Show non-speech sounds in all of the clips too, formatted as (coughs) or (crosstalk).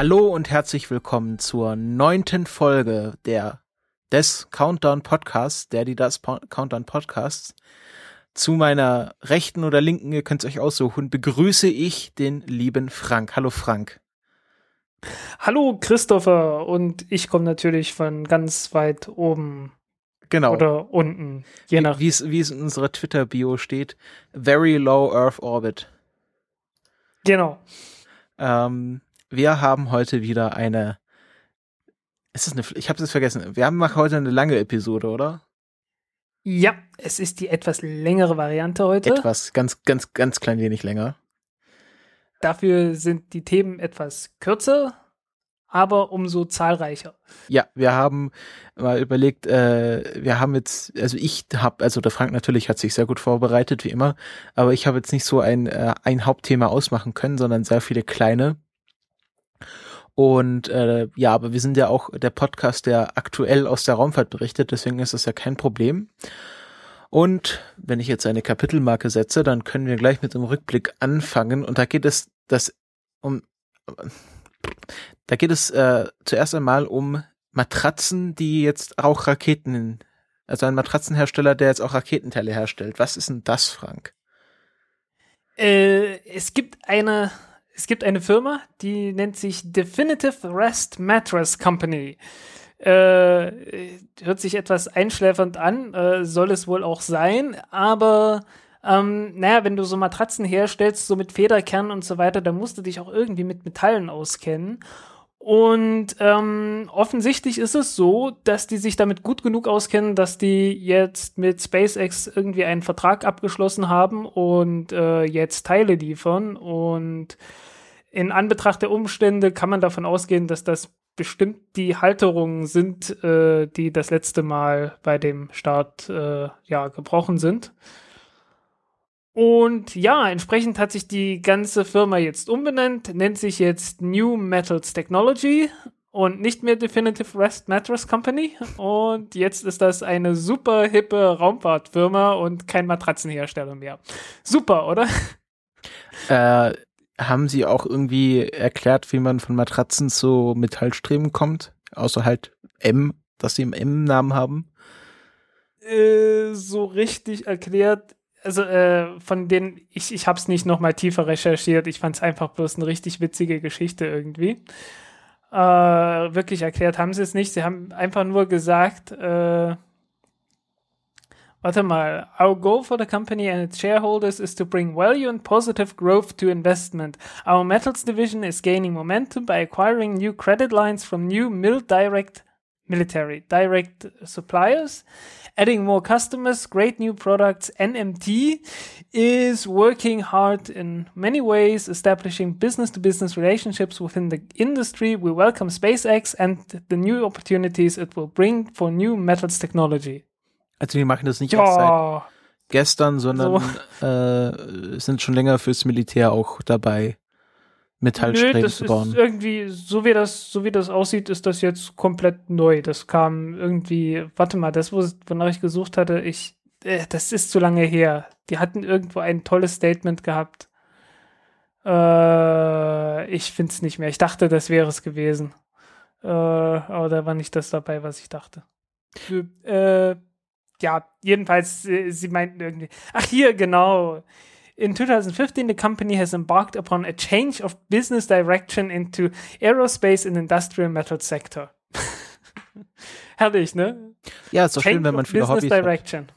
Hallo und herzlich willkommen zur neunten Folge der des Countdown Podcasts, der die das po Countdown Podcasts. Zu meiner rechten oder linken, ihr könnt es euch aussuchen, begrüße ich den lieben Frank. Hallo Frank. Hallo Christopher und ich komme natürlich von ganz weit oben Genau. oder unten, je nach. wie es in unserer Twitter Bio steht, Very Low Earth Orbit. Genau. Ähm, wir haben heute wieder eine. Ist das eine? Ich habe es vergessen. Wir haben heute eine lange Episode, oder? Ja, es ist die etwas längere Variante heute. Etwas, ganz, ganz, ganz klein wenig länger. Dafür sind die Themen etwas kürzer, aber umso zahlreicher. Ja, wir haben mal überlegt, äh, wir haben jetzt, also ich habe, also der Frank natürlich hat sich sehr gut vorbereitet, wie immer, aber ich habe jetzt nicht so ein, äh, ein Hauptthema ausmachen können, sondern sehr viele kleine. Und äh, ja, aber wir sind ja auch der Podcast, der aktuell aus der Raumfahrt berichtet, deswegen ist das ja kein Problem. Und wenn ich jetzt eine Kapitelmarke setze, dann können wir gleich mit dem Rückblick anfangen. Und da geht es das um da geht es äh, zuerst einmal um Matratzen, die jetzt auch Raketen, also ein Matratzenhersteller, der jetzt auch Raketenteile herstellt. Was ist denn das, Frank? Äh, es gibt eine, es gibt eine Firma, die nennt sich Definitive Rest Mattress Company. Äh, hört sich etwas einschläfernd an, äh, soll es wohl auch sein, aber ähm, naja, wenn du so Matratzen herstellst, so mit Federkern und so weiter, dann musst du dich auch irgendwie mit Metallen auskennen. Und ähm, offensichtlich ist es so, dass die sich damit gut genug auskennen, dass die jetzt mit SpaceX irgendwie einen Vertrag abgeschlossen haben und äh, jetzt Teile liefern. Und in Anbetracht der Umstände kann man davon ausgehen, dass das bestimmt die Halterungen sind, äh, die das letzte Mal bei dem Start äh, ja gebrochen sind. Und ja, entsprechend hat sich die ganze Firma jetzt umbenannt, nennt sich jetzt New Metals Technology und nicht mehr Definitive Rest Mattress Company. Und jetzt ist das eine super hippe Raumfahrtfirma und kein Matratzenhersteller mehr. Super, oder? Äh, haben Sie auch irgendwie erklärt, wie man von Matratzen zu Metallstreben kommt? Außer halt M, dass sie im M-Namen haben? Äh, so richtig erklärt also äh, von denen, ich, ich habe es nicht noch mal tiefer recherchiert, ich fand es einfach bloß eine richtig witzige Geschichte irgendwie. Äh, wirklich erklärt haben sie es nicht, sie haben einfach nur gesagt, äh, warte mal, our goal for the company and its shareholders is to bring value and positive growth to investment. Our metals division is gaining momentum by acquiring new credit lines from new direct military direct suppliers adding more customers, great new products. NMT is working hard in many ways, establishing business to business relationships within the industry. We welcome SpaceX and the new opportunities it will bring for new metals technology. Also die machen das nicht erst seit gestern, sondern äh, sind schon länger fürs Militär auch dabei, Metallstreben Nö, zu ist bauen. irgendwie, so wie das, so wie das aussieht, ist das jetzt komplett neu. Das kam irgendwie, warte mal, das, wo- wonach ich gesucht hatte, ich, äh, das ist zu lange her. Die hatten irgendwo ein tolles Statement gehabt. Äh, ich find's nicht mehr. Ich dachte, das wäre es gewesen. Äh, aber da war nicht das dabei, was ich dachte. Äh, ja, jedenfalls, äh, sie meinten irgendwie, ach hier, genau. In 2015, the company has embarked upon a change of business direction into aerospace and industrial metal sector. (laughs) Herrlich, ne? Ja, ist doch schön, wenn man viele business Hobbys hat. direction.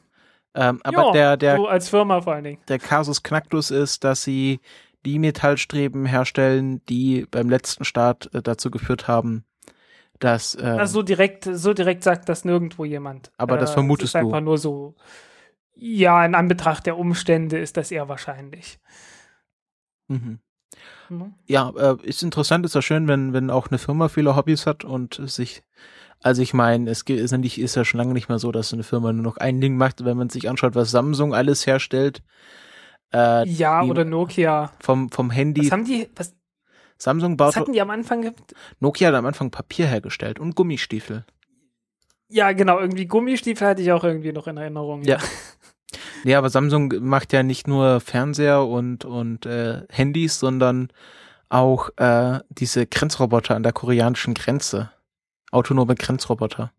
Ähm, aber ja, der, der, so als Firma vor allen Dingen. der Kasus Knacktus ist, dass sie die Metallstreben herstellen, die beim letzten Start äh, dazu geführt haben, dass äh, Also so direkt, so direkt sagt das nirgendwo jemand. Aber das es vermutest ist einfach du. nur so. Ja, in Anbetracht der Umstände ist das eher wahrscheinlich. Mhm. Mhm. Ja, äh, ist interessant, ist ja schön, wenn, wenn auch eine Firma viele Hobbys hat und sich, also ich meine, es ist ja, nicht, ist ja schon lange nicht mehr so, dass eine Firma nur noch ein Ding macht, wenn man sich anschaut, was Samsung alles herstellt. Äh, ja, oder Nokia. Vom, vom Handy. Was haben die, was, Samsung baut. Was hatten die am Anfang gehabt? Nokia hat am Anfang Papier hergestellt und Gummistiefel. Ja, genau, irgendwie Gummistiefel hatte ich auch irgendwie noch in Erinnerung. Ja. (laughs) Ja, aber Samsung macht ja nicht nur Fernseher und, und äh, Handys, sondern auch äh, diese Grenzroboter an der koreanischen Grenze. Autonome Grenzroboter.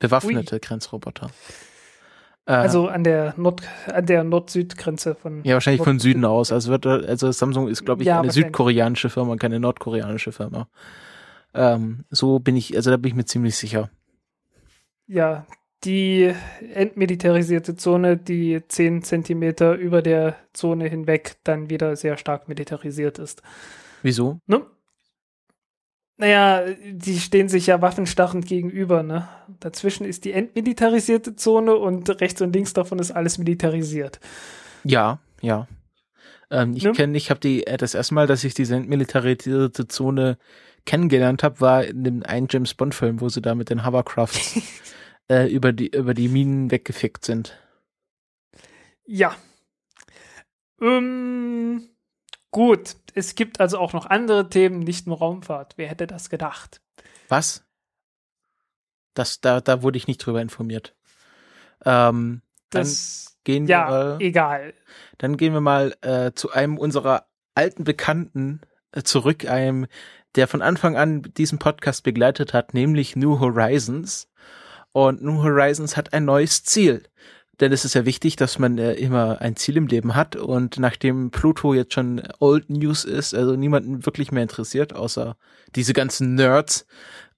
Bewaffnete Ui. Grenzroboter. Äh, also an der Nord an der Nord-Süd-Grenze von Ja, wahrscheinlich Nord von Süden aus. Also wird also Samsung ist glaube ich ja, eine südkoreanische Firma, keine nordkoreanische Firma. Ähm, so bin ich, also da bin ich mir ziemlich sicher. Ja, die entmilitarisierte Zone, die zehn Zentimeter über der Zone hinweg dann wieder sehr stark militarisiert ist. Wieso? Ne? Naja, die stehen sich ja waffenstarrend gegenüber, ne? Dazwischen ist die entmilitarisierte Zone und rechts und links davon ist alles militarisiert. Ja, ja. Ähm, ich ne? kenne, ich habe die äh, das erste Mal, dass ich diese entmilitarisierte Zone kennengelernt habe, war in dem einen James Bond Film, wo sie da mit den Hovercrafts (laughs) äh, über die über die Minen weggefickt sind. Ja. Ähm, gut, es gibt also auch noch andere Themen, nicht nur Raumfahrt. Wer hätte das gedacht? Was? Das, da, da wurde ich nicht drüber informiert. Ähm, das, gehen ja, wir, äh, egal. Dann gehen wir mal äh, zu einem unserer alten Bekannten äh, zurück, einem, der von Anfang an diesen Podcast begleitet hat, nämlich New Horizons. Und New Horizons hat ein neues Ziel. Denn es ist ja wichtig, dass man äh, immer ein Ziel im Leben hat. Und nachdem Pluto jetzt schon Old News ist, also niemanden wirklich mehr interessiert, außer diese ganzen Nerds,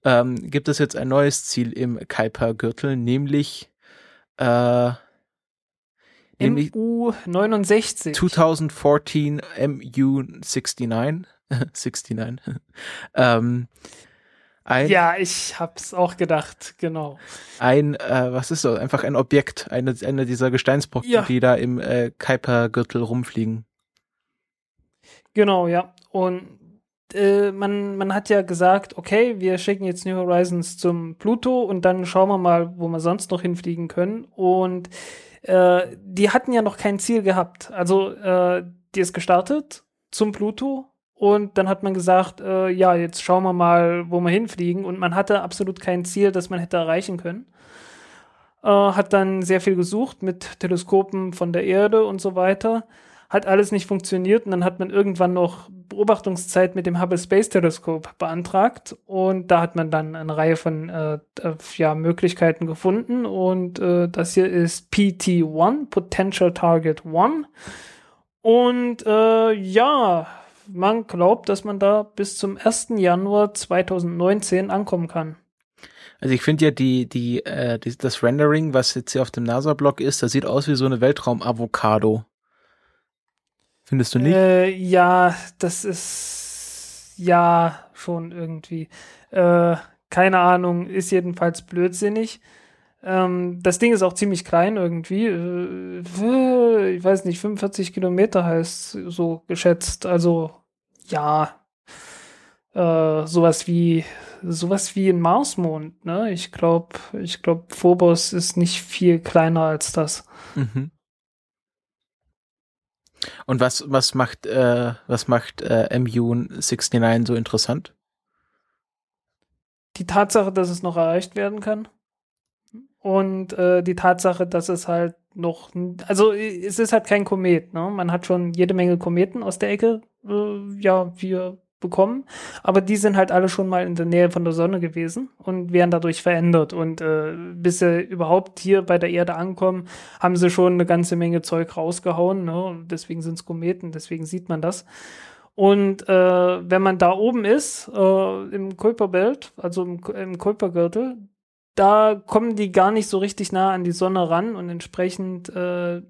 ähm, gibt es jetzt ein neues Ziel im Kuiper-Gürtel, nämlich äh, MU 69. 2014 MU 69. 69. ähm, ein, ja, ich hab's auch gedacht, genau. Ein, äh, was ist das? Einfach ein Objekt, eine, eine dieser Gesteinsbrocken, ja. die da im äh, Kuiper-Gürtel rumfliegen. Genau, ja. Und äh, man, man hat ja gesagt, okay, wir schicken jetzt New Horizons zum Pluto und dann schauen wir mal, wo wir sonst noch hinfliegen können. Und äh, die hatten ja noch kein Ziel gehabt. Also, äh, die ist gestartet zum Pluto und dann hat man gesagt, äh, ja, jetzt schauen wir mal, wo wir hinfliegen. Und man hatte absolut kein Ziel, das man hätte erreichen können. Äh, hat dann sehr viel gesucht mit Teleskopen von der Erde und so weiter. Hat alles nicht funktioniert und dann hat man irgendwann noch Beobachtungszeit mit dem Hubble Space Teleskop beantragt und da hat man dann eine Reihe von äh, äh ja, Möglichkeiten gefunden und äh, das hier ist PT1, Potential Target 1 und äh, ja, man glaubt, dass man da bis zum 1. Januar 2019 ankommen kann. Also ich finde ja die, die, äh, die, das Rendering, was jetzt hier auf dem NASA-Blog ist, das sieht aus wie so eine Weltraum-Avocado. Findest du nicht? Äh, ja, das ist ja schon irgendwie. Äh, keine Ahnung, ist jedenfalls blödsinnig. Ähm, das Ding ist auch ziemlich klein irgendwie. Äh, ich weiß nicht, 45 Kilometer heißt so geschätzt. Also ja, äh, sowas wie sowas wie ein Marsmond, ne? Ich glaube, ich glaube, Phobos ist nicht viel kleiner als das. Mhm. Und was was macht äh, was macht äh, MU 69 so interessant? Die Tatsache, dass es noch erreicht werden kann und äh, die Tatsache, dass es halt noch, also es ist halt kein Komet, ne? Man hat schon jede Menge Kometen aus der Ecke, äh, ja, wir bekommen, aber die sind halt alle schon mal in der Nähe von der Sonne gewesen und werden dadurch verändert. Und äh, bis sie überhaupt hier bei der Erde ankommen, haben sie schon eine ganze Menge Zeug rausgehauen. Ne? Deswegen sind es Kometen, deswegen sieht man das. Und äh, wenn man da oben ist, äh, im Kuiperbelt, also im, im Kuipergürtel, da kommen die gar nicht so richtig nah an die Sonne ran und entsprechend äh,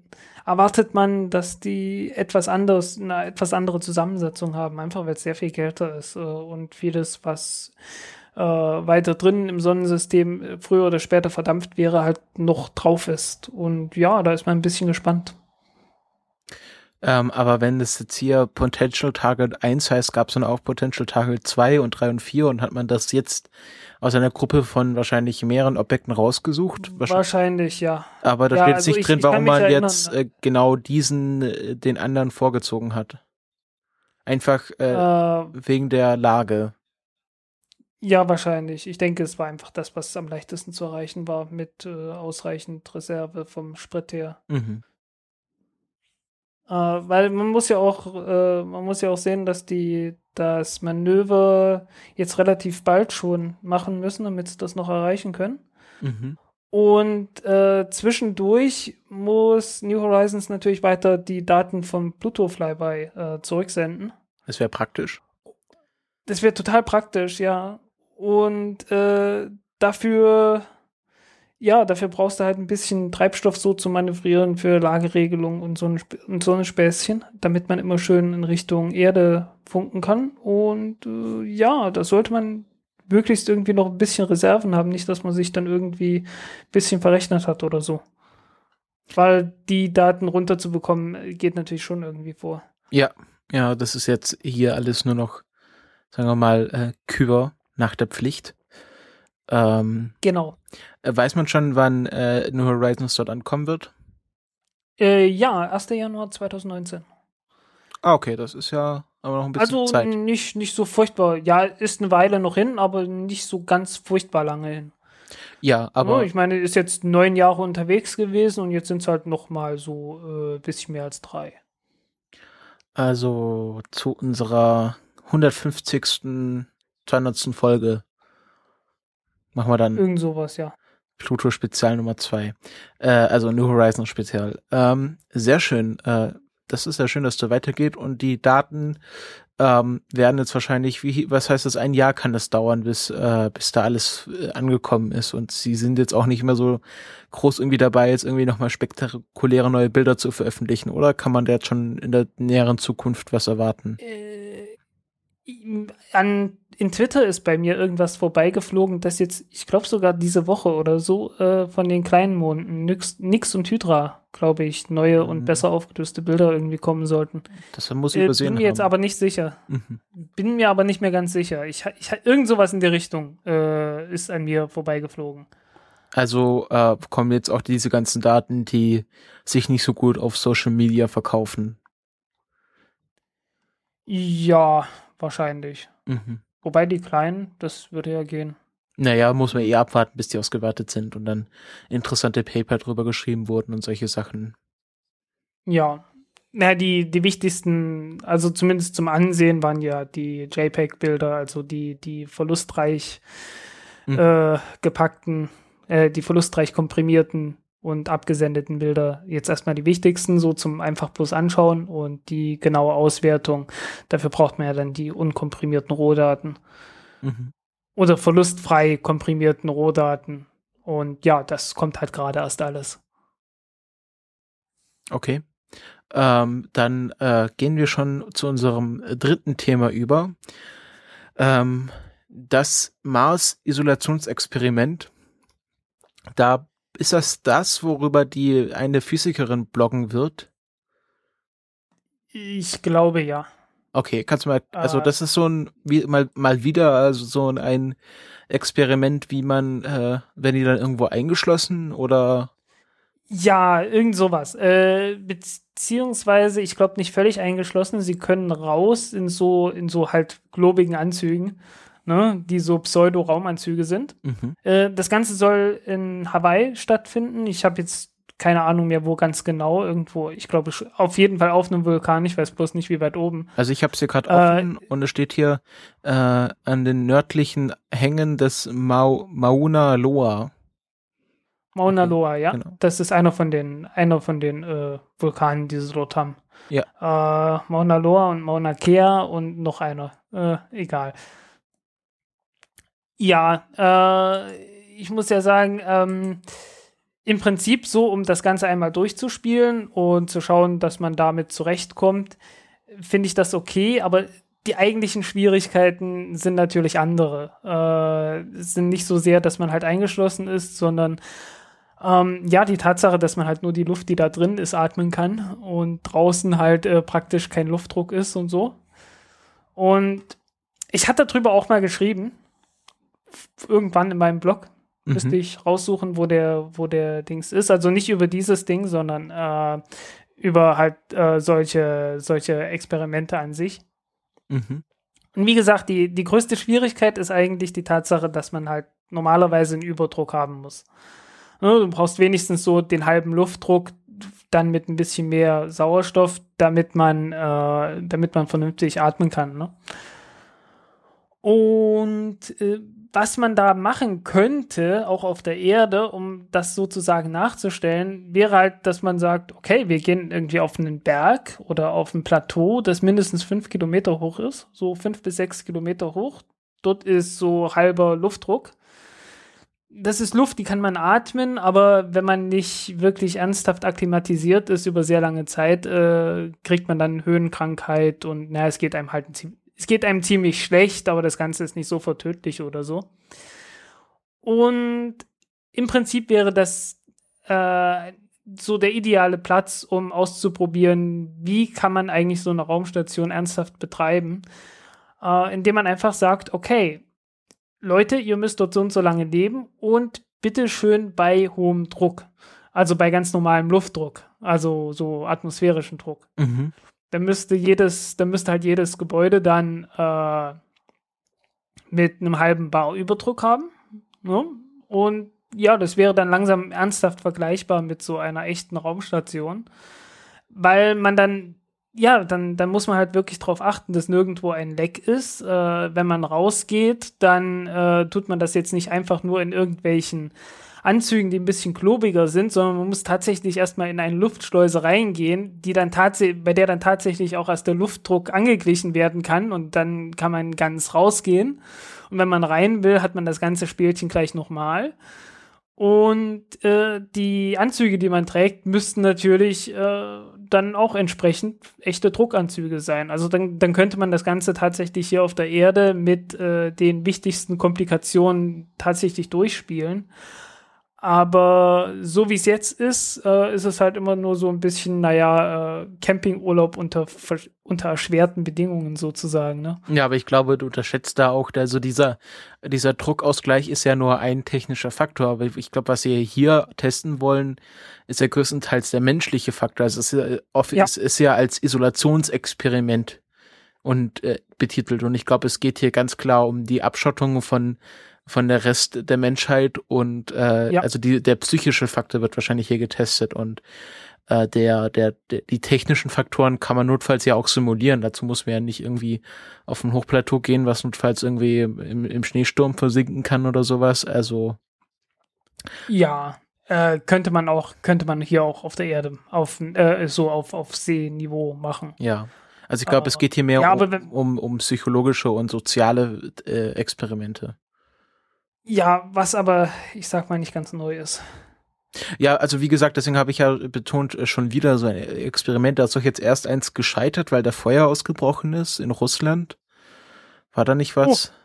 erwartet man, dass die etwas anderes, eine etwas andere Zusammensetzung haben, einfach weil es sehr viel kälter ist äh, und vieles, was äh, weiter drin im Sonnensystem äh, früher oder später verdampft wäre, halt noch drauf ist. Und ja, da ist man ein bisschen gespannt. Ähm, aber wenn es jetzt hier Potential Target 1 heißt, gab es dann auch Potential Target 2 und 3 und 4 und hat man das jetzt aus einer Gruppe von wahrscheinlich mehreren Objekten rausgesucht? Wahrscheinlich, ja. Aber da Ja, steht also nicht ich- drin, ich warum man erinnern, jetzt äh, genau diesen, äh, den anderen vorgezogen hat. Einfach äh, Äh, wegen der Lage. ja, wahrscheinlich. Ich denke, es war einfach das, was am leichtesten zu erreichen war, mit äh, ausreichend Reserve vom Sprit her. Mhm. Äh, weil man muss ja auch, äh, man muss ja auch sehen, dass die das Manöver jetzt relativ bald schon machen müssen, damit sie das noch erreichen können. Mhm. Und äh, zwischendurch muss New Horizons natürlich weiter die Daten vom Pluto Flyby äh, zurücksenden. Das wäre praktisch. Das wäre total praktisch, ja. Und äh, dafür, ja, dafür brauchst du halt ein bisschen Treibstoff so zu manövrieren für Lageregelung und so ein, und so ein Späßchen, damit man immer schön in Richtung Erde funken kann. Und äh, ja, da sollte man möglichst irgendwie noch ein bisschen Reserven haben, nicht, dass man sich dann irgendwie ein bisschen verrechnet hat oder so. Weil die Daten runterzubekommen, äh, geht natürlich schon irgendwie vor. Ja, ja, das ist jetzt hier alles nur noch, sagen wir mal, äh, Kür nach der Pflicht. Ähm, Genau. weiß man schon, wann äh, New Horizons dort ankommen wird? Äh, ja, 1. Januar 2019. Ah, okay, das ist ja aber noch ein bisschen Also Zeit. nicht, nicht so furchtbar. Ja, ist eine Weile noch hin, aber nicht so ganz furchtbar lange hin. Ja, aber Ja, ich meine, ist jetzt neun Jahre unterwegs gewesen und jetzt sind es halt noch mal so äh, bisschen mehr als drei. also zu unserer 150. 200. Folge machen wir dann Irgend sowas, ja. Pluto Spezial Nummer 2. Äh, also New Horizons Spezial. Ähm, sehr schön. Äh, das ist ja schön, dass das weitergeht und die Daten ähm, werden jetzt wahrscheinlich, wie, was heißt das, ein Jahr kann das dauern, bis, äh, bis da alles äh, angekommen ist und sie sind jetzt auch nicht mehr so groß irgendwie dabei, jetzt irgendwie nochmal spektakuläre neue Bilder zu veröffentlichen, oder kann man da jetzt schon in der näheren Zukunft was erwarten? Äh, an, in Twitter ist bei mir irgendwas vorbeigeflogen, dass jetzt, ich glaube sogar diese Woche oder so, äh, von den kleinen Monden, Nix, Nix und Hydra, glaube ich, neue und Mhm. besser aufgelöste Bilder irgendwie kommen sollten. Das muss ich Äh, übersehen bin mir jetzt haben. aber nicht sicher. Mhm. Bin mir aber nicht mehr ganz sicher. Ich, ich, irgend sowas in der Richtung äh, ist an mir vorbeigeflogen. Also äh, kommen jetzt auch diese ganzen Daten, die sich nicht so gut auf Social Media verkaufen. Ja, wahrscheinlich. Mhm. Wobei die kleinen, das würde ja gehen. Naja, muss man eh abwarten, bis die ausgewertet sind und dann interessante Paper drüber geschrieben wurden und solche Sachen. Ja. Na, die, die wichtigsten, also zumindest zum Ansehen, waren ja die JPEG-Bilder, also die, die verlustreich Mhm. äh, gepackten, äh, die verlustreich komprimierten und abgesendeten Bilder. Jetzt erstmal die wichtigsten, so zum einfach bloß anschauen und die genaue Auswertung. Dafür braucht man ja dann die unkomprimierten Rohdaten Mhm. oder verlustfrei komprimierten Rohdaten. Und ja, das kommt halt gerade erst alles. Okay. Ähm, dann äh, gehen wir schon zu unserem dritten Thema über. Ähm, das Mars-Isolationsexperiment. Da ist das das, worüber die eine Physikerin bloggen wird. Ich glaube ja. Okay, kannst du mal, also Äh. das ist so ein, wie, mal, mal wieder, also so ein, Experiment, wie man, äh, werden die dann irgendwo eingeschlossen oder? Ja, irgend sowas. Äh, beziehungsweise, ich glaube, nicht völlig eingeschlossen. Sie können raus in so, in so halt globigen Anzügen, ne, die so Pseudo-Raumanzüge sind. Mhm. Äh, das Ganze soll in Hawaii stattfinden. Ich habe jetzt keine Ahnung mehr, wo ganz genau. Irgendwo, ich glaube, auf jeden Fall auf einem Vulkan. Ich weiß bloß nicht, wie weit oben. Also ich habe es hier gerade Äh, offen und es steht hier äh, an den nördlichen Hängen des Mau Mauna Loa. Mauna Okay, Loa, ja. genau. Das ist einer von den, einer von den äh, Vulkanen, die sie dort haben. Ja. Äh, Mauna Loa und Mauna Kea und noch einer. Äh, egal. Ja, äh, ich muss ja sagen, ähm, im Prinzip so, um das Ganze einmal durchzuspielen und zu schauen, dass man damit zurechtkommt, finde ich das okay, aber die eigentlichen Schwierigkeiten sind natürlich andere. Äh, sind nicht so sehr, dass man halt eingeschlossen ist, sondern Ähm, ja, die Tatsache, dass man halt nur die Luft, die da drin ist, atmen kann und draußen halt äh, praktisch kein Luftdruck ist und so. Und ich hatte darüber auch mal geschrieben, irgendwann in meinem Blog. Mhm. Müsste ich raussuchen, wo der, wo der Dings ist. Also nicht über dieses Ding, sondern äh, über halt äh, solche, solche Experimente an sich. Mhm. Und wie gesagt, die, die größte Schwierigkeit ist eigentlich die Tatsache, dass man halt normalerweise einen Überdruck haben muss. Ne, du brauchst wenigstens so den halben Luftdruck, dann mit ein bisschen mehr Sauerstoff, damit man, äh, damit man vernünftig atmen kann. Ne? Und äh, was man da machen könnte, auch auf der Erde, um das sozusagen nachzustellen, wäre halt, dass man sagt, okay, wir gehen irgendwie auf einen Berg oder auf ein Plateau, das mindestens fünf Kilometer hoch ist, so fünf bis sechs Kilometer hoch. Dort ist so halber Luftdruck. Das ist Luft, die kann man atmen, aber wenn man nicht wirklich ernsthaft akklimatisiert ist über sehr lange Zeit, äh, kriegt man dann Höhenkrankheit und naja, es geht einem halt es geht einem ziemlich schlecht, aber das Ganze ist nicht so vertödlich oder so. Und im Prinzip wäre das äh, so der ideale Platz, um auszuprobieren, wie kann man eigentlich so eine Raumstation ernsthaft betreiben, äh, indem man einfach sagt, okay, Leute, ihr müsst dort so und so lange leben und bitte schön bei hohem Druck, also bei ganz normalem Luftdruck, also so atmosphärischen Druck. Mhm dann müsste jedes, dann müsste halt jedes Gebäude dann äh, mit einem halben Bar Überdruck haben. Ne? Und ja, das wäre dann langsam ernsthaft vergleichbar mit so einer echten Raumstation. Weil man dann, ja, dann, dann muss man halt wirklich darauf achten, dass nirgendwo ein Leck ist. Äh, wenn man rausgeht, dann äh, tut man das jetzt nicht einfach nur in irgendwelchen Anzügen, die ein bisschen klobiger sind, sondern man muss tatsächlich erstmal in eine Luftschleuse reingehen, die dann tatsächlich, bei der dann tatsächlich auch erst der Luftdruck angeglichen werden kann und dann kann man ganz rausgehen. Und wenn man rein will, hat man das ganze Spielchen gleich nochmal. Und äh, die Anzüge, die man trägt, müssten natürlich äh, dann auch entsprechend echte Druckanzüge sein. Also dann, dann könnte man das Ganze tatsächlich hier auf der Erde mit äh, den wichtigsten Komplikationen tatsächlich durchspielen. Aber so wie es jetzt ist, äh, ist es halt immer nur so ein bisschen, naja, äh, Campingurlaub unter, unter erschwerten Bedingungen sozusagen. Ne? Ja, aber ich glaube, du unterschätzt da auch, also dieser, dieser Druckausgleich ist ja nur ein technischer Faktor. Aber ich glaube, was wir hier testen wollen, ist ja größtenteils der menschliche Faktor. Also es ist, ja, oft, ja. Es ist ja als Isolationsexperiment und äh, betitelt. Und ich glaube, es geht hier ganz klar um die Abschottung von von der Rest der Menschheit und äh, ja. also die, der psychische Faktor wird wahrscheinlich hier getestet und äh, der, der, der, die technischen Faktoren kann man notfalls ja auch simulieren. Dazu muss man ja nicht irgendwie auf ein Hochplateau gehen, was notfalls irgendwie im, im Schneesturm versinken kann oder sowas. Also ja, äh, könnte man auch, könnte man hier auch auf der Erde auf äh, so auf, auf Seeniveau machen. Ja. Also ich glaube, es geht hier mehr ja, um, um, um psychologische und soziale äh, Experimente. Ja, was aber, ich sag mal, nicht ganz neu ist. Ja, also wie gesagt, deswegen habe ich ja betont, äh, schon wieder so ein Experiment. Da ist doch jetzt erst eins gescheitert, weil da Feuer ausgebrochen ist in Russland. War da nicht was? Oh.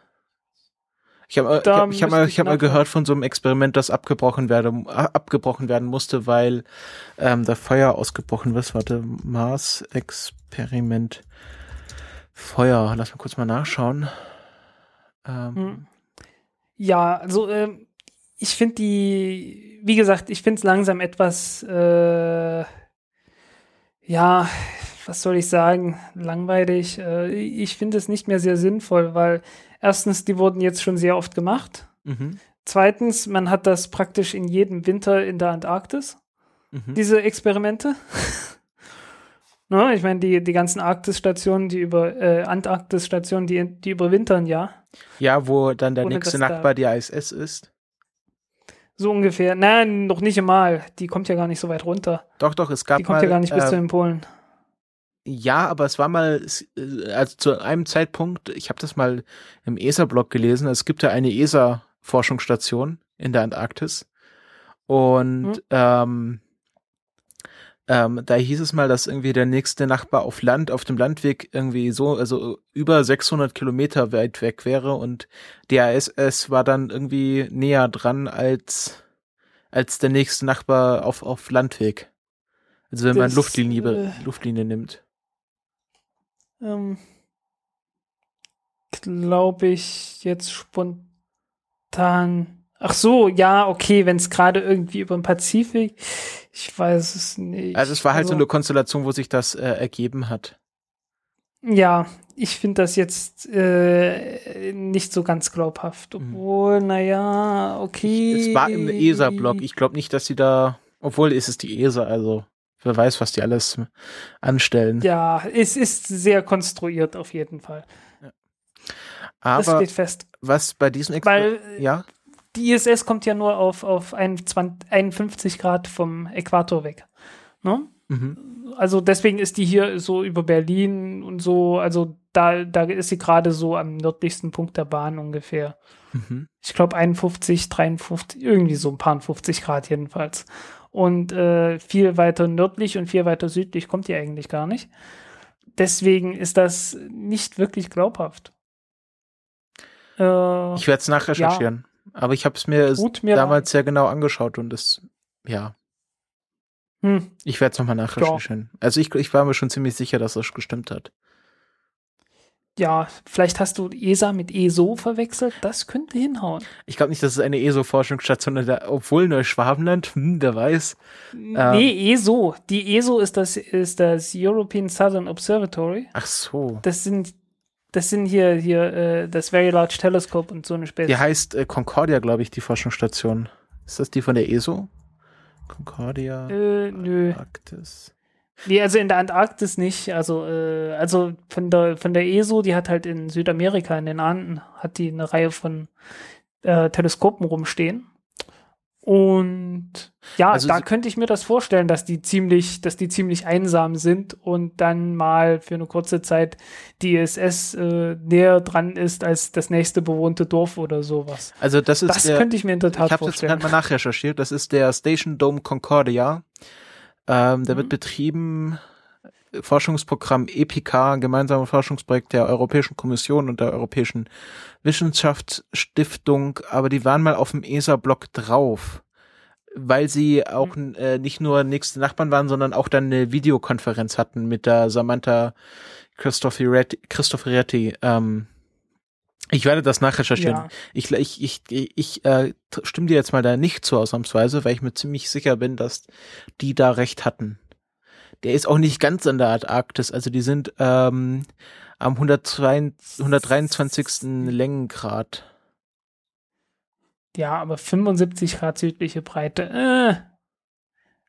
Ich habe ich hab, ich hab mal, ich hab mal gehört von so einem Experiment, das abgebrochen werden, abgebrochen werden musste, weil ähm, da Feuer ausgebrochen ist. Warte, Mars-Experiment. Feuer. Lass mal kurz mal nachschauen. Ähm, hm. Ja, also äh, ich finde die, wie gesagt, ich finde es langsam etwas, äh, ja, was soll ich sagen, langweilig. Äh, ich finde es nicht mehr sehr sinnvoll, weil erstens, die wurden jetzt schon sehr oft gemacht. Mhm. Zweitens, man hat das praktisch in jedem Winter in der Antarktis, mhm. diese Experimente. (laughs) ne, ich meine, die, die ganzen Arktisstationen, die über äh, Antarktisstationen, die, die überwintern ja. Ja, wo dann der Ohne, nächste Nachbar die ISS ist. So ungefähr. Nein, noch nicht einmal. Die kommt ja gar nicht so weit runter. Doch, doch, es gab Die kommt mal, ja gar nicht äh, bis zu den Polen. Ja, aber es war mal, äh, also zu einem Zeitpunkt, ich habe das mal im ESA-Blog gelesen, es gibt ja eine ESA-Forschungsstation in der Antarktis. Und hm. ähm, ähm, da hieß es mal, dass irgendwie der nächste Nachbar auf Land, auf dem Landweg irgendwie so, also über 600 Kilometer weit weg wäre und der ISS war dann irgendwie näher dran als als der nächste Nachbar auf, auf Landweg. Also wenn man Das, Luftlinie, äh, Luftlinie nimmt. Ähm, Glaube ich jetzt spontan. Ach so, ja, okay, wenn es gerade irgendwie über den Pazifik. Ich weiß es nicht. Also es war halt so Also- eine Konstellation, wo sich das äh, ergeben hat. Ja, ich finde das jetzt äh, nicht so ganz glaubhaft. Mhm. Obwohl, naja, okay. Es war im ESA-Blog. Ich glaube nicht, dass sie da, obwohl ist es die ESA, also wer weiß, was die alles anstellen. Ja, es ist sehr konstruiert auf jeden Fall. das Aber steht fest. was bei diesem Exper Weil ja, die ISS kommt ja nur auf, auf 21 51 Grad vom Äquator weg. Ne? mhm. Also deswegen ist die hier so über Berlin und so, also da, da ist sie gerade so am nördlichsten Punkt der Bahn ungefähr. Mhm. Ich glaube 51, 53, irgendwie so ein paar 50 Grad jedenfalls. Und äh, viel weiter nördlich und viel weiter südlich kommt die eigentlich gar nicht. Deswegen ist das nicht wirklich glaubhaft. Äh, Ich werde es nachrecherchieren. Aber ich habe es mir damals sehr genau angeschaut und das, ja, hm, ich werde es nochmal nachrecherchieren. Also ich, ich war mir schon ziemlich sicher, dass das gestimmt hat. ja, vielleicht hast du ESA mit ESO verwechselt. Das könnte hinhauen. Ich glaube nicht, dass es eine ESO-Forschungsstation ist, obwohl Neuschwabenland, hm, wer weiß. nee, ESO. Die ESO ist das, ist das European Southern Observatory. Ach so. Das sind, das sind hier, hier äh, das Very Large Telescope und so eine Späße. Die heißt äh, Concordia, glaube ich, die Forschungsstation. Ist das die von der ESO? Concordia, Äh, nö. Arktis. Nee, also in der Antarktis nicht. Also, äh, also von der, von der ESO, die hat halt in Südamerika, in den Anden, hat die eine Reihe von äh, Teleskopen rumstehen. Und ja, Also da könnte ich mir das vorstellen, dass die ziemlich, dass die ziemlich einsam sind und dann mal für eine kurze Zeit die ISS äh, näher dran ist als das nächste bewohnte Dorf oder sowas. Also das ist Das der, könnte ich mir in der Tat ich habe das vorstellen. gerade mal nachrecherchiert. Das ist der Station Dome Concordia. Ähm, der Mhm. wird betrieben Forschungsprogramm EPICA, ein gemeinsames Forschungsprojekt der Europäischen Kommission und der Europäischen Wissenschaftsstiftung, aber die waren mal auf dem ESA-Blog drauf, weil sie auch Mhm. äh, nicht nur nächste Nachbarn waren, sondern auch dann eine Videokonferenz hatten mit der Samantha Cristoforetti. Cristoforetti ähm, ich werde das nachrecherchieren. Ja. Ich, ich, ich, ich äh, stimme dir jetzt mal da nicht zu ausnahmsweise, weil ich mir ziemlich sicher bin, dass die da recht hatten. Der ist auch nicht ganz an der Antarktis, also die sind ähm, am 102, 123. Längengrad. Ja, aber 75 Grad südliche Breite. Äh.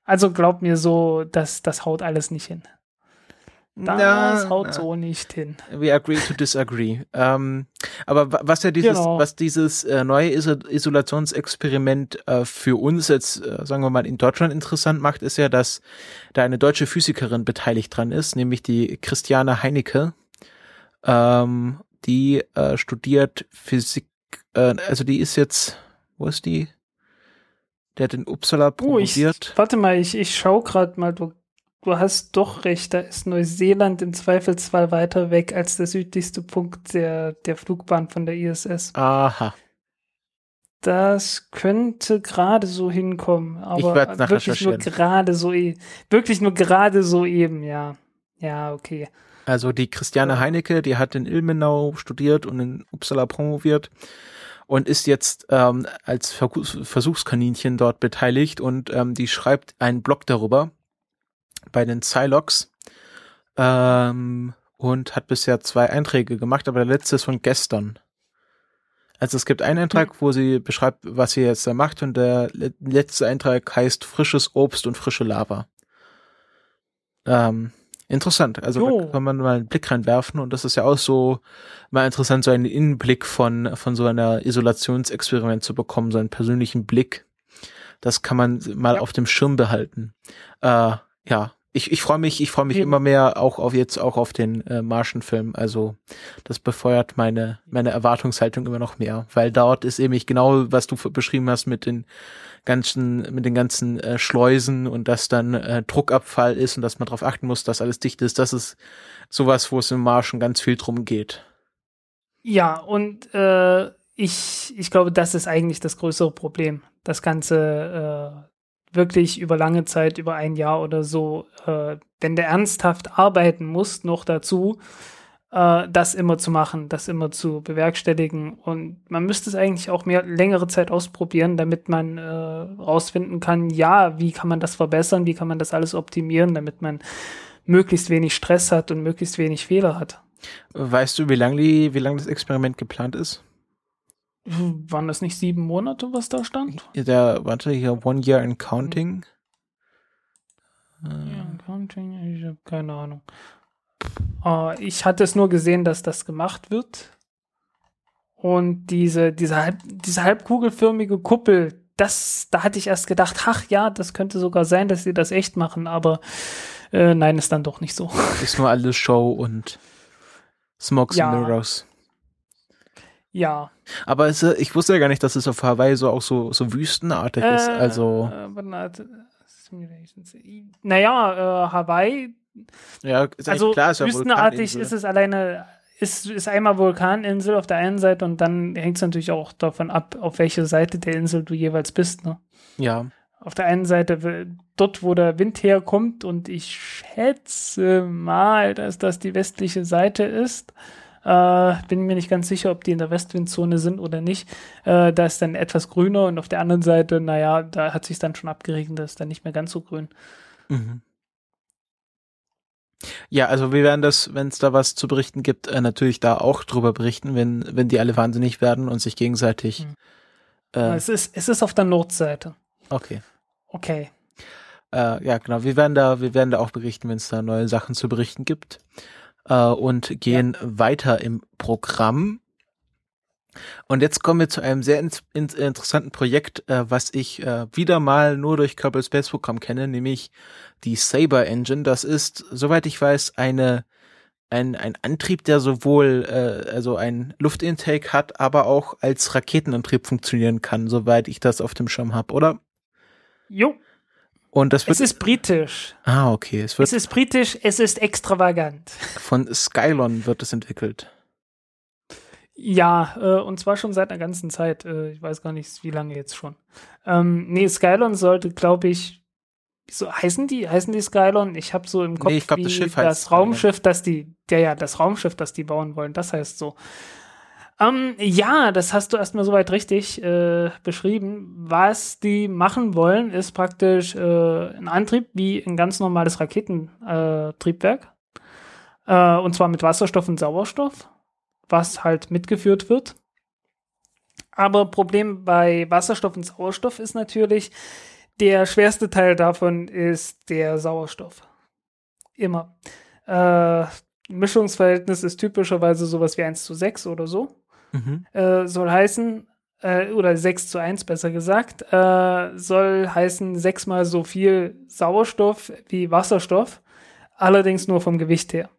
Also glaub mir so, das, das haut alles nicht hin. Das Na, haut so nicht hin. We agree to disagree. ähm, aber wa- was ja dieses, Genau. was dieses äh, neue Iso Isolationsexperiment äh, für uns jetzt, äh, sagen wir mal, in Deutschland interessant macht, ist ja, dass da eine deutsche Physikerin beteiligt dran ist, nämlich die Christiane Heinecke. Ähm, die äh, studiert Physik, äh, also die ist jetzt, wo ist die? Der hat in Uppsala Oh, ich, promoviert. warte mal, ich, ich schau gerade mal, du, du hast doch recht, da ist Neuseeland im Zweifelsfall weiter weg als der südlichste Punkt der, der Flugbahn von der ISS. Aha. Das könnte gerade so hinkommen, aber wirklich nur gerade so, e wirklich nur gerade so eben, ja. Ja, okay. Also die Christiane. Heinecke, die hat in Ilmenau studiert und in Uppsala promoviert und ist jetzt ähm, als Versuchs- Versuchskaninchen dort beteiligt und ähm, die schreibt einen Blog darüber bei den Psylocks ähm, und hat bisher zwei Einträge gemacht, aber der letzte ist von gestern. Also es gibt einen Eintrag, wo sie beschreibt, was sie jetzt da macht und der le- letzte Eintrag heißt frisches Obst und frische Lava. Ähm, interessant. Also Jo. da kann man mal einen Blick reinwerfen und das ist ja auch so mal interessant, so einen Innenblick von, von so einer Isolationsexperiment zu bekommen, so einen persönlichen Blick. Das kann man mal Ja. auf dem Schirm behalten. Äh, ja, ich, ich freue mich, ich freue mich Eben. immer mehr auch auf jetzt auch auf den äh, Martian-Film. Also das befeuert meine meine Erwartungshaltung immer noch mehr, weil dort ist eben genau, was du beschrieben hast mit den ganzen mit den ganzen äh, Schleusen und dass dann äh, Druckabfall ist und dass man darauf achten muss, dass alles dicht ist. Das ist sowas, wo es im Marschen ganz viel drum geht. Ja, und äh, ich, ich glaube, das ist eigentlich das größere Problem. das Ganze äh, wirklich über lange Zeit, über ein Jahr oder so, äh, wenn der ernsthaft arbeiten muss, noch dazu, äh, das immer zu machen, das immer zu bewerkstelligen. Und man müsste es eigentlich auch mehr längere Zeit ausprobieren, damit man äh, rausfinden kann, ja, wie kann man das verbessern, wie kann man das alles optimieren, damit man möglichst wenig Stress hat und möglichst wenig Fehler hat. Weißt du, wie lange wie lang das Experiment geplant ist? Waren das nicht sieben Monate, was da stand? Der, warte, hier, One Year in Counting. Ja, Counting, ich habe keine Ahnung. Uh, ich hatte es nur gesehen, dass das gemacht wird. Und diese, diese, halb, diese halbkugelförmige Kuppel, das, da hatte ich erst gedacht, ach ja, das könnte sogar sein, dass sie das echt machen, aber äh, nein, ist dann doch nicht so. Ist nur alles Show und Smokes Ja. and Mirrors. Ja. Aber es, äh, ich wusste ja gar nicht, dass es auf Hawaii so auch so, so wüstenartig ist. Also, Äh, warte mal, Simulations. Naja, äh, Hawaii, ja, ist also klar, ist ja wüstenartig ist es alleine, ist, ist einmal Vulkaninsel auf der einen Seite und dann hängt es natürlich auch davon ab, auf welche Seite der Insel du jeweils bist. Ne? Ja, Auf der einen Seite dort, wo der Wind herkommt und ich schätze mal, dass das die westliche Seite ist. Äh, bin mir nicht ganz sicher, ob die in der Westwindzone sind oder nicht. Äh, da ist dann etwas grüner und auf der anderen Seite, naja, da hat sich dann schon abgeregnet, da ist dann nicht mehr ganz so grün. Mhm. Ja, also wir werden das, wenn es da was zu berichten gibt, äh, natürlich da auch drüber berichten, wenn, wenn die alle wahnsinnig werden und sich gegenseitig. Mhm. Äh, Es, ist, es ist auf der Nordseite. okay. Okay. Äh, ja, genau. Wir werden da, wir werden da auch berichten, wenn es da neue Sachen zu berichten gibt. Äh, und gehen weiter im Programm. Und jetzt kommen wir zu einem sehr in, in, interessanten Projekt, äh, was ich äh, wieder mal nur durch Kerbal Space Program kenne, nämlich die Saber Engine. Das ist, soweit ich weiß, eine ein, ein Antrieb, der sowohl äh, also ein Luftintake hat, aber auch als Raketenantrieb funktionieren kann, soweit ich das auf dem Schirm habe, oder? Jo, Und das wird es ist britisch. Ah, okay. Es wird Es ist britisch, es ist extravagant. von Skylon wird es entwickelt. Ja, äh, und zwar schon seit einer ganzen Zeit. Äh, ich weiß gar nicht, wie lange jetzt schon. Ähm, nee, Skylon sollte, glaube ich, so heißen die, heißen die Skylon? Ich habe so im Kopf ich glaub, das das. Raumschiff, das die, ja, ja, das Raumschiff, das die bauen wollen, das heißt so. Ähm, ja, das hast du erstmal soweit richtig äh, beschrieben. Was die machen wollen, ist praktisch äh, ein Antrieb wie ein ganz normales Raketentriebwerk. Äh, und zwar mit Wasserstoff und Sauerstoff, was halt mitgeführt wird. Aber Problem bei Wasserstoff und Sauerstoff ist natürlich, der schwerste Teil davon ist der Sauerstoff. Immer. Äh, Mischungsverhältnis ist typischerweise sowas wie 1 zu 6 oder so Mhm. äh, soll heißen, äh, oder 6 zu 1 besser gesagt, äh, soll heißen sechsmal so viel Sauerstoff wie Wasserstoff, allerdings nur vom Gewicht her.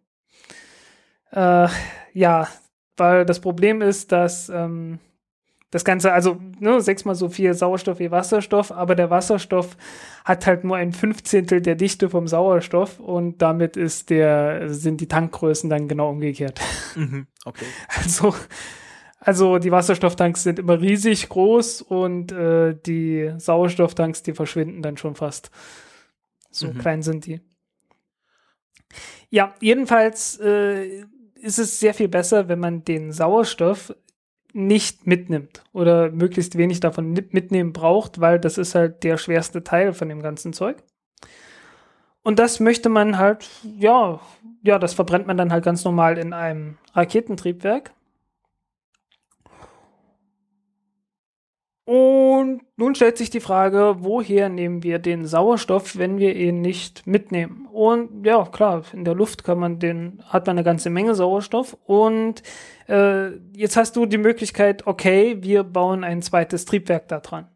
Äh, ja, weil das Problem ist, dass ähm, das Ganze, also ne, sechsmal so viel Sauerstoff wie Wasserstoff, aber der Wasserstoff hat halt nur ein Fünfzehntel der Dichte vom Sauerstoff und damit ist der, sind die Tankgrößen dann genau umgekehrt. Mhm. (laughs) Okay. Also, also die Wasserstofftanks sind immer riesig groß und äh, die Sauerstofftanks, die verschwinden dann schon fast. So Mhm. klein sind die. Ja, jedenfalls äh, ist es sehr viel besser, wenn man den Sauerstoff nicht mitnimmt oder möglichst wenig davon mit- mitnehmen braucht, weil das ist halt der schwerste Teil von dem ganzen Zeug. Und das möchte man halt, ja, ja, das verbrennt man dann halt ganz normal in einem Raketentriebwerk. Und nun stellt sich die Frage, woher nehmen wir den Sauerstoff, wenn wir ihn nicht mitnehmen? Und ja, klar, in der Luft kann man den, hat man eine ganze Menge Sauerstoff. Und äh, jetzt hast du die Möglichkeit, okay, wir bauen ein zweites Triebwerk da dran.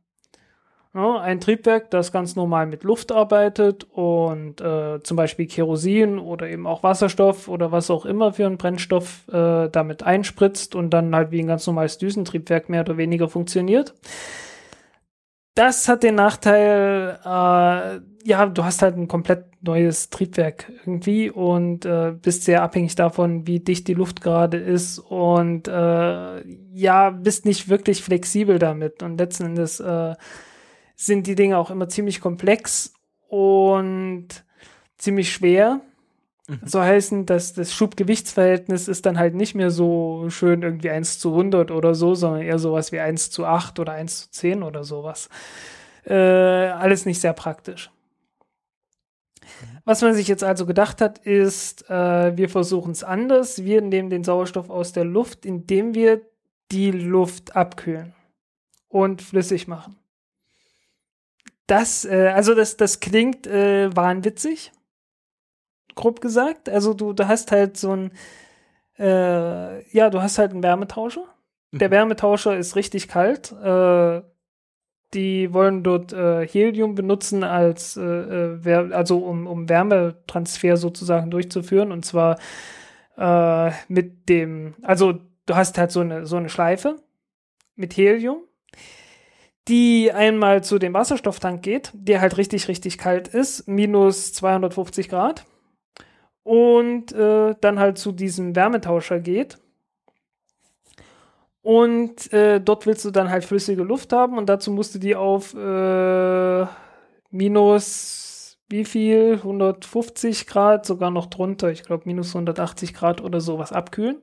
Ja, ein Triebwerk, das ganz normal mit Luft arbeitet und äh, zum Beispiel Kerosin oder eben auch Wasserstoff oder was auch immer für einen Brennstoff äh, damit einspritzt und dann halt wie ein ganz normales Düsentriebwerk mehr oder weniger funktioniert. Das hat den Nachteil, äh, ja, du hast halt ein komplett neues Triebwerk irgendwie und äh, bist sehr abhängig davon, wie dicht die Luft gerade ist und äh, ja, bist nicht wirklich flexibel damit und letzten Endes äh, sind die Dinge auch immer ziemlich komplex und ziemlich schwer. Mhm. So heißen, dass das Schubgewichtsverhältnis ist dann halt nicht mehr so schön irgendwie 1 zu 100 oder so, sondern eher sowas wie 1 zu 8 oder 1 zu 10 oder sowas. Äh, alles nicht sehr praktisch. Was man sich jetzt also gedacht hat, ist, äh, wir versuchen es anders. Wir nehmen den Sauerstoff aus der Luft, indem wir die Luft abkühlen und flüssig machen. Das, äh, also das, das klingt äh, wahnwitzig, grob gesagt. Also du, du hast halt so ein, äh, ja, du hast halt einen Wärmetauscher. Der mhm. Wärmetauscher ist richtig kalt. Äh, die wollen dort äh, Helium benutzen als äh, äh also um, um Wärmetransfer sozusagen durchzuführen und zwar äh, mit dem also du hast halt so eine so eine Schleife mit Helium die einmal zu dem Wasserstofftank geht der halt richtig richtig kalt ist minus 250 Grad und äh, dann halt zu diesem Wärmetauscher geht und äh, dort willst du dann halt flüssige Luft haben und dazu musst du die auf äh, minus wie viel? 150 Grad, sogar noch drunter. Ich glaube minus 180 Grad oder sowas abkühlen.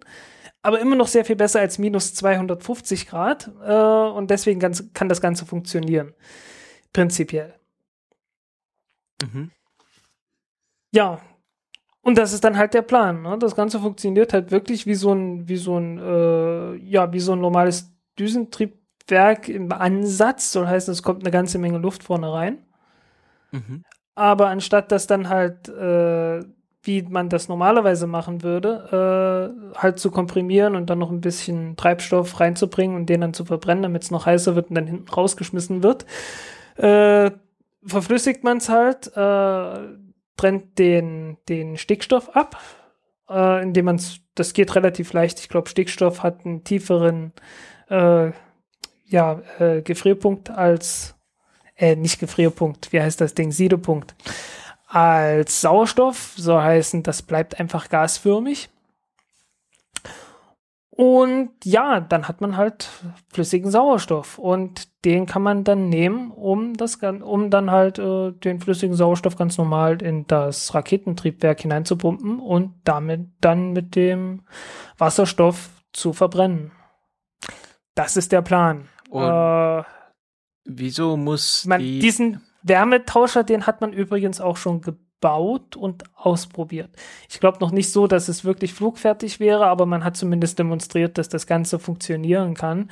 Aber immer noch sehr viel besser als minus 250 Grad. Äh, und deswegen ganz, kann das Ganze funktionieren. Prinzipiell. Mhm. Ja, und das ist dann halt der Plan. Ne? Das Ganze funktioniert halt wirklich wie so ein, wie so ein, äh, ja, wie so ein normales Düsentriebwerk im Ansatz. Soll heißen, es kommt eine ganze Menge Luft vorne rein. Mhm. Aber anstatt das dann halt, äh, wie man das normalerweise machen würde, äh, halt zu komprimieren und dann noch ein bisschen Treibstoff reinzubringen und den dann zu verbrennen, damit es noch heißer wird und dann hinten rausgeschmissen wird, äh, verflüssigt man es halt äh, trennt den, den Stickstoff ab, äh, indem man das geht relativ leicht. Ich glaube, Stickstoff hat einen tieferen äh, ja, äh, Gefrierpunkt als, äh, nicht Gefrierpunkt, wie heißt das Ding, Siedepunkt, als Sauerstoff, so heißen, das bleibt einfach gasförmig. Und ja, dann hat man halt flüssigen Sauerstoff und den kann man dann nehmen, um das um dann halt äh, den flüssigen Sauerstoff ganz normal in das Raketentriebwerk hineinzupumpen und damit dann mit dem Wasserstoff zu verbrennen. Das ist der Plan. Und äh, wieso muss man diesen Wärmetauscher, den hat man übrigens auch schon gebaut und ausprobiert. Ich glaube noch nicht so, dass es wirklich flugfertig wäre, aber man hat zumindest demonstriert, dass das Ganze funktionieren kann.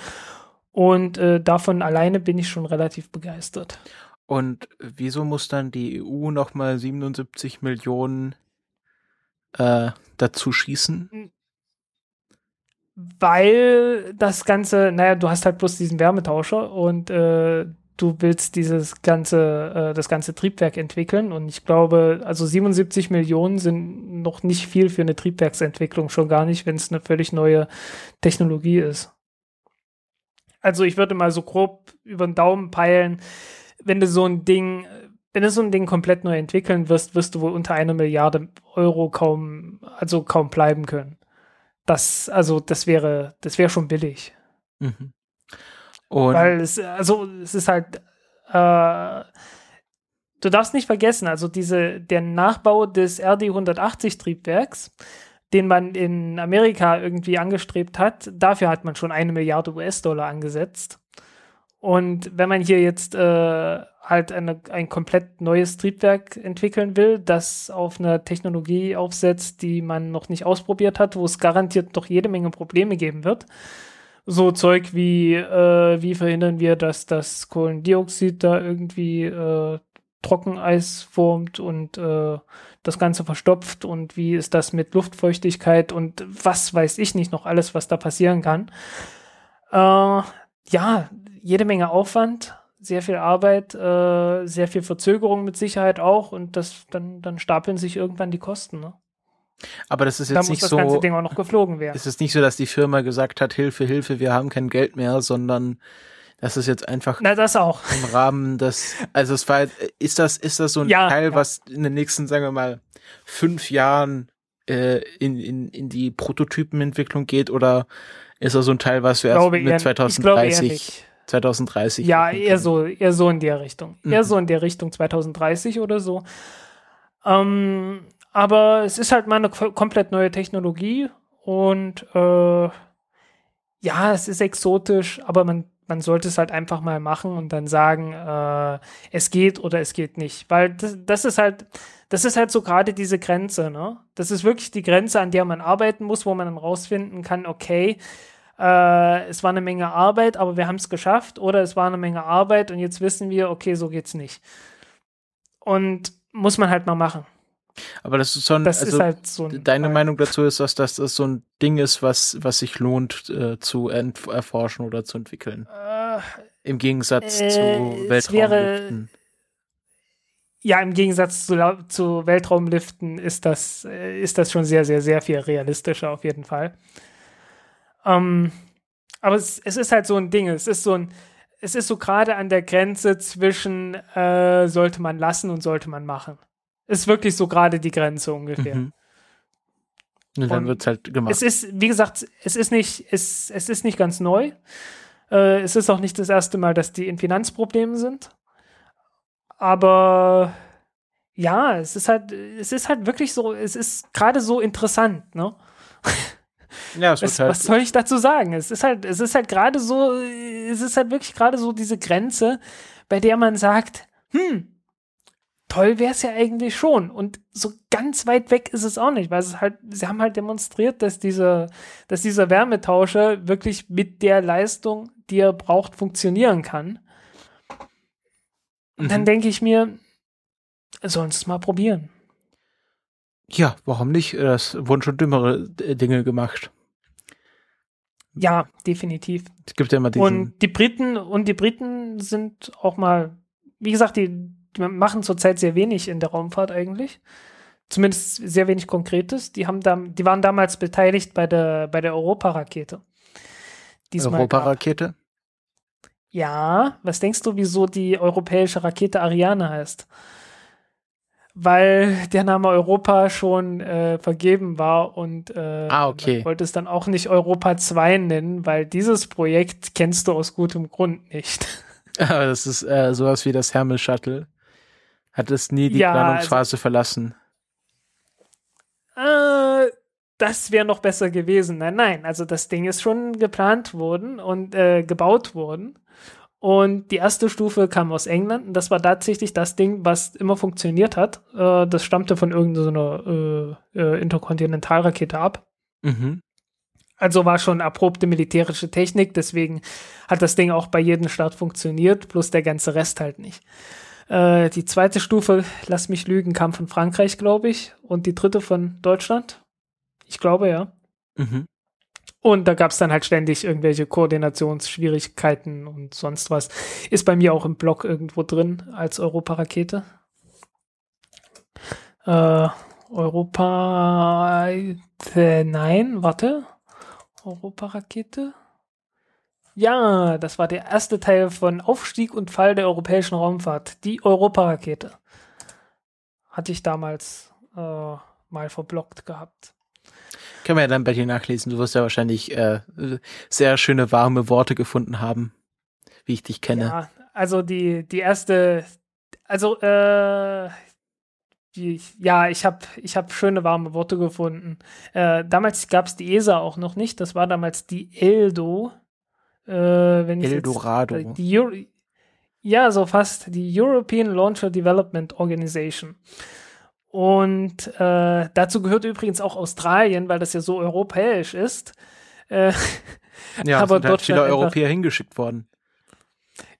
Und äh, davon alleine bin ich schon relativ begeistert. Und wieso muss dann die EU nochmal 77 Millionen äh, dazu schießen? Weil das Ganze, naja, du hast halt bloß diesen Wärmetauscher und äh, du willst dieses ganze, äh, das ganze Triebwerk entwickeln. Und ich glaube, also 77 Millionen sind noch nicht viel für eine Triebwerksentwicklung, schon gar nicht, wenn es eine völlig neue Technologie ist. Also ich würde mal so grob über den Daumen peilen, wenn du so ein Ding, wenn du so ein Ding komplett neu entwickeln wirst, wirst du wohl unter einer Milliarde Euro kaum, also kaum bleiben können. Das, also das wäre, das wäre schon billig. Mhm. Und Weil es, also es ist halt, äh, du darfst nicht vergessen, also diese, der Nachbau des RD-180 Triebwerks, den man in Amerika irgendwie angestrebt hat, dafür hat man schon eine Milliarde US-Dollar angesetzt. Und wenn man hier jetzt äh, halt eine, ein komplett neues Triebwerk entwickeln will, das auf einer Technologie aufsetzt, die man noch nicht ausprobiert hat, wo es garantiert noch jede Menge Probleme geben wird, so Zeug wie, äh, wie verhindern wir, dass das Kohlendioxid da irgendwie äh, Trockeneis formt und äh, das Ganze verstopft und wie ist das mit Luftfeuchtigkeit und was weiß ich nicht noch alles, was da passieren kann. Äh, ja, jede Menge Aufwand, sehr viel Arbeit, äh, sehr viel Verzögerung mit Sicherheit auch und das dann, dann stapeln sich irgendwann die Kosten. Ne? Aber das ist jetzt da nicht so. Das ganze Ding auch noch geflogen werden. Es ist nicht so, dass die Firma gesagt hat, Hilfe, Hilfe, wir haben kein Geld mehr, sondern das ist jetzt einfach Na, das auch. im Rahmen des, also es war, ist das, ist das so ein ja, Teil, ja. was in den nächsten, sagen wir mal, fünf Jahren äh, in, in, in die Prototypenentwicklung geht oder ist das so ein Teil, was wir erst mit 2030 2030. Ja, eher so, eher so in der Richtung. Mhm. Eher so in der Richtung 2030 oder so. Ähm, aber es ist halt mal eine ko- komplett neue Technologie und äh, ja, es ist exotisch, aber man, man sollte es halt einfach mal machen und dann sagen, äh, es geht oder es geht nicht. Weil das, das ist halt, das ist halt so gerade diese Grenze, ne? Das ist wirklich die Grenze, an der man arbeiten muss, wo man dann rausfinden kann, okay, äh, es war eine Menge Arbeit, aber wir haben es geschafft, oder es war eine Menge Arbeit und jetzt wissen wir, okay, so geht's nicht. Und muss man halt mal machen. Aber das ist so ein, Das also ist halt so ein deine Fall. Meinung dazu ist, dass das so ein Ding ist, was, was sich lohnt äh, zu erforschen oder zu entwickeln. Äh, Im Gegensatz Äh, zu wäre- Weltraumliften. ja, im Gegensatz zu, zu Weltraumliften ist das, äh, ist das schon sehr, sehr, sehr viel realistischer auf jeden Fall. Ähm, aber es, es ist halt so ein Ding, es ist so ein, es ist so gerade an der Grenze zwischen äh, sollte man lassen und sollte man machen. Ist wirklich so gerade die Grenze ungefähr. Mhm. Und dann Und wird's halt gemacht. Es ist, wie gesagt, es ist nicht, es, es ist nicht ganz neu. Äh, es ist auch nicht das erste Mal, dass die in Finanzproblemen sind. Aber ja, es ist halt, es ist halt wirklich so, es ist gerade so interessant, ne? ja, es wird Was, halt, was soll ich dazu sagen? Es ist halt, es ist halt gerade so, es ist halt wirklich gerade so diese Grenze, bei der man sagt, hm, toll wäre es ja eigentlich schon. Und so ganz weit weg ist es auch nicht, weil es halt, sie haben halt demonstriert, dass dieser, dass dieser Wärmetauscher wirklich mit der Leistung, die er braucht, funktionieren kann. Und dann Mhm. denke ich mir, sollen sie es mal probieren. ja, warum nicht? Es wurden schon dümmere äh, Dinge gemacht. Ja, definitiv. Es gibt ja immer diesen, Und die Briten und die Briten sind auch mal, wie gesagt, die machen zurzeit sehr wenig in der Raumfahrt eigentlich. Zumindest sehr wenig Konkretes. Die haben da, die waren damals beteiligt bei der bei der Europa-Rakete. Europarakete. Ja, was denkst du, wieso die europäische Rakete Ariane heißt? Weil der Name Europa schon äh, vergeben war und äh, Ah, okay. wollte es dann auch nicht Europa 2 nennen, weil dieses Projekt kennst du aus gutem Grund nicht. Aber (laughs) das ist äh, sowas wie das Hermes Shuttle. Hat es nie die Ja, also Planungsphase verlassen. Äh, das wäre noch besser gewesen. Nein, nein, also das Ding ist schon geplant worden und äh, gebaut worden. Und die erste Stufe kam aus England und das war tatsächlich das Ding, was immer funktioniert hat. Äh, das stammte von irgendeiner äh, äh, Interkontinentalrakete ab. Mhm. Also war schon erprobte militärische Technik, deswegen hat das Ding auch bei jedem Start funktioniert, bloß der ganze Rest halt nicht. Äh, die zweite Stufe, lass mich lügen, kam von Frankreich, glaube ich, und die dritte von Deutschland. Ich glaube, ja. Mhm. Und da gab es dann halt ständig irgendwelche Koordinationsschwierigkeiten und sonst was. Ist bei mir auch im Blog irgendwo drin als Europarakete. Äh, Europa. Äh, nein, warte. Europarakete? Ja, das war der erste Teil von Aufstieg und Fall der europäischen Raumfahrt. Die Europarakete. Hatte ich damals äh, mal verblockt gehabt. Können wir ja dann bei dir nachlesen. Du wirst ja wahrscheinlich äh, sehr schöne, warme Worte gefunden haben, wie ich dich kenne. Ja, also die, die erste, also äh, die, ja, ich habe ich hab schöne warme Worte gefunden. Äh, damals gab es die ESA auch noch nicht, das war damals die ELDO. Äh, wenn ich Eldorado. Jetzt, die Euro, ja, so fast, die European Launcher Development Organization. Und äh, dazu gehört übrigens auch Australien, weil das ja so europäisch ist. Äh, ja, (laughs) aber sind halt dort viele stand einfach- Europäer hingeschickt worden.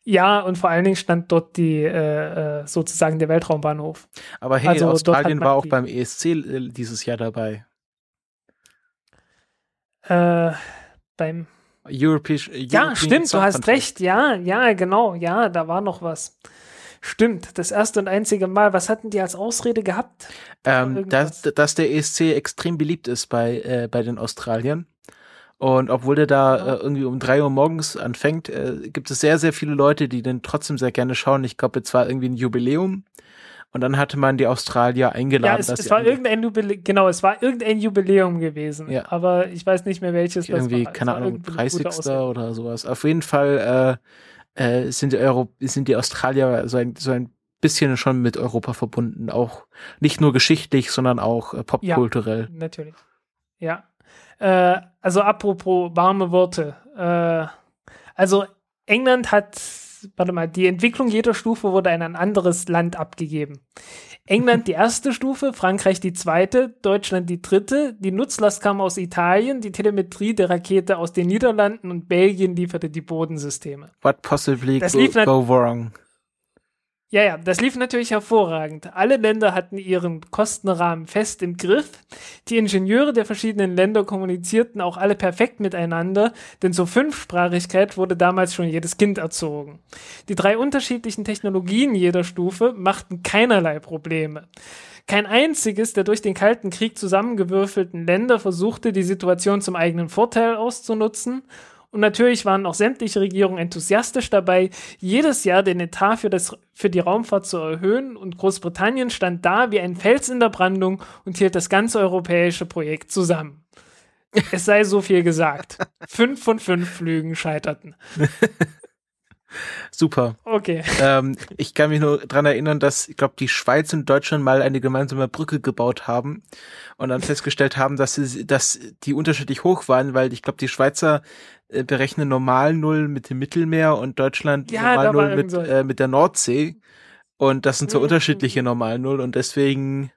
Ja, und vor allen Dingen stand dort die äh, äh, sozusagen der Weltraumbahnhof. Aber hey, Also Australien war auch beim ESC äh, dieses Jahr dabei. Äh, beim Europäisch, ja, stimmt, du hast recht. Ja, ja, genau. Ja, da war noch was. Stimmt, das erste und einzige Mal. Was hatten die als Ausrede gehabt? Ähm, dass, dass der ESC extrem beliebt ist bei, äh, bei den Australiern. Und obwohl der da Ja. äh, irgendwie um drei Uhr morgens anfängt, äh, gibt es sehr, sehr viele Leute, die den trotzdem sehr gerne schauen. Ich glaube, jetzt war irgendwie ein Jubiläum. Und dann hatte man die Australier eingeladen. Ja, es, dass es war irgendein Jubiläum, genau, es war irgendein Jubiläum gewesen. Ja. Aber ich weiß nicht mehr welches das irgendwie, war. Es keine war Ahnung, irgendeine gute 30. Ausrede. oder sowas. Auf jeden Fall äh, sind, die Euro sind die Australier so ein, so ein bisschen schon mit Europa verbunden. Auch nicht nur geschichtlich, sondern auch äh, popkulturell. Ja, natürlich. Ja. Äh, also apropos warme Worte. Äh, also England hat, warte mal, die Entwicklung jeder Stufe wurde an ein anderes Land abgegeben. England die erste Stufe, Frankreich die zweite, Deutschland die dritte, die Nutzlast kam aus Italien, die Telemetrie der Rakete aus den Niederlanden und Belgien lieferte die Bodensysteme. What possibly Das go, go wrong? Ja, ja, das lief natürlich hervorragend. Alle Länder hatten ihren Kostenrahmen fest im Griff. Die Ingenieure der verschiedenen Länder kommunizierten auch alle perfekt miteinander, denn zur Fünfsprachigkeit wurde damals schon jedes Kind erzogen. Die drei unterschiedlichen Technologien jeder Stufe machten keinerlei Probleme. Kein einziges der durch den Kalten Krieg zusammengewürfelten Länder versuchte, die Situation zum eigenen Vorteil auszunutzen. Und natürlich waren auch sämtliche Regierungen enthusiastisch dabei, jedes Jahr den Etat für, das, für die Raumfahrt zu erhöhen. Und Großbritannien stand da wie ein Fels in der Brandung und hielt das ganze europäische Projekt zusammen. Es sei so viel gesagt. (laughs) Fünf von fünf Flügen scheiterten. (laughs) Super. Okay. ähm, ich kann mich nur dran erinnern, dass ich glaube, die Schweiz und Deutschland mal eine gemeinsame Brücke gebaut haben und dann festgestellt haben, dass sie, dass die unterschiedlich hoch waren, weil ich glaube, die Schweizer äh, berechnen normal Null mit dem Mittelmeer und Deutschland Ja, normal da war Null mit, so- äh, mit der Nordsee und das sind so Mhm. unterschiedliche Normal Null und deswegen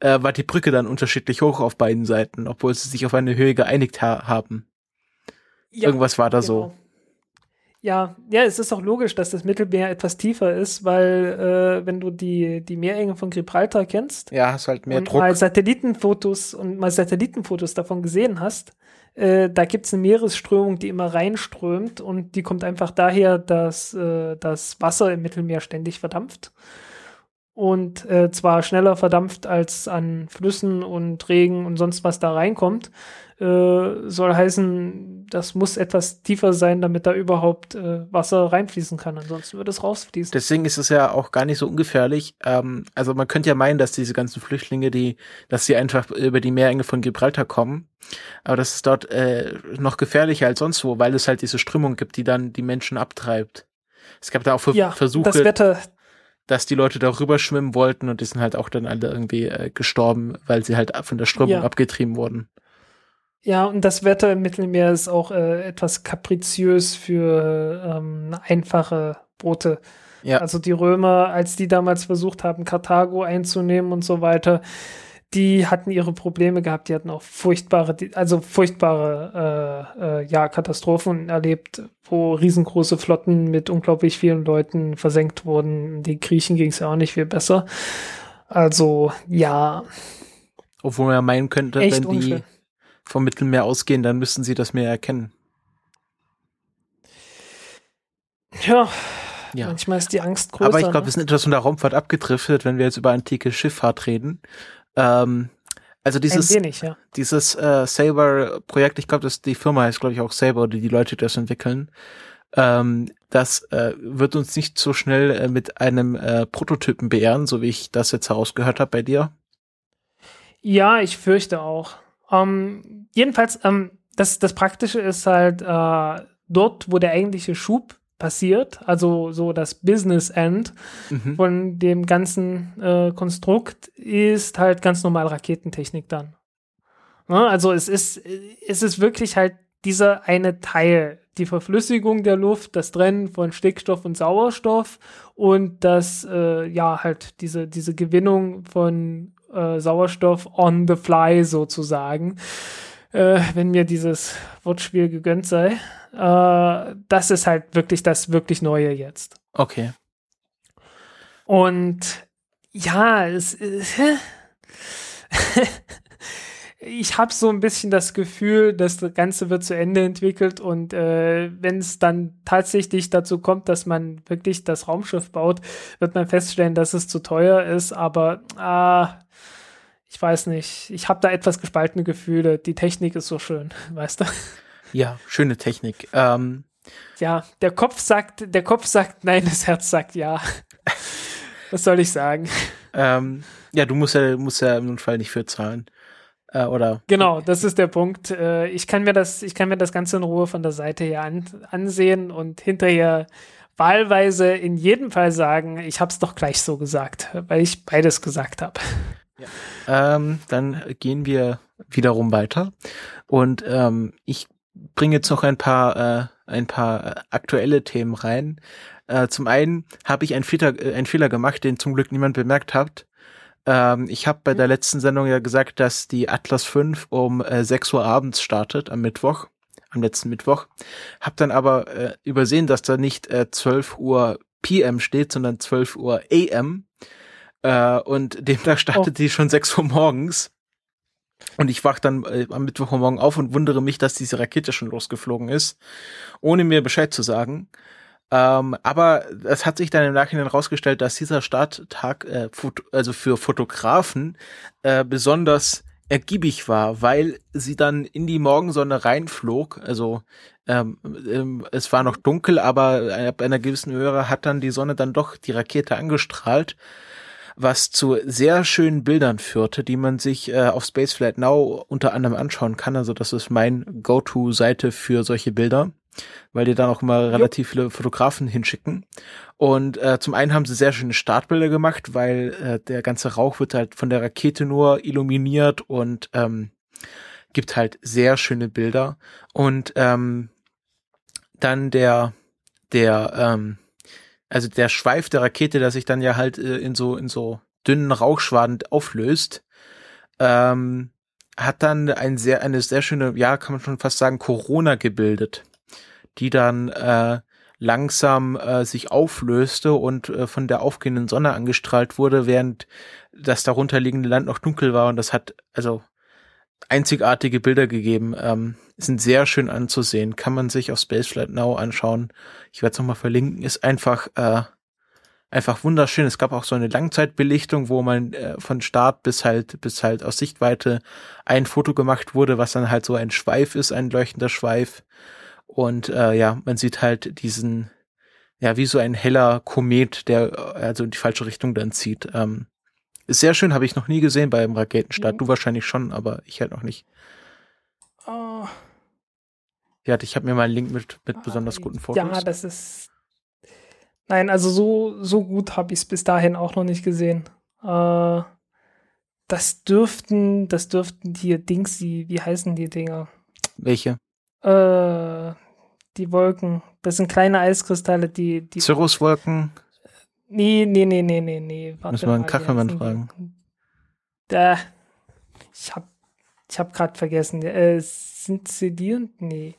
äh, war die Brücke dann unterschiedlich hoch auf beiden Seiten, obwohl sie sich auf eine Höhe geeinigt ha haben. Ja, Irgendwas war da so. Genau. Ja, ja, es ist auch logisch, dass das Mittelmeer etwas tiefer ist, weil äh, wenn du die, die Meerenge von Gibraltar kennst Ja, hast halt mehr und Druck. mal Satellitenfotos und mal Satellitenfotos davon gesehen hast, äh, da gibt's eine Meeresströmung, die immer reinströmt und die kommt einfach daher, dass äh, das Wasser im Mittelmeer ständig verdampft. Und äh, zwar schneller verdampft als an Flüssen und Regen und sonst was da reinkommt. Äh, soll heißen, das muss etwas tiefer sein, damit da überhaupt äh, Wasser reinfließen kann. Ansonsten würde es rausfließen. Deswegen ist es ja auch gar nicht so ungefährlich. Ähm, also man könnte ja meinen, dass diese ganzen Flüchtlinge, die, dass sie einfach über die Meerenge von Gibraltar kommen. Aber das ist dort äh, noch gefährlicher als sonst wo, weil es halt diese Strömung gibt, die dann die Menschen abtreibt. Es gab da auch Ver ja, Versuche, das Wetter, dass die Leute darüber schwimmen wollten und die sind halt auch dann alle irgendwie äh, gestorben, weil sie halt von der Strömung Ja. abgetrieben wurden. Ja, und das Wetter im Mittelmeer ist auch äh, etwas kapriziös für ähm, einfache Boote. Ja. Also die Römer, als die damals versucht haben, Karthago einzunehmen und so weiter, die hatten ihre Probleme gehabt, die hatten auch furchtbare, also furchtbare äh, äh, ja, Katastrophen erlebt, wo riesengroße Flotten mit unglaublich vielen Leuten versenkt wurden. Den Griechen ging es ja auch nicht viel besser. Also ja, Obwohl man ja meinen könnte, echt wenn die unschön. Vom Mittelmeer ausgehen, dann müssten sie das Meer erkennen. Ja, Ja. manchmal ist die Angst größer. Aber ich glaube, ne? wir sind etwas von der Raumfahrt abgedriftet, wenn wir jetzt über antike Schifffahrt reden. Ähm, also dieses, wenig, ja. dieses äh, Saber-Projekt, ich glaube, die Firma heißt, glaube ich, auch Saber, die die Leute, die das entwickeln. Ähm, das äh, wird uns nicht so schnell äh, mit einem äh, Prototypen beehren, so wie ich das jetzt herausgehört habe bei dir. Ja, ich fürchte auch. Ähm, jedenfalls, ähm, das, das Praktische ist halt äh, dort, wo der eigentliche Schub passiert, also so das Business End Mhm. von dem ganzen äh, Konstrukt, ist halt ganz normal Raketentechnik dann. Ne? Also es ist, es ist wirklich halt dieser eine Teil, die Verflüssigung der Luft, das Trennen von Stickstoff und Sauerstoff und das, äh, ja, halt diese, diese Gewinnung von äh, Sauerstoff on the fly sozusagen, äh, wenn mir dieses Wortspiel gegönnt sei. Äh, das ist halt wirklich das wirklich Neue jetzt. Okay. Und ja, es äh, (laughs) ich habe so ein bisschen das Gefühl, dass das Ganze wird zu Ende entwickelt und äh, wenn es dann tatsächlich dazu kommt, dass man wirklich das Raumschiff baut, wird man feststellen, dass es zu teuer ist. Aber ah, ich weiß nicht, ich habe da etwas gespaltene Gefühle. Die Technik ist so schön, (laughs) weißt du? Ja, schöne Technik. Ähm, Ja, der Kopf sagt, der Kopf sagt nein, das Herz sagt ja. (laughs) Was soll ich sagen? ähm, ja, du musst ja, musst ja im Notfall nicht für zahlen. Äh, oder genau, das ist der Punkt. Äh, ich kann mir das, ich kann mir das Ganze in Ruhe von der Seite her an, ansehen und hinterher wahlweise in jedem Fall sagen, ich habe es doch gleich so gesagt, weil ich beides gesagt habe. Ja. Ähm, dann gehen wir wiederum weiter und ähm, ich bringe jetzt noch ein paar äh, ein paar aktuelle Themen rein. Äh, zum einen habe ich einen Fehler, äh, einen Fehler gemacht, den zum Glück niemand bemerkt hat. Ähm, ich habe bei der letzten Sendung ja gesagt, dass die Atlas 5 um äh, 6 Uhr abends startet am Mittwoch, am letzten Mittwoch. Hab dann aber äh, übersehen, dass da nicht äh, 12 Uhr PM steht, sondern 12 Uhr AM. Äh, und demnach startet oh. die schon 6 Uhr morgens. Und ich wach dann äh, am Mittwochmorgen auf und wundere mich, dass diese Rakete schon losgeflogen ist, ohne mir Bescheid zu sagen. Ähm, aber es hat sich dann im Nachhinein herausgestellt, dass dieser Starttag äh, also für Fotografen äh, besonders ergiebig war, weil sie dann in die Morgensonne reinflog. Also ähm, ähm, es war noch dunkel, aber ab einer gewissen Höhe hat dann die Sonne dann doch die Rakete angestrahlt, was zu sehr schönen Bildern führte, die man sich äh, auf Spaceflight Now unter anderem anschauen kann. Also das ist mein Go-To-Seite für solche Bilder weil die dann auch immer relativ viele Fotografen hinschicken. Und äh, zum einen haben sie sehr schöne Startbilder gemacht, weil äh, der ganze Rauch wird halt von der Rakete nur illuminiert und ähm, gibt halt sehr schöne Bilder. Und ähm, dann der, der, ähm, also der Schweif der Rakete, der sich dann ja halt äh, in so, in so dünnen Rauchschwaden auflöst, ähm, hat dann ein sehr, eine sehr schöne, ja, kann man schon fast sagen, Corona gebildet die dann äh, langsam äh, sich auflöste und äh, von der aufgehenden Sonne angestrahlt wurde, während das darunterliegende Land noch dunkel war. Und das hat also einzigartige Bilder gegeben. Ähm, sind sehr schön anzusehen. Kann man sich auf Spaceflight Now anschauen. Ich werde es nochmal verlinken. Ist einfach äh, einfach wunderschön. Es gab auch so eine Langzeitbelichtung, wo man äh, von Start bis halt bis halt aus Sichtweite ein Foto gemacht wurde, was dann halt so ein Schweif ist, ein leuchtender Schweif. Und äh, ja, man sieht halt diesen, ja, wie so ein heller Komet, der äh, also in die falsche Richtung dann zieht. Ähm, ist sehr schön, habe ich noch nie gesehen beim Raketenstart. Mhm. Du wahrscheinlich schon, aber ich halt noch nicht. Oh. Ja, ich habe mir mal einen Link mit, mit ah, besonders guten Fotos. Ja, das ist. Nein, also so, so gut habe ich es bis dahin auch noch nicht gesehen. Äh, das dürften, das dürften die Dings, die, wie heißen die Dinger? Welche? Äh, die Wolken. Das sind kleine Eiskristalle, die. die Cirruswolken? Nee, nee, nee, nee, nee, nee. Warte Müssen wir einen Kaffeemann fragen. Da. Ich hab, ich hab grad vergessen. Äh, sind sie die und nee.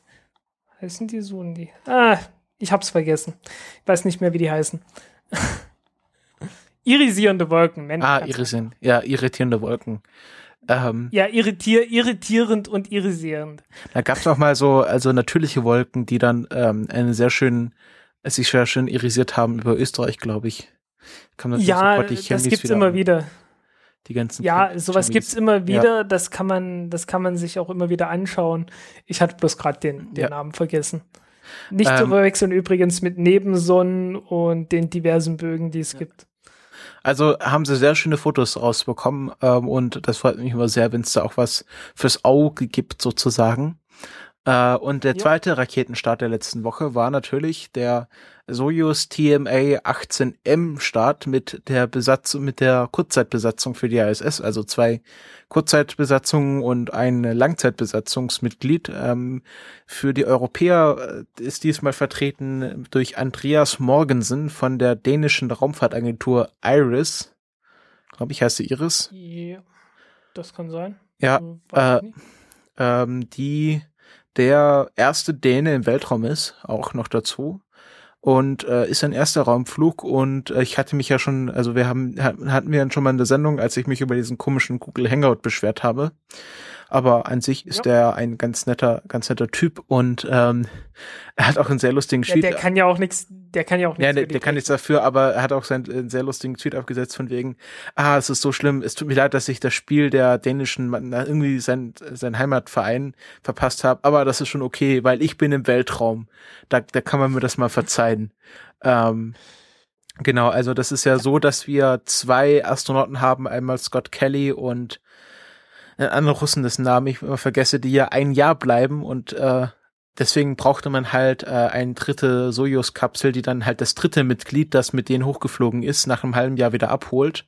Heißen die so und die? Ah, ich hab's vergessen. Ich weiß nicht mehr, wie die heißen. (laughs) Irisierende Wolken, Mensch. Ah, irisierend. Ja, irritierende Wolken. Ähm, ja, irritier irritierend und irisierend. Da gab es auch mal so also natürliche Wolken, die dann ähm, einen sehr schönen, sich sehr schön irisiert haben über Österreich, glaube ich. das ja, das gibt's wieder immer wieder. Die ganzen ja, sowas gibt es immer wieder. Ja. Das kann man, das kann man sich auch immer wieder anschauen. Ich hatte bloß gerade den, den ja. Namen vergessen. Nicht ähm, zu verwechseln übrigens mit Nebensonnen und den diversen Bögen, die es ja. gibt. Also haben sie sehr schöne Fotos rausbekommen ähm, und das freut mich immer sehr, wenn es da auch was fürs Auge gibt sozusagen. Äh, und der zweite ja. Raketenstart der letzten Woche war natürlich der Soyuz TMA 18M Start mit der Besatzung, mit der Kurzzeitbesatzung für die ISS, also zwei Kurzzeitbesatzungen und ein Langzeitbesatzungsmitglied. Ähm, für die Europäer äh, ist diesmal vertreten durch Andreas Morgensen von der dänischen Raumfahrtagentur IRIS. Glaube ich, heißt sie Iris. Ja, das kann sein. Ja, äh, ähm, die der erste Däne im Weltraum ist, auch noch dazu. Und äh, ist ein erster Raumflug und äh, ich hatte mich ja schon, also wir haben, hatten wir ja schon mal in der Sendung, als ich mich über diesen komischen Google Hangout beschwert habe, aber an sich ist ja. der ein ganz netter, ganz netter Typ und ähm, (laughs) er hat auch einen sehr lustigen ja, Tweet. Der kann ja auch nichts, der kann ja auch nichts. Ja, der, der kann nichts dafür, aber er hat auch seinen, einen sehr lustigen Tweet abgesetzt von wegen, ah, es ist so schlimm, es tut mir leid, dass ich das Spiel der dänischen, irgendwie sein, sein Heimatverein verpasst habe, aber das ist schon okay, weil ich bin im Weltraum. Da, da kann man mir das mal verzeihen. Ähm, Genau, also das ist ja so, dass wir zwei Astronauten haben, einmal Scott Kelly und äh, andere Russen, dessen Namen ich immer vergesse, die ja ein Jahr bleiben und äh, deswegen brauchte man halt äh, eine dritte Sojus-Kapsel, die dann halt das dritte Mitglied, das mit denen hochgeflogen ist, nach einem halben Jahr wieder abholt.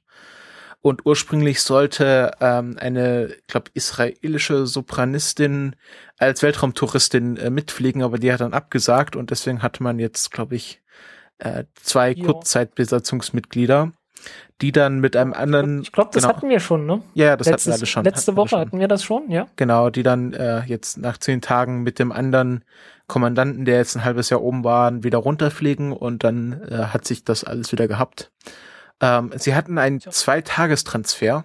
Und ursprünglich sollte ähm, eine, ich glaube, israelische Sopranistin als Weltraumtouristin äh, mitfliegen, aber die hat dann abgesagt und deswegen hatte man jetzt, glaube ich, äh, zwei Ja. Kurzzeitbesatzungsmitglieder, die dann mit einem anderen. Ich glaube, das genau, hatten wir schon, ne? Ja, das hatten Letztes, wir alle schon. Letzte hatten Woche schon. hatten wir das schon, ja? Genau, die dann äh, jetzt nach zehn Tagen mit dem anderen Kommandanten, der jetzt ein halbes Jahr oben war, wieder runterfliegen und dann äh, hat sich das alles wieder gehabt. Ähm, sie hatten einen. Zweitagestransfer,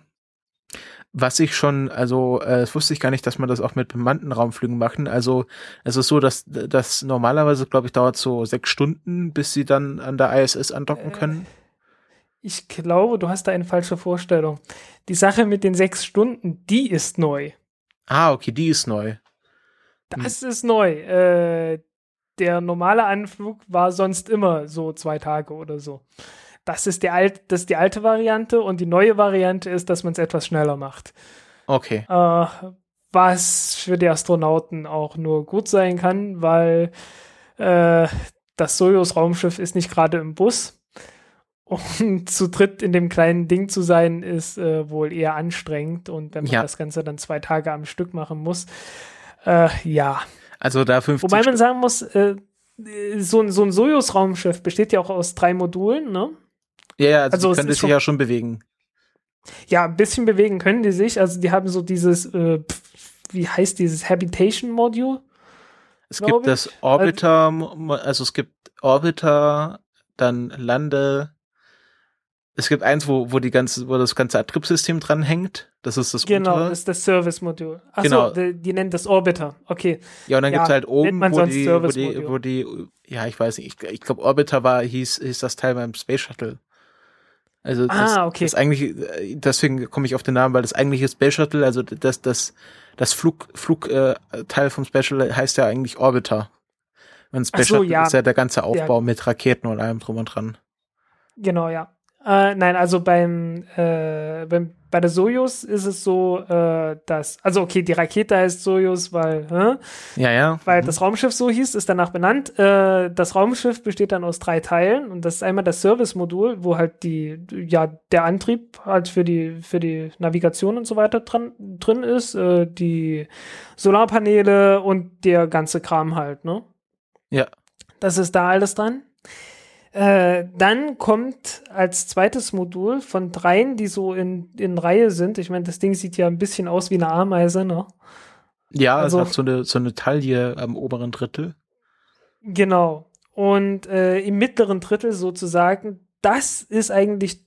was ich schon, also äh, das wusste ich gar nicht, dass man das auch mit bemannten Raumflügen machen. Also es ist so, dass das normalerweise, glaube ich, dauert so sechs Stunden, bis sie dann an der ISS andocken Äh, können. Ich glaube, du hast da eine falsche Vorstellung. Die Sache mit den sechs Stunden, die ist neu. Ah, okay, die ist neu. Das ist neu. Äh, der normale Anflug war sonst immer so zwei Tage oder so. Das ist, die alt, das ist die alte Variante und die neue Variante ist, dass man es etwas schneller macht. Okay. Äh, was für die Astronauten auch nur gut sein kann, weil äh, das Sojus-Raumschiff ist nicht gerade im Bus. Und (laughs) zu dritt in dem kleinen Ding zu sein, ist äh, wohl eher anstrengend. Und wenn man Ja. das Ganze dann zwei Tage am Stück machen muss, äh, ja. Also da 50 Wobei man sagen muss, äh, so, ein- so ein Sojus-Raumschiff besteht ja auch aus drei Modulen, ne? Ja, ja, also, also die es ist sich ja schon bewegen. Ja, ein bisschen bewegen können die sich. Also die haben so dieses, äh, wie heißt dieses Habitation-Module? Es glaub gibt das ich. Orbiter, mo- also es gibt Orbiter, dann Lande. Es gibt eins, wo, wo die ganze, wo das ganze Antriebssystem dran hängt. Das ist das Genau, untere. das ist das Service-Modul. Achso, Genau. die, die nennen das Orbiter. Okay. ja, und dann ja, gibt's halt oben, wo die, wo die, wo die, ja, ich weiß nicht, ich, ich glaube Orbiter war, hieß, hieß das Teil beim Space Shuttle. Also das, Ah, okay. das eigentlich, deswegen komme ich auf den Namen, weil das eigentliche Space Shuttle, also das, das, das Flug, Flug, äh, vom Space Shuttle heißt ja eigentlich Orbiter. Und Space so, Shuttle ja. ist ja der ganze Aufbau mit Raketen und allem drum und dran. Genau, ja. Äh, nein, also beim, äh, beim bei der Sojus ist es so, äh, dass, also okay, die Rakete heißt Sojus, weil, hä? Ja, ja. weil Mhm. das Raumschiff so hieß, ist danach benannt. Äh, das Raumschiff besteht dann aus drei Teilen und das ist einmal das Service-Modul, wo halt die, ja, der Antrieb halt für die, für die Navigation und so weiter dran, drin ist, äh, die Solarpaneele und der ganze Kram halt, ne? Ja. Das ist da alles dran. Äh, dann kommt als zweites Modul von dreien, die so in, in Reihe sind. Ich meine, das Ding sieht ja ein bisschen aus wie eine Ameise, ne? Ja, Also- es hat so eine, so eine Taille am oberen Drittel. Genau. Und äh, im mittleren Drittel sozusagen, das ist eigentlich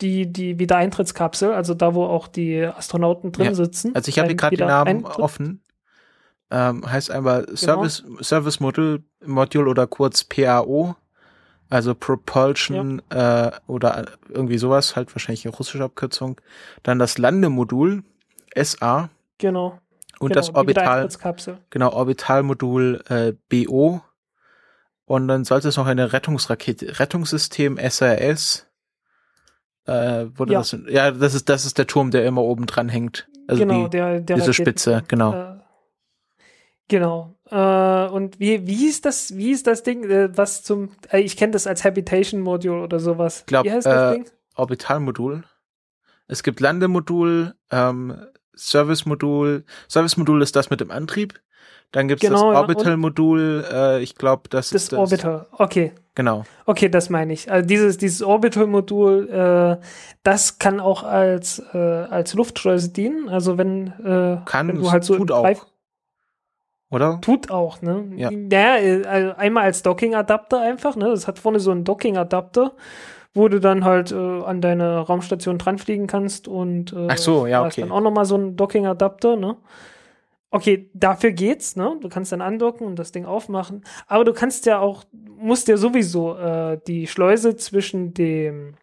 die, die Wiedereintrittskapsel, also da, wo auch die Astronauten drin Ja. sitzen. Also ich habe hier gerade die Namen offen. Ähm, heißt einmal Genau. Service, Service Module, Module oder kurz PAO. Also Propulsion äh, oder irgendwie sowas, halt wahrscheinlich eine russische Abkürzung. Dann das Landemodul, SA. Genau. Und genau, das Orbital, genau, Orbitalmodul äh, BO. Und dann sollte es noch eine Rettungsrakete, Rettungssystem SRS. Äh, wurde Ja. das, ja, das ist, das ist der Turm, der immer oben dran hängt. Also genau, die, der, der diese Raketen- Spitze, genau. Äh, genau. Äh, und wie, wie hieß das, wie hieß das Ding, äh, was zum, äh, ich kenne das als Habitation Module oder sowas. glaub, wie heißt das äh, Ding? Orbitalmodul. Es gibt Landemodul, ähm, Servicemodul. Servicemodul ist das mit dem Antrieb. Dann gibt es Genau, das Orbitalmodul. Äh, ich glaube, das, Das ist das. Orbiter. Okay. Genau. Okay, das meine ich. Also dieses, dieses Orbital-Modul, äh, das kann auch als, äh, als Luftschleuse dienen. Also wenn, äh, Kann, wenn du halt so tut auch. Oder? Tut auch, ne? Ja. Naja, äh, also einmal als Docking-Adapter einfach, ne? Das hat vorne so einen Docking-Adapter, wo du dann halt äh, an deine Raumstation dranfliegen kannst und äh, Ach so, ja, okay. dann auch nochmal so ein Docking-Adapter, ne? Okay, dafür geht's, ne? Du kannst dann andocken und das Ding aufmachen. Aber du kannst ja auch, musst ja sowieso äh, die Schleuse zwischen dem,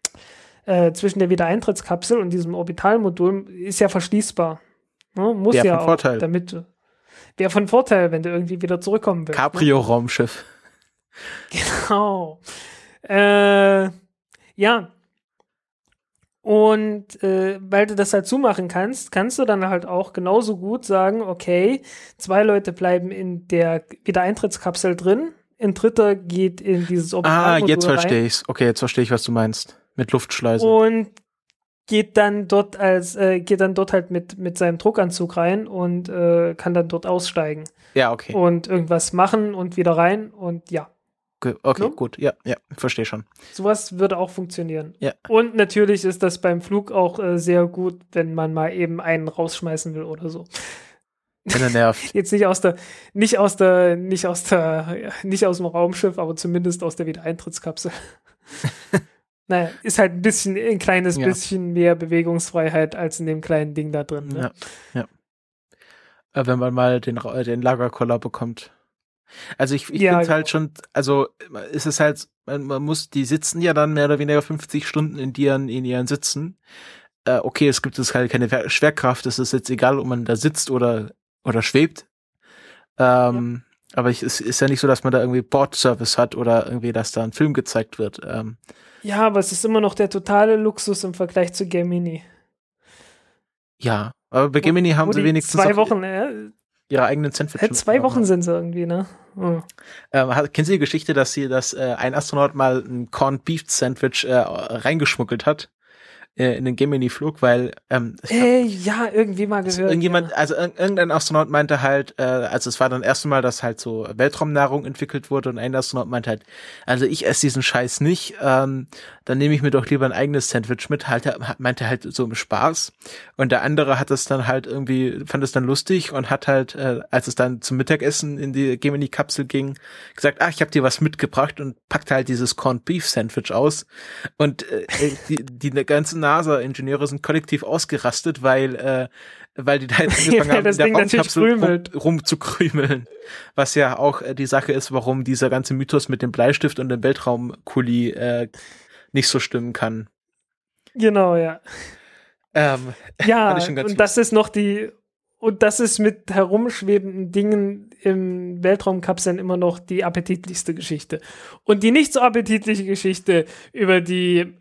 äh, zwischen der Wiedereintrittskapsel und diesem Orbitalmodul ist ja verschließbar. Ne? Muss ja von auch, Vorteil. damit. Wäre von Vorteil, wenn du irgendwie wieder zurückkommen willst. Ne? Cabrio-Raumschiff. Genau. Äh, ja. Und äh, weil du das halt zumachen kannst, kannst du dann halt auch genauso gut sagen, okay, zwei Leute bleiben in der Wiedereintrittskapsel drin, ein dritter geht in dieses Ah, jetzt verstehe ich's. Okay, jetzt verstehe ich, was du meinst. Mit Luftschleuse. Und geht dann dort als äh, geht dann dort halt mit mit seinem Druckanzug rein und äh, kann dann dort aussteigen. Ja, okay. Und irgendwas machen und wieder rein und ja. Okay, okay no? gut. Ja, ja, verstehe schon. Sowas würde auch funktionieren. Ja. Und natürlich ist das beim Flug auch äh, sehr gut, wenn man mal eben einen rausschmeißen will oder so. Wenn er nervt. (laughs) Jetzt nicht aus der, nicht aus der, nicht aus der, nicht aus dem Raumschiff, aber zumindest aus der Wiedereintrittskapsel. (laughs) naja, ist halt ein bisschen, ein kleines ja. bisschen mehr Bewegungsfreiheit als in dem kleinen Ding da drin. Ne? Ja, ja. Äh, wenn man mal den, den Lagerkoller bekommt. Also ich, ich ja, finde es halt genau. schon, also ist es halt, man, man, muss, die sitzen ja dann mehr oder weniger 50 Stunden in ihren, in ihren Sitzen. Äh, okay, es gibt es halt keine Schwerkraft, es ist jetzt egal, ob man da sitzt oder, oder schwebt. Ähm. Aber ich, es ist ja nicht so, dass man da irgendwie Bordservice hat oder irgendwie, dass da ein Film gezeigt wird. Ähm, ja, aber es ist immer noch der totale Luxus im Vergleich zu Gemini. Ja, aber bei Gemini haben sie wenigstens zwei Wochen, äh, ihre eigenen Sandwich. Zwei Wochen sind sie irgendwie, ne? Oh. Ähm, kennen Sie die Geschichte, dass sie, dass äh, ein Astronaut mal ein Corned Beef Sandwich äh, reingeschmuggelt hat? Äh, in den Gemini-Flug, weil ähm, äh, ja, irgendwie mal gehört. Irgendjemand, ja. also irgendein Astronaut meinte halt, äh, also es war dann erste Mal, dass halt so Weltraumnahrung entwickelt wurde und ein Astronaut meinte halt, also ich esse diesen Scheiß nicht, ähm, dann nehme ich mir doch lieber ein eigenes Sandwich mit, halt, meinte halt so im Spaß. Und der andere hat es dann halt irgendwie, fand es dann lustig und hat halt, äh, als es dann zum Mittagessen in die Gemini-Kapsel ging, gesagt, ach, ich habe dir was mitgebracht und packte halt dieses Corned Beef Sandwich aus. Und äh, die, die ganzen NASA-Ingenieure sind kollektiv ausgerastet, weil äh, weil die da jetzt (laughs) angefangen haben, in der Raumkapsel rum, rumzukrümeln. Was ja auch äh, die Sache ist, warum dieser ganze Mythos mit dem Bleistift und dem Weltraumkuli äh, nicht so stimmen kann. Genau, ja. Ähm, (laughs) ja, und das ist noch die und das ist mit herumschwebenden Dingen im Weltraumkapseln immer noch die appetitlichste Geschichte. Und die nicht so appetitliche Geschichte, über die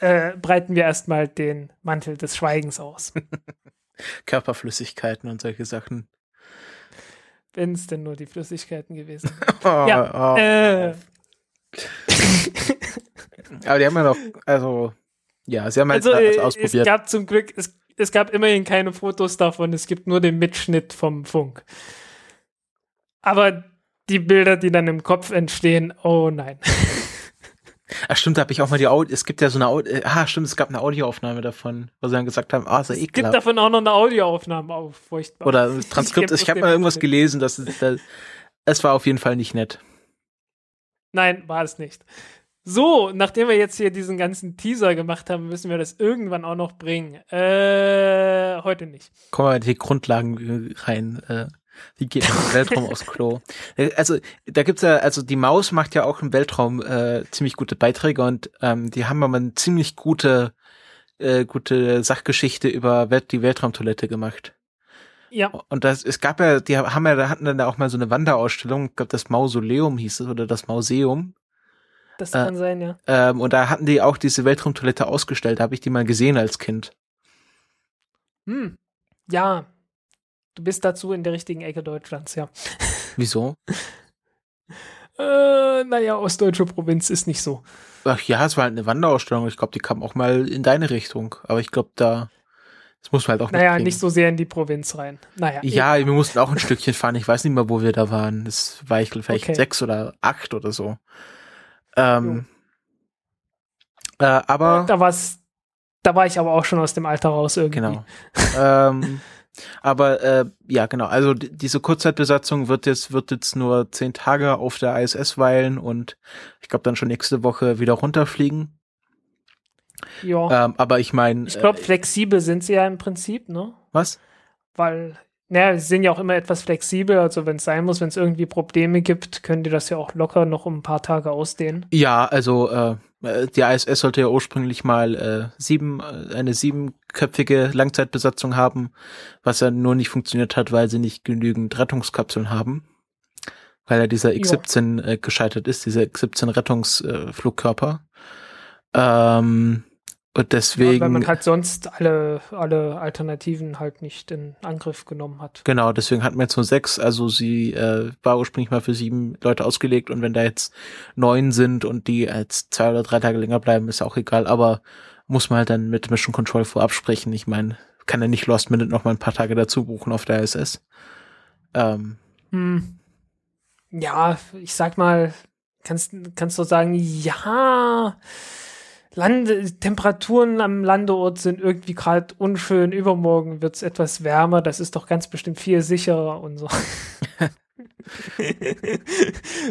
äh, breiten wir erstmal den Mantel des Schweigens aus. (laughs) Körperflüssigkeiten und solche Sachen. Wenn es denn nur die Flüssigkeiten gewesen (laughs) wären. oh, ja, oh. Äh. (laughs) Aber die haben ja noch, also, ja, sie haben halt also, äh, ausprobiert. Es gab zum Glück, es es gab immerhin keine Fotos davon, es gibt nur den Mitschnitt vom Funk. Aber die Bilder, die dann im Kopf entstehen, oh nein. (laughs) Ach stimmt, da habe ich auch mal die Audio, es gibt ja so eine Audio, ah stimmt, es gab eine Audioaufnahme davon, wo sie dann gesagt haben, ah, so ekelhaft. Es gibt davon auch noch eine Audioaufnahme, auch furchtbar. Oder ein Transkript, ich, ich habe mal irgendwas gelesen, dass es, es war auf jeden Fall nicht nett. Nein, war es nicht. So, nachdem wir jetzt hier diesen ganzen Teaser gemacht haben, müssen wir das irgendwann auch noch bringen. Äh, heute nicht. Kommen wir in die Grundlagen rein. Äh, wie geht man (laughs) Weltraum aus Klo? Äh, also, da gibt's ja, also die Maus macht ja auch im Weltraum äh, ziemlich gute Beiträge und ähm, die haben aber eine ziemlich gute, äh, gute Sachgeschichte über Welt, die Weltraumtoilette gemacht. Ja. Und das, es gab ja, die haben ja, da hatten dann auch mal so eine Wanderausstellung, ich glaube das Mausoleum hieß es, oder das Mauseum das kann äh, sein, ja. Ähm, und da hatten die auch diese Weltraumtoilette ausgestellt. Da habe ich die mal gesehen als Kind. Hm. Ja. Du bist dazu in der richtigen Ecke Deutschlands, ja. (laughs) Wieso? äh, naja, ostdeutsche Provinz ist nicht so. Ach ja, es war halt eine Wanderausstellung. Ich glaube, die kam auch mal in deine Richtung. Aber ich glaube, da. Das muss man halt auch Naja, mitkriegen. nicht so sehr in die Provinz rein. Naja. Ja, eben. wir mussten auch ein Stückchen fahren. Ich weiß nicht mehr, wo wir da waren. Das war ich vielleicht okay. sechs oder acht oder so. Ähm, äh, aber. Da war's, da war ich aber auch schon aus dem Alter raus irgendwie. Genau. ähm, aber äh, ja, genau. Also diese Kurzzeitbesatzung wird jetzt wird jetzt nur zehn Tage auf der ISS weilen und ich glaube dann schon nächste Woche wieder runterfliegen. Ja. Ähm, aber ich meine. Ich glaube, äh, flexibel sind sie ja im Prinzip, ne? Was? Weil naja, sie sind ja auch immer etwas flexibel, also wenn es sein muss, wenn es irgendwie Probleme gibt, können die das ja auch locker noch um ein paar Tage ausdehnen. Ja, also äh, die ISS sollte ja ursprünglich mal äh, sieben, äh, eine siebenköpfige Langzeitbesatzung haben, was ja nur nicht funktioniert hat, weil sie nicht genügend Rettungskapseln haben. Weil ja dieser X-17 äh, gescheitert ist, dieser X-17 Rettungsflugkörper. Äh, ähm, Und deswegen. Ja, weil man halt sonst alle, alle Alternativen halt nicht in Angriff genommen hat. Genau, deswegen hatten wir jetzt nur sechs. Also sie äh, war ursprünglich mal für sieben Leute ausgelegt und wenn da jetzt neun sind und die als zwei oder drei Tage länger bleiben, ist auch egal. Aber muss man halt dann mit Mission Control vorab sprechen. Ich meine, kann er nicht Lost Minute noch mal ein paar Tage dazu buchen auf der ISS. Ähm. Hm. Ja, ich sag mal, kannst, kannst du sagen, ja, Lande, Temperaturen am Landeort sind irgendwie gerade unschön. Übermorgen wird es etwas wärmer. Das ist doch ganz bestimmt viel sicherer und so. (laughs)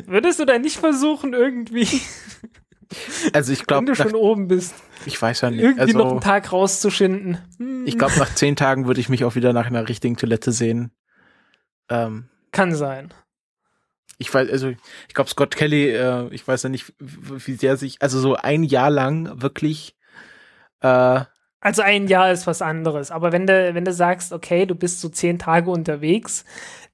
Würdest du da nicht versuchen, irgendwie? Also ich glaube, wenn du schon oben bist, ich weiß ja nicht, irgendwie also, noch einen Tag rauszuschinden. Hm. Ich glaube, nach zehn Tagen würde ich mich auch wieder nach einer richtigen Toilette sehen. Ähm, Kann sein ich weiß, also ich glaube Scott Kelly, äh, ich weiß ja nicht, wie sehr sich, also so ein Jahr lang wirklich. Äh, also ein Jahr ist was anderes, aber wenn du, wenn du sagst, okay, du bist so zehn Tage unterwegs,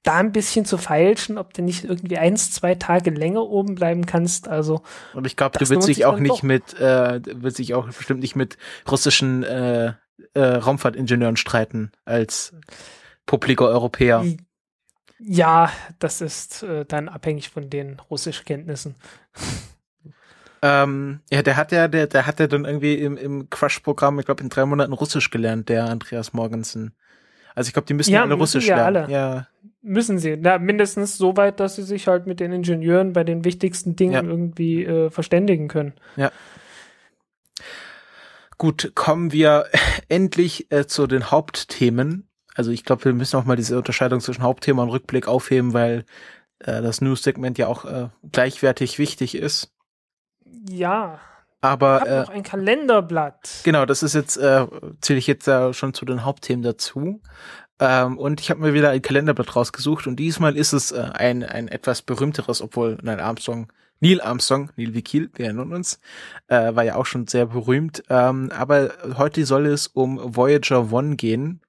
da ein bisschen zu feilschen, ob du nicht irgendwie eins, zwei Tage länger oben bleiben kannst, also. Und ich glaube, du willst dich auch nicht doch. mit, äh, willst dich auch bestimmt nicht mit russischen äh, äh, Raumfahrtingenieuren streiten als publiker Europäer. Ja, das ist äh, dann abhängig von den Russischkenntnissen. Ähm, ja, der hat ja, der, der hat ja dann irgendwie im, im Crush-Programm, ich glaube, in drei Monaten Russisch gelernt, der Andreas Morgensen. Also ich glaube, die müssen ja, alle müssen Russisch ja lernen. Alle. Ja. Müssen sie. Ja, mindestens so weit, dass sie sich halt mit den Ingenieuren bei den wichtigsten Dingen ja. irgendwie äh, verständigen können. Ja. Gut, kommen wir (laughs) endlich äh, zu den Hauptthemen also ich glaube, wir müssen auch mal diese Unterscheidung zwischen Hauptthema und Rückblick aufheben, weil äh, das News-Segment ja auch äh, gleichwertig wichtig ist. Ja. Aber ich äh, noch ein Kalenderblatt. Genau, das ist jetzt äh, zähle ich jetzt ja schon zu den Hauptthemen dazu. Ähm, und ich habe mir wieder ein Kalenderblatt rausgesucht und diesmal ist es äh, ein ein etwas berühmteres, obwohl nein Armstrong Neil Armstrong, Neil Wikil, wir erinnern uns, äh, war ja auch schon sehr berühmt. Ähm, aber heute soll es um Voyager One gehen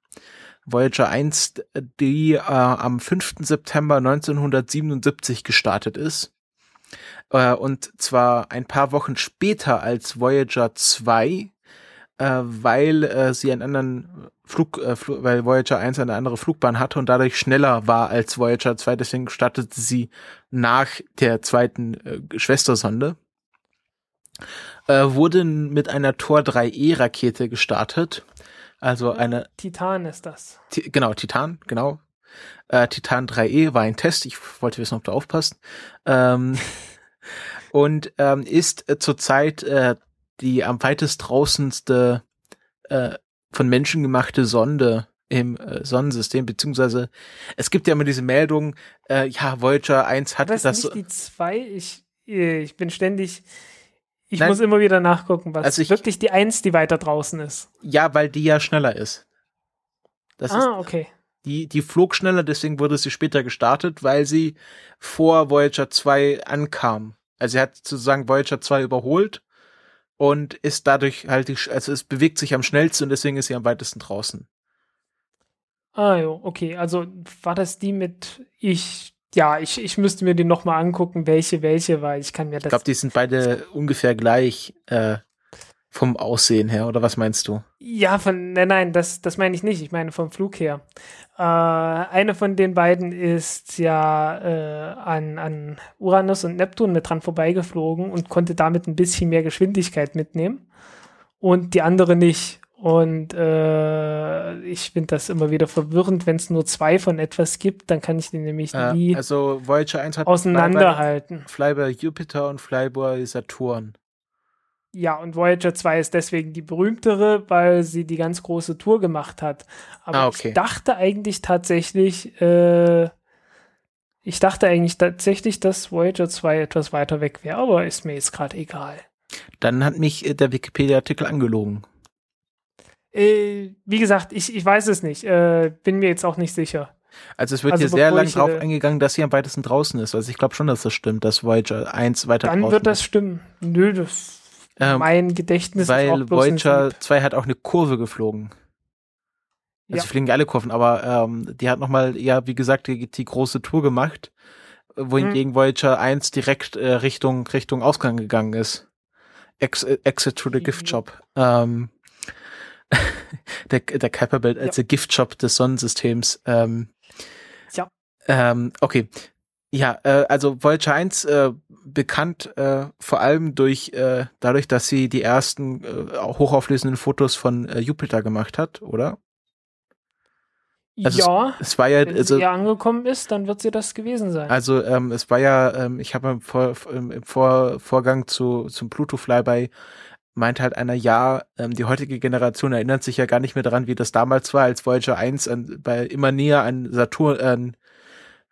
Voyager 1, die äh, am 5. September 1977 gestartet ist. Äh, und zwar ein paar Wochen später als Voyager 2, äh, weil äh, sie einen anderen Flug, äh, Flug, weil Voyager 1 eine andere Flugbahn hatte und dadurch schneller war als Voyager 2. Deswegen startete sie nach der zweiten äh, Schwestersonde. Äh, wurde mit einer Tor 3E Rakete gestartet also eine. Titan ist das. genau, Titan, genau. Äh, Titan 3E war ein Test. Ich wollte wissen, ob du aufpasst. Ähm, (laughs) und ähm, ist äh, zurzeit äh, die am weitest draußenste äh, von Menschen gemachte Sonde im äh, Sonnensystem, beziehungsweise es gibt ja immer diese Meldung, ja, Voyager 1 hat das. Das nicht die 2, ich, ich bin ständig ich Nein, muss immer wieder nachgucken, was also ich, wirklich die Eins, die weiter draußen ist. Ja, weil die ja schneller ist. Das ah, ist, okay. Die, die flog schneller, deswegen wurde sie später gestartet, weil sie vor Voyager 2 ankam. Also sie hat sozusagen Voyager 2 überholt und ist dadurch halt, die, also es bewegt sich am schnellsten und deswegen ist sie am weitesten draußen. Ah, jo, okay. Also war das die mit ich ja, ich, ich müsste mir die nochmal angucken, welche welche, weil ich kann mir das. Ich glaube, die sind beide ungefähr gleich äh, vom Aussehen her, oder was meinst du? Ja, von, nein, nein, das, das meine ich nicht. Ich meine vom Flug her. Äh, eine von den beiden ist ja äh, an, an Uranus und Neptun mit dran vorbeigeflogen und konnte damit ein bisschen mehr Geschwindigkeit mitnehmen. Und die andere nicht. Und äh, ich finde das immer wieder verwirrend, wenn es nur zwei von etwas gibt, dann kann ich die nämlich äh, nie also Voyager 1 hat auseinanderhalten. Flyby Jupiter und Flyby Saturn. Ja, und Voyager 2 ist deswegen die berühmtere, weil sie die ganz große Tour gemacht hat. Aber ah, okay. ich dachte eigentlich tatsächlich, äh, ich dachte eigentlich tatsächlich, dass Voyager 2 etwas weiter weg wäre, aber ist mir jetzt gerade egal. Dann hat mich äh, der Wikipedia-Artikel angelogen. Äh, wie gesagt, ich, ich weiß es nicht. Äh, bin mir jetzt auch nicht sicher. Also es wird also hier sehr lang drauf äh, eingegangen, dass sie am weitesten draußen ist. Also ich glaube schon, dass das stimmt, dass Voyager 1 weiter dann draußen wird das ist. stimmen. Nö, das ähm, mein Gedächtnis weil ist auch bloß Voyager 2 hat auch eine Kurve geflogen. Also ja. fliegen alle Kurven, aber ähm, die hat nochmal, ja, wie gesagt, die, die große Tour gemacht, wohingegen hm. Voyager 1 direkt äh, Richtung, Richtung Ausgang gegangen ist. Ex Exit to the Gift Shop. Ähm, (laughs) der, der Kuiper-Belt als ja. der Gift Shop des Sonnensystems. Ähm, ja. Ähm, okay. Ja, äh, also Voyager 1 äh, bekannt äh, vor allem durch äh, dadurch, dass sie die ersten äh, hochauflösenden Fotos von äh, Jupiter gemacht hat, oder? Also ja, es, es, war ja, wenn also, sie angekommen ist, dann wird sie das gewesen sein. Also ähm, es war ja, ähm, ich habe im, Vor, im Vor Vorgang zu zum Pluto Flyby meinte halt einer, ja, ähm, die heutige Generation erinnert sich ja gar nicht mehr daran, wie das damals war, als Voyager 1 an, bei immer näher an Saturn, an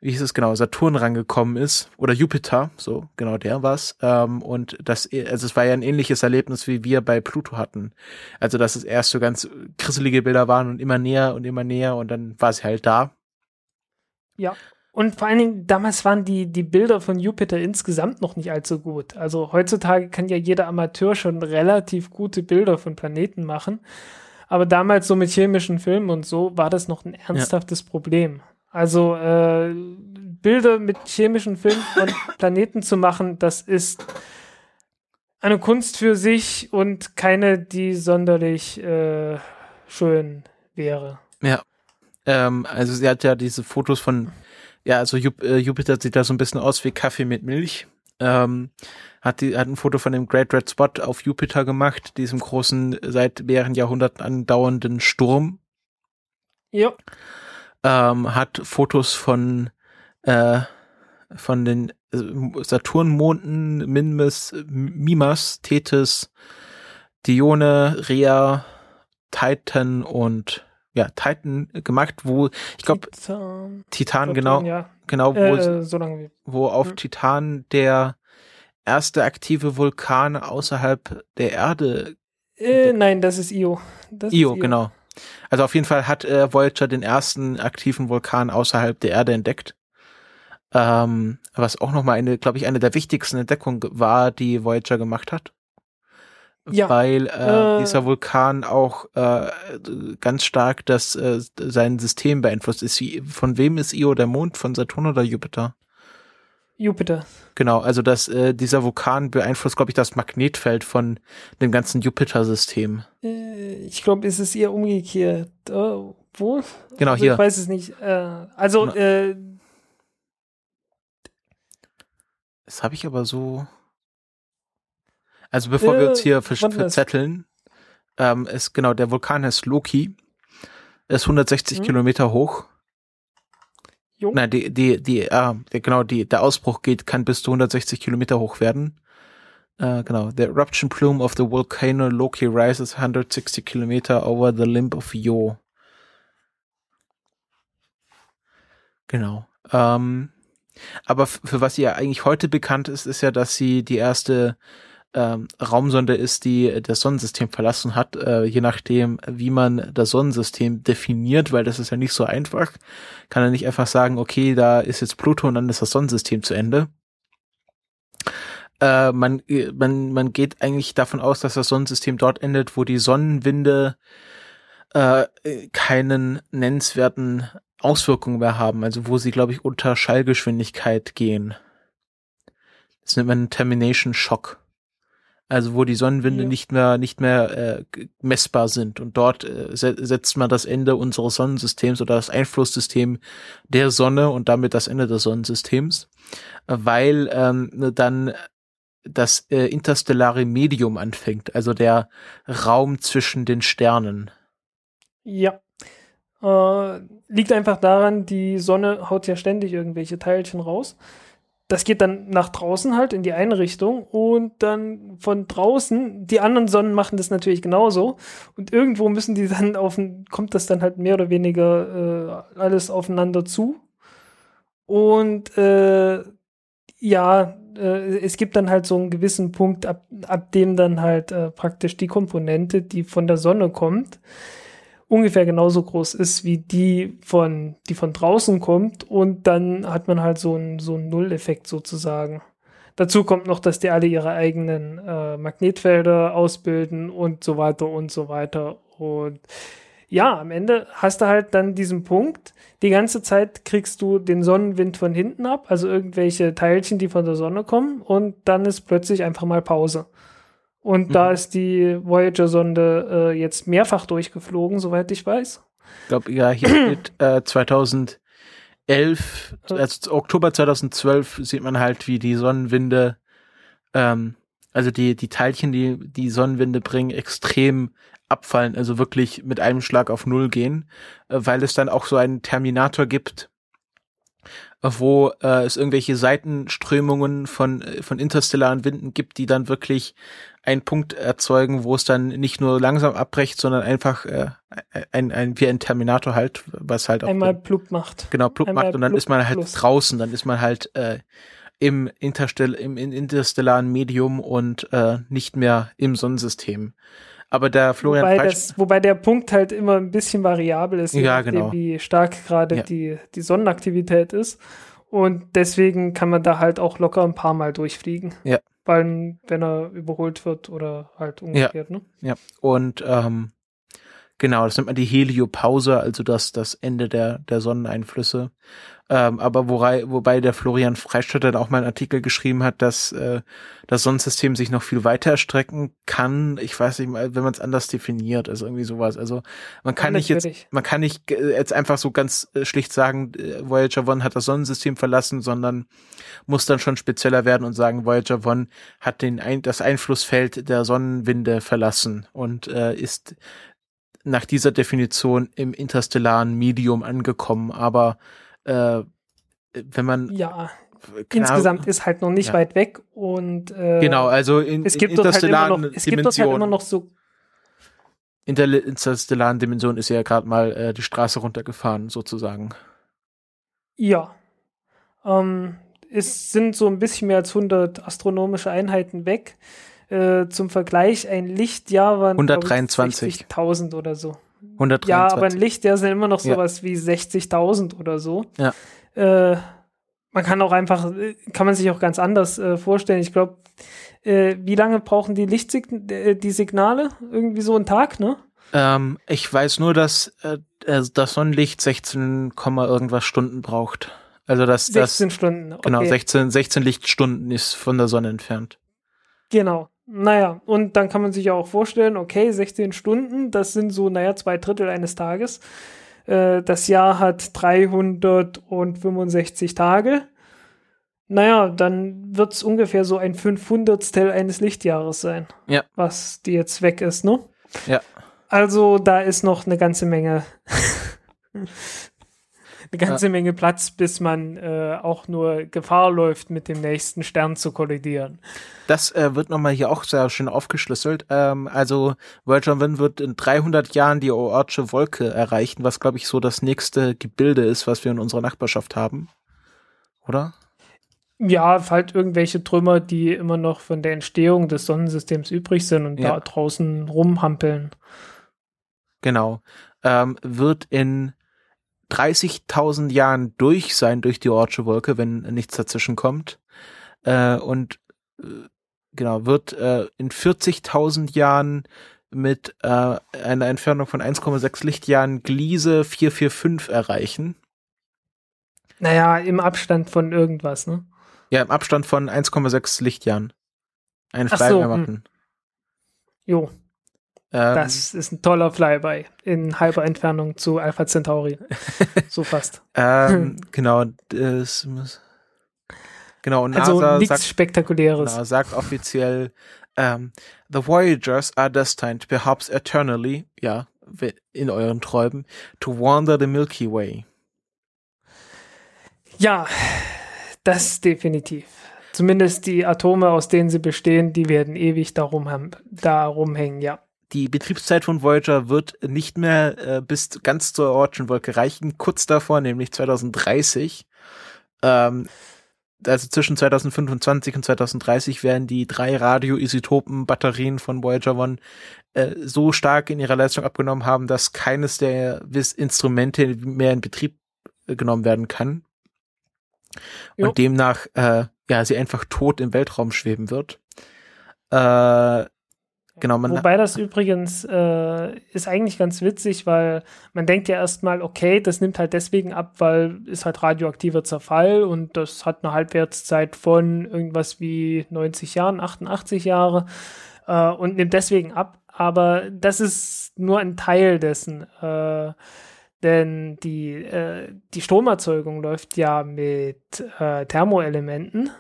wie hieß es genau, Saturn rangekommen ist oder Jupiter, so genau der war's. Ähm, und das, also es war ja ein ähnliches Erlebnis, wie wir bei Pluto hatten. Also dass es erst so ganz krisselige Bilder waren und immer näher und immer näher und dann war sie halt da. Ja. Und vor allen Dingen, damals waren die, die Bilder von Jupiter insgesamt noch nicht allzu gut. Also heutzutage kann ja jeder Amateur schon relativ gute Bilder von Planeten machen. Aber damals so mit chemischen Filmen und so war das noch ein ernsthaftes ja. Problem. Also äh, Bilder mit chemischen Filmen von (coughs) Planeten zu machen, das ist eine Kunst für sich und keine, die sonderlich äh, schön wäre. Ja. Ähm, also sie hat ja diese Fotos von, ja, also Jup äh, Jupiter sieht da so ein bisschen aus wie Kaffee mit Milch. Ähm, hat, die, hat ein Foto von dem Great Red Spot auf Jupiter gemacht, diesem großen, seit mehreren Jahrhunderten andauernden Sturm. Ja ähm, hat Fotos von äh, von den äh, Saturnmonden Minmus, Mimas, Tethys, Dione, Rhea, Titan und ja, Titan gemacht, wo ich glaube Titan, Titan genau, ja. genau, wo, äh, so wo auf hm. Titan der erste aktive Vulkan außerhalb der Erde. Äh, nein, das ist Io. Das Io, ist Io, genau. Also auf jeden Fall hat äh, Voyager den ersten aktiven Vulkan außerhalb der Erde entdeckt. Ähm, was auch nochmal eine, glaube ich, eine der wichtigsten Entdeckungen war, die Voyager gemacht hat. Ja, weil äh, äh, dieser Vulkan auch äh, ganz stark das äh, sein System beeinflusst. Ist, von wem ist Io der Mond? Von Saturn oder Jupiter? Jupiter. Genau, also dass äh, dieser Vulkan beeinflusst, glaube ich, das Magnetfeld von dem ganzen Jupiter-System. Äh, ich glaube, es ist eher umgekehrt. Oh, wo? Genau, also, hier. Ich weiß es nicht. Äh, also, äh, das habe ich aber so. Also bevor wir uns hier ver verzetteln, ähm, ist genau, der Vulkan heißt Loki. Er ist 160 hm. Kilometer hoch Jo. Nein, die, die, die, äh, genau, die, der Ausbruch geht, kann bis zu 160 Kilometer hoch werden. Äh, genau. The eruption plume of the volcano Loki rises 160 Kilometer over the limb of Yo. Genau. Ähm, aber für was sie ja eigentlich heute bekannt ist, ist ja, dass sie die erste ähm, Raumsonde ist, die das Sonnensystem verlassen hat, äh, je nachdem, wie man das Sonnensystem definiert, weil das ist ja nicht so einfach, kann er nicht einfach sagen, okay, da ist jetzt Pluto und dann ist das Sonnensystem zu Ende. Äh, man, man, man geht eigentlich davon aus, dass das Sonnensystem dort endet, wo die Sonnenwinde äh, keinen nennenswerten Auswirkungen mehr haben, also wo sie, glaube ich, unter Schallgeschwindigkeit gehen. Das nennt man Termination Shock also wo die Sonnenwinde ja. nicht mehr nicht mehr äh, messbar sind und dort äh, setzt man das Ende unseres Sonnensystems oder das Einflusssystem der Sonne und damit das Ende des Sonnensystems, weil ähm, dann das äh, interstellare Medium anfängt, also der Raum zwischen den Sternen. Ja. Äh, liegt einfach daran, die Sonne haut ja ständig irgendwelche Teilchen raus das geht dann nach draußen halt in die eine Richtung und dann von draußen, die anderen Sonnen machen das natürlich genauso und irgendwo müssen die dann auf, kommt das dann halt mehr oder weniger äh, alles aufeinander zu und äh, ja, äh, es gibt dann halt so einen gewissen Punkt, ab, ab dem dann halt äh, praktisch die Komponente, die von der Sonne kommt, ungefähr genauso groß ist wie die von, die von draußen kommt und dann hat man halt so einen so einen Nulleffekt sozusagen. Dazu kommt noch, dass die alle ihre eigenen äh, Magnetfelder ausbilden und so weiter und so weiter. Und ja, am Ende hast du halt dann diesen Punkt. Die ganze Zeit kriegst du den Sonnenwind von hinten ab, also irgendwelche Teilchen, die von der Sonne kommen, und dann ist plötzlich einfach mal Pause. Und mhm. da ist die Voyager-Sonde äh, jetzt mehrfach durchgeflogen, soweit ich weiß. Ich glaube, ja, hier (clears throat) steht äh, 2011, also Oktober 2012 sieht man halt, wie die Sonnenwinde, ähm, also die, die Teilchen, die die Sonnenwinde bringen, extrem abfallen, also wirklich mit einem Schlag auf Null gehen, äh, weil es dann auch so einen Terminator gibt, wo äh, es irgendwelche Seitenströmungen von, äh, von interstellaren Winden gibt, die dann wirklich einen Punkt erzeugen, wo es dann nicht nur langsam abbrecht, sondern einfach äh, ein, ein, wie ein Terminator halt, was halt auch. Einmal plupp macht. Genau, plupp macht und dann ist man halt plus. draußen, dann ist man halt äh, im, Interstell im interstellaren Medium und äh, nicht mehr im Sonnensystem. Aber der Florian wobei, das, wobei der Punkt halt immer ein bisschen variabel ist, ja, genau. wie stark gerade ja. die, die Sonnenaktivität ist. Und deswegen kann man da halt auch locker ein paar Mal durchfliegen. Ja. Weil, wenn er überholt wird oder halt umgekehrt, ja. ne? Ja. Und ähm, genau, das nennt man die Heliopause, also das, das Ende der, der Sonneneinflüsse. Ähm, aber wobei, wobei der Florian Freistadt dann auch mal einen Artikel geschrieben hat, dass äh, das Sonnensystem sich noch viel weiter erstrecken kann. Ich weiß nicht mal, wenn man es anders definiert, also irgendwie sowas. Also man kann nicht jetzt, man kann nicht äh, jetzt einfach so ganz äh, schlicht sagen, äh, Voyager One hat das Sonnensystem verlassen, sondern muss dann schon spezieller werden und sagen, Voyager One hat den ein, das Einflussfeld der Sonnenwinde verlassen und äh, ist nach dieser Definition im interstellaren Medium angekommen, aber äh, wenn man ja insgesamt ist halt noch nicht ja. weit weg und äh, genau also in, es gibt in interstellaren halt noch, es gibt dort halt immer noch so in der interstellaren Dimension ist ja gerade mal äh, die Straße runtergefahren sozusagen. Ja. Ähm, es sind so ein bisschen mehr als 100 astronomische Einheiten weg äh, zum Vergleich ein Lichtjahr waren 123 60.000 oder so 123. Ja, aber ein Lichtjahr sind immer noch sowas ja. wie 60.000 oder so. Ja. Äh, man kann auch einfach, kann man sich auch ganz anders äh, vorstellen. Ich glaube, äh, wie lange brauchen die Lichtsign äh, die Signale? Irgendwie so einen Tag, ne? Ähm, ich weiß nur, dass äh, das Sonnenlicht 16, irgendwas Stunden braucht. Also das 16 das, Stunden. Okay. Genau, 16, 16 Lichtstunden ist von der Sonne entfernt. Genau. Naja, und dann kann man sich ja auch vorstellen, okay, 16 Stunden, das sind so, naja, zwei Drittel eines Tages. Äh, das Jahr hat 365 Tage. Naja, dann wird es ungefähr so ein Fünfhundertstel eines Lichtjahres sein. Ja. Was die jetzt weg ist, ne? Ja. Also da ist noch eine ganze Menge (laughs) eine ganze ja. Menge Platz, bis man äh, auch nur Gefahr läuft, mit dem nächsten Stern zu kollidieren. Das äh, wird nochmal hier auch sehr schön aufgeschlüsselt. Ähm, also Voyager One wird in 300 Jahren die Oortsche Wolke erreichen, was glaube ich so das nächste Gebilde ist, was wir in unserer Nachbarschaft haben. Oder? Ja, halt irgendwelche Trümmer, die immer noch von der Entstehung des Sonnensystems übrig sind und ja. da draußen rumhampeln. Genau. Ähm, wird in 30.000 Jahren durch sein durch die Ortsche Wolke, wenn nichts dazwischen kommt. Äh, und äh, genau, wird äh, in 40.000 Jahren mit äh, einer Entfernung von 1,6 Lichtjahren Gliese 445 erreichen. Naja, im Abstand von irgendwas, ne? Ja, im Abstand von 1,6 Lichtjahren. Ein frei so, hm. Jo. Ähm, das ist ein toller Flyby in halber Entfernung zu Alpha Centauri. (laughs) so fast. ähm, genau, das muss. Genau, und also NASA nichts Spektakuläres. Genau, sagt offiziell, um, ähm, the Voyagers are destined, perhaps eternally, ja, in euren Träumen, to wander the Milky Way. Ja, das definitiv. Zumindest die Atome, aus denen sie bestehen, die werden ewig darum, darum hängen, ja die Betriebszeit von Voyager wird nicht mehr äh, bis ganz zur Ortschen Wolke reichen, kurz davor, nämlich 2030. Ähm, also zwischen 2025 und 2030 werden die drei Radioisotopen-Batterien von Voyager One äh, so stark in ihrer Leistung abgenommen haben, dass keines der Instrumente mehr in Betrieb äh, genommen werden kann. Jo. Und demnach, äh, ja, sie einfach tot im Weltraum schweben wird. Äh, Genau, Wobei das übrigens äh, ist eigentlich ganz witzig, weil man denkt ja erstmal, okay, das nimmt halt deswegen ab, weil ist halt radioaktiver Zerfall und das hat eine Halbwertszeit von irgendwas wie 90 Jahren, 88 Jahre. äh, und nimmt deswegen ab. Aber das ist nur ein Teil dessen. Äh, denn die, äh, die Stromerzeugung läuft ja mit äh, Thermoelementen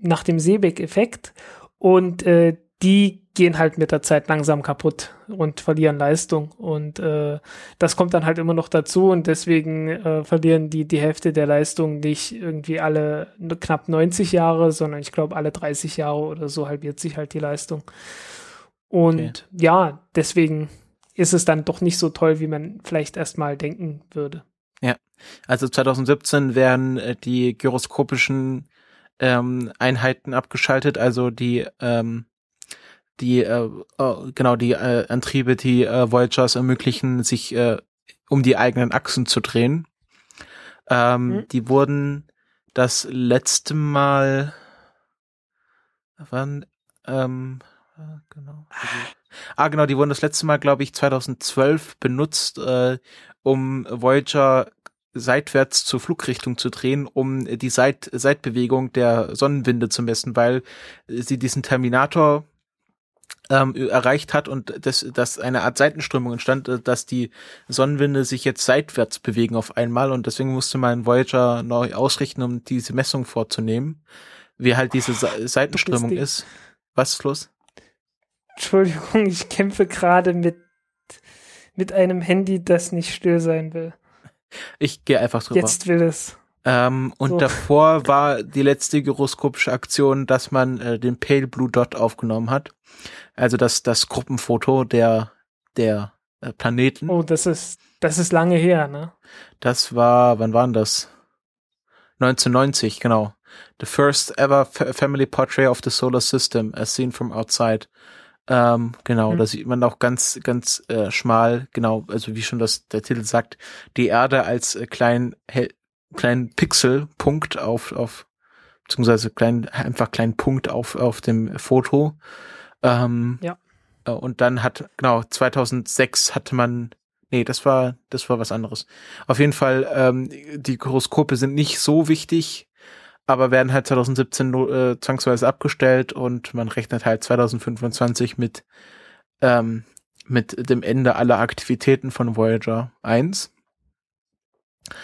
nach dem Seebeck-Effekt und äh, die gehen halt mit der Zeit langsam kaputt und verlieren Leistung. Und äh, das kommt dann halt immer noch dazu und deswegen äh, verlieren die die Hälfte der Leistung nicht irgendwie alle knapp 90 Jahre, sondern ich glaube alle 30 Jahre oder so halbiert sich halt die Leistung. Und okay. ja, deswegen ist es dann doch nicht so toll, wie man vielleicht erstmal denken würde. Ja, also 2017 werden äh, die gyroskopischen ähm, Einheiten abgeschaltet, also die ähm, die äh, äh, genau die äh, Antriebe, die äh, Voyagers ermöglichen, sich äh, um die eigenen Achsen zu drehen. Ähm, mhm. Die wurden das letzte Mal wann ähm, genau. Also, ah, genau, die wurden das letzte Mal, glaube ich, 2012 benutzt, äh, um Voyager seitwärts zur Flugrichtung zu drehen, um die Seit Seitbewegung der Sonnenwinde zu messen, weil sie diesen Terminator ähm, erreicht hat und das, dass eine Art Seitenströmung entstand, äh, dass die Sonnenwinde sich jetzt seitwärts bewegen auf einmal und deswegen musste man Voyager neu ausrichten, um diese Messung vorzunehmen, wie halt diese oh, Seitenströmung ist. Was ist los? Entschuldigung, ich kämpfe gerade mit, mit einem Handy, das nicht still sein will. Ich gehe einfach drüber. Jetzt will es. Ähm, und so. davor war die letzte gyroskopische Aktion, dass man äh, den Pale Blue Dot aufgenommen hat. Also das, das Gruppenfoto der, der äh, Planeten. Oh, das ist, das ist lange her, ne? Das war, wann waren das? 1990, genau. The first ever family portrait of the solar system as seen from outside. Ähm, genau, mhm. da sieht man auch ganz, ganz äh, schmal, genau, also wie schon das der Titel sagt, die Erde als äh, kleinen hell, kleinen Pixelpunkt auf auf beziehungsweise klein, einfach kleinen Punkt auf auf dem Foto. Ähm, ja. Äh, und dann hat genau 2006 hatte man Nee, das war, das war was anderes. Auf jeden Fall, ähm, die Horoskope sind nicht so wichtig aber werden halt 2017 äh, zwangsweise abgestellt und man rechnet halt 2025 mit, ähm, mit dem Ende aller Aktivitäten von Voyager 1.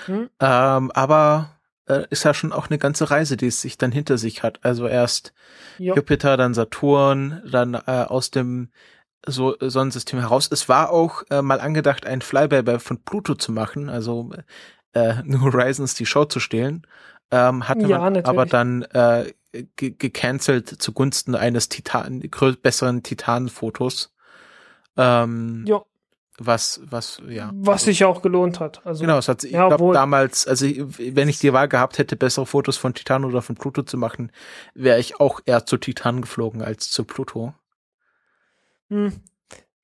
Hm. Ähm, aber äh, ist ja schon auch eine ganze Reise, die es sich dann hinter sich hat. Also erst jo. Jupiter, dann Saturn, dann äh, aus dem so Sonnensystem heraus. Es war auch äh, mal angedacht, ein Flyby von Pluto zu machen, also äh, (laughs) New Horizons die Show zu stehlen ähm, hatte ja, man natürlich. aber dann äh, gecancelt zugunsten eines Titan, besseren Titan-Fotos. Ähm, ja. Was, was, ja. Was sich auch gelohnt hat. Also, genau, es hat, ich ja, glaube damals, also wenn ich die Wahl gehabt hätte, bessere Fotos von Titan oder von Pluto zu machen, wäre ich auch eher zu Titan geflogen als zu Pluto. Hm.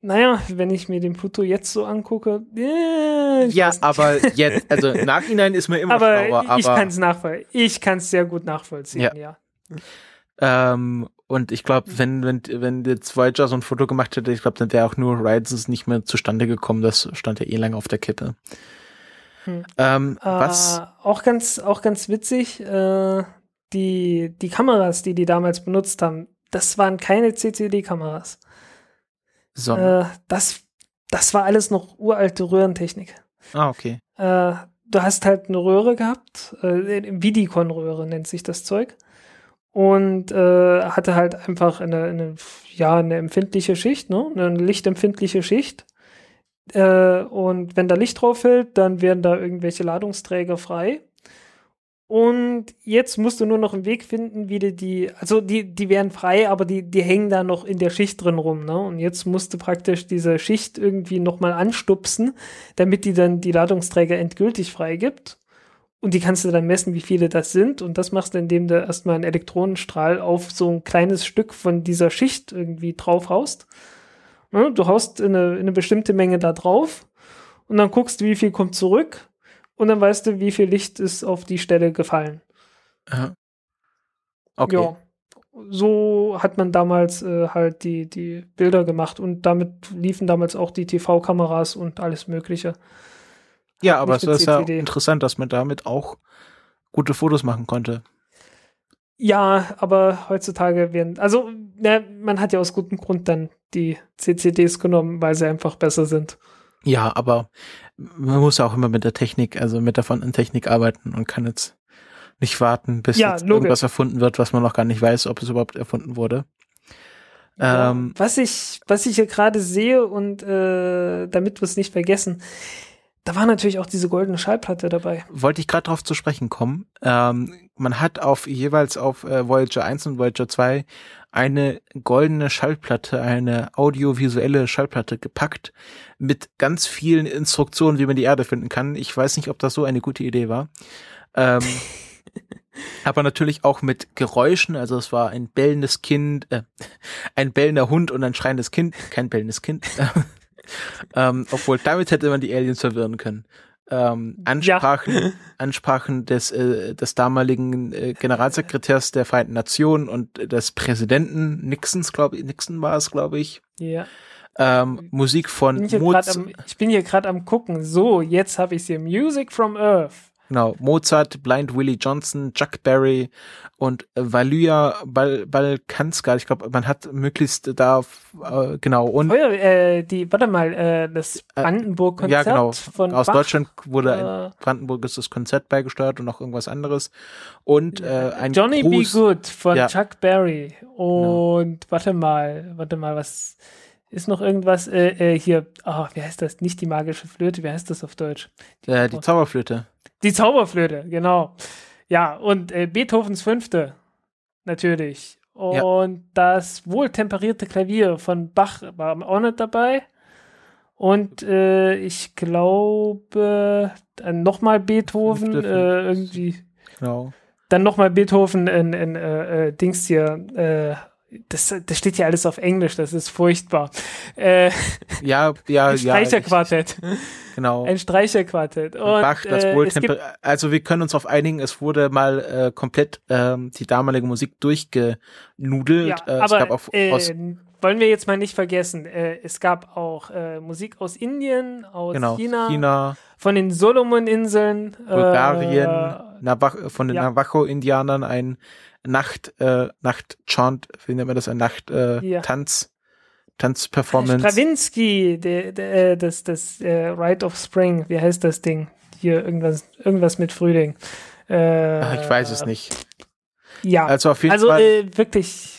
Naja, wenn ich mir den Pluto jetzt so angucke, äh, ja, aber jetzt, (laughs) also Nachhinein ist mir immer aber schlauer. Aber ich kann es nachvollziehen. Ich kann es sehr gut nachvollziehen, ja. ja. Ähm, und ich glaube, wenn, wenn, wenn jetzt Voyager so ein Foto gemacht hätte, ich glaube, dann wäre auch nur Horizons nicht mehr zustande gekommen. Das stand ja eh lange auf der Kippe. Hm. Ähm, äh, was? Auch ganz, auch ganz witzig, äh, die, die Kameras, die die damals benutzt haben, das waren keine CCD-Kameras. Äh, das, das war alles noch uralte Röhrentechnik. Ah, okay. Äh, du hast halt eine Röhre gehabt, äh, Vidicon-Röhre nennt sich das Zeug. Und äh, hatte halt einfach eine, eine, ja, eine empfindliche Schicht, ne? eine lichtempfindliche Schicht. Äh, und wenn da Licht drauf fällt, dann werden da irgendwelche Ladungsträger frei. Und jetzt musst du nur noch einen Weg finden, wie du die, also die, die wären frei, aber die, die hängen da noch in der Schicht drin rum, ne? Und jetzt musst du praktisch diese Schicht irgendwie nochmal anstupsen, damit die dann die Ladungsträger endgültig freigibt. Und die kannst du dann messen, wie viele das sind. Und das machst du, indem du erstmal einen Elektronenstrahl auf so ein kleines Stück von dieser Schicht irgendwie drauf haust. Ne? Du haust eine, eine bestimmte Menge da drauf und dann guckst, wie viel kommt zurück und dann weißt du, wie viel Licht ist auf die Stelle gefallen. Aha. Okay. Ja. So hat man damals äh, halt die, die Bilder gemacht und damit liefen damals auch die TV-Kameras und alles Mögliche. Ja, aber es ist ja interessant, dass man damit auch gute Fotos machen konnte. Ja, aber heutzutage werden, also na, man hat ja aus gutem Grund dann die CCDs genommen, weil sie einfach besser sind. Ja, aber man muss auch immer mit der Technik, also mit der Technik arbeiten und kann jetzt nicht warten, bis Ja, irgendwas erfunden wird, was man noch gar nicht weiß, ob es überhaupt erfunden wurde. Ja, Ähm, was ich, was ich hier gerade sehe und äh, damit wir es nicht vergessen, da war natürlich auch diese goldene Schallplatte dabei. wollte ich gerade darauf zu sprechen kommen. Ähm, man hat auf jeweils auf äh, Voyager 1 und Voyager 2 eine goldene Schallplatte, eine audiovisuelle Schallplatte gepackt mit ganz vielen Instruktionen, wie man die Erde finden kann. Ich weiß nicht, ob das so eine gute Idee war. Ähm, (laughs) aber natürlich auch mit Geräuschen. Also es war ein bellendes Kind, äh, ein bellender Hund und ein schreiendes Kind, kein bellendes Kind. (laughs) ähm, obwohl damit hätte man die Aliens verwirren können. Ähm, Ansprachen, Ansprachen des, äh, des damaligen äh, Generalsekretärs der Vereinten Nationen und des Präsidenten Nixons, glaube ich, Nixon war es, glaube ich. Ja. Ähm, Musik von ich, Mozart, am, ich bin hier gerade am gucken. So, jetzt habe ich hier Music from Earth. Genau, Mozart, Blind Willie Johnson, Chuck Berry und äh, Valyria Bal Balkanska. Ich glaube, man hat möglichst da äh, genau und Feuer, äh, die, warte mal, äh, das Brandenburg-Konzert ja genau von aus Bach. Deutschland wurde äh, ein brandenburgisches Konzert beigesteuert und noch irgendwas anderes und äh, ein Johnny Gruß, Be Good von Ja. Chuck Berry. Und warte mal, warte mal, was ist noch irgendwas äh, äh, hier? Ah, wie heißt das? Nicht die magische Flöte, wie heißt das auf Deutsch? äh, die Zauberflöte. Die Zauberflöte, genau. Ja, und äh, Beethovens Fünfte, natürlich. Ja. Und das wohltemperierte Klavier von Bach war auch nicht dabei. Und äh, ich glaube, dann nochmal Beethoven, äh, irgendwie, Genau. dann nochmal Beethoven in, in äh, äh, Dings hier, äh, das, das steht hier alles auf Englisch, das ist furchtbar. Äh, Ja, ja, (laughs) ein ja. Streicherquartett. ich- Genau. Ein Streicherquartett. Und, Bach, das äh, Wohltemper also wir können uns auf einigen, es wurde mal äh, komplett ähm, die damalige Musik durchgenudelt. ja, äh, es aber gab auch äh, aus, wollen wir jetzt mal nicht vergessen, äh, es gab auch äh, Musik aus Indien, aus genau, China, China, von den Solomoninseln, Bulgarien, äh, Navajo, von den ja. Navajo-Indianern ein Nacht, äh, Nacht-Chant, wie nennt man das, ein Nacht, äh, Ja. Tanz, Tanzperformance. Stravinsky, der, der, äh, das, das äh, Rite of Spring, wie heißt das Ding? Hier irgendwas, irgendwas mit Frühling. Äh, Ach, ich weiß es nicht. Ja, Also auf jeden also Fall. äh, wirklich,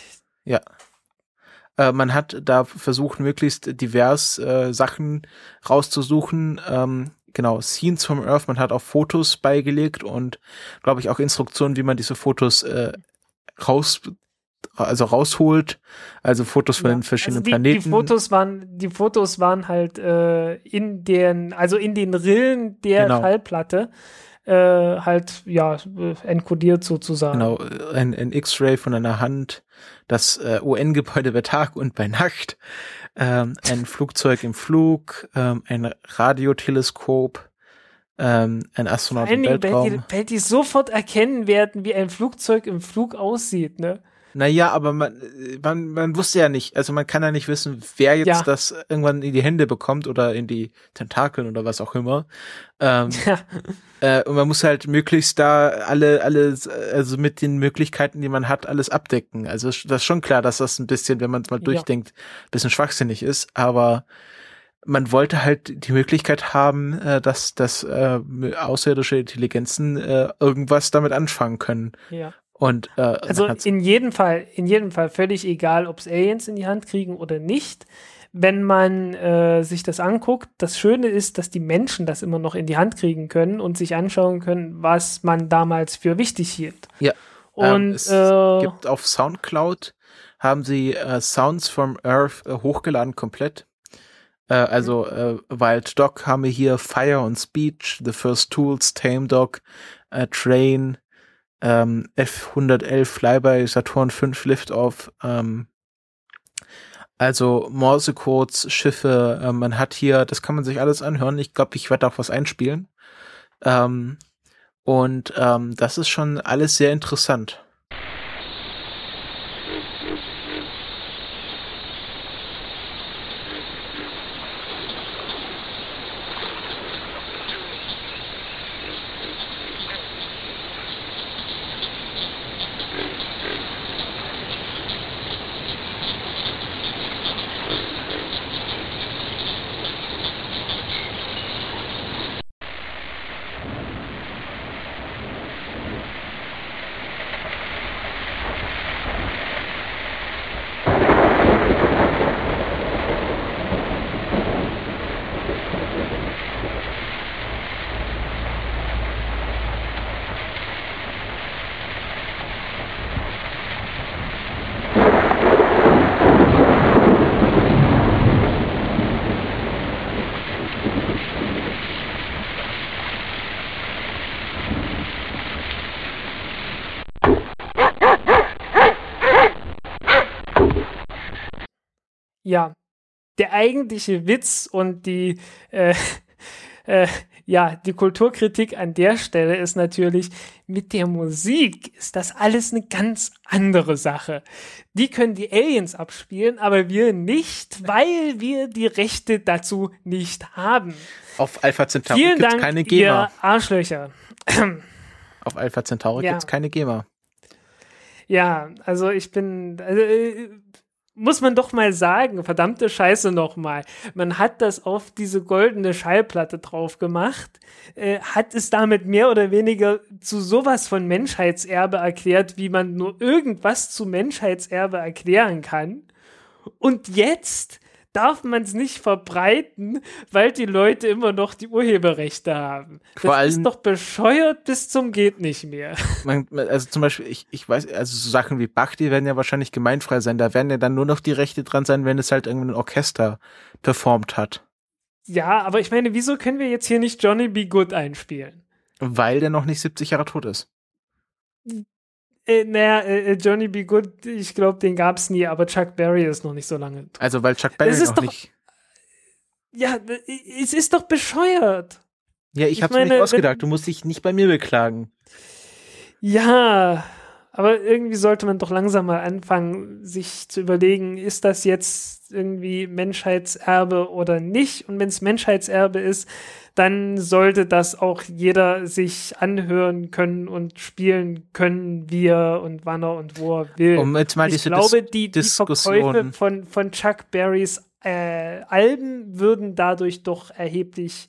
Äh, man hat da versucht, möglichst divers äh, Sachen rauszusuchen. Ähm, genau, Scenes from Earth, man hat auch Fotos beigelegt und, glaube ich, auch Instruktionen, wie man diese Fotos äh, raus, also rausholt. Also Fotos von Ja, den verschiedenen also die, Planeten. Die Fotos waren, die Fotos waren halt äh, in den, also in den Rillen der Genau. Schallplatte äh, halt ja äh, enkodiert sozusagen. Genau, ein, ein X-Ray von einer Hand, das äh, UN-Gebäude bei Tag und bei Nacht, ähm, ein Flugzeug im Flug, ähm, ein Radioteleskop, ähm, ein Astronaut im Dingen, weil die, Weltraum. weil die sofort erkennen werden, wie ein Flugzeug im Flug aussieht, ne? Naja, aber man, äh, man, man wusste ja nicht, also man kann ja nicht wissen, wer jetzt Ja. das irgendwann in die Hände bekommt oder in die Tentakeln oder was auch immer. Ähm, (laughs) Ja, Äh, und man muss halt möglichst da alle, alle, also mit den Möglichkeiten, die man hat, alles abdecken. Also das ist schon klar, dass das ein bisschen, wenn man es mal Ja. durchdenkt, ein bisschen schwachsinnig ist, aber man wollte halt die Möglichkeit haben, äh, dass, dass äh, außerirdische Intelligenzen äh, irgendwas damit anfangen können. ja. Und äh, Also in jedem Fall, in jedem Fall völlig egal, ob es Aliens in die Hand kriegen oder nicht. Wenn man äh, sich das anguckt, das Schöne ist, dass die Menschen das immer noch in die Hand kriegen können und sich anschauen können, was man damals für wichtig hielt. Ja. Ähm, Und es äh, gibt auf Soundcloud haben sie äh, Sounds from Earth äh, hochgeladen komplett. Äh, also äh, Wild Dog haben wir hier Fire on Speech, The First Tools, Tame Dog, äh, Train, ähm, F111 Flyby, Saturn 5 Liftoff, ähm, also Morsecodes, Schiffe, äh, man hat hier, das kann man sich alles anhören. Ich glaube, ich werde auch was einspielen. Ähm, und ähm, das ist schon alles sehr interessant. Ja, der eigentliche Witz und die, äh, (laughs) äh, ja, die Kulturkritik an der Stelle ist natürlich, mit der Musik ist das alles eine ganz andere Sache. Die können die Aliens abspielen, aber wir nicht, weil wir die Rechte dazu nicht haben. Auf Alpha Centauri gibt es keine GEMA. Ihr Arschlöcher. (clears throat) Auf Alpha Centauri ja. gibt es keine GEMA. Ja, also ich bin, also, äh, muss man doch mal sagen, verdammte Scheiße nochmal. Man hat das auf diese goldene Schallplatte drauf gemacht, äh, hat es damit mehr oder weniger zu sowas von Menschheitserbe erklärt, wie man nur irgendwas zu Menschheitserbe erklären kann. Und jetzt darf man es nicht verbreiten, weil die Leute immer noch die Urheberrechte haben. Vor das ist doch bescheuert bis zum geht nicht mehr. (laughs) Man, also zum Beispiel, ich, ich weiß, also so Sachen wie Bach, die werden ja wahrscheinlich gemeinfrei sein. Da werden ja dann nur noch die Rechte dran sein, wenn es halt irgendein Orchester performt hat. Ja, aber ich meine, wieso können wir jetzt hier nicht Johnny B. Good einspielen? Weil der noch nicht 70 Jahre tot ist. Äh, naja, äh, Johnny B. Good, ich glaube, den gab es nie, aber Chuck Berry ist noch nicht so lange. Tot. Also, weil Chuck Berry noch doch, nicht. Ja, es ist doch bescheuert. Ja, ich, ich hab's meine, mir nicht ausgedacht. du musst dich nicht bei mir beklagen. Ja, aber irgendwie sollte man doch langsam mal anfangen, sich zu überlegen, ist das jetzt irgendwie Menschheitserbe oder nicht? Und wenn es Menschheitserbe ist, dann sollte das auch jeder sich anhören können und spielen können, wie er und wann er und wo er will. Um jetzt mal ich glaube, die, die Verkäufe von, von Chuck Berrys äh, Alben würden dadurch doch erheblich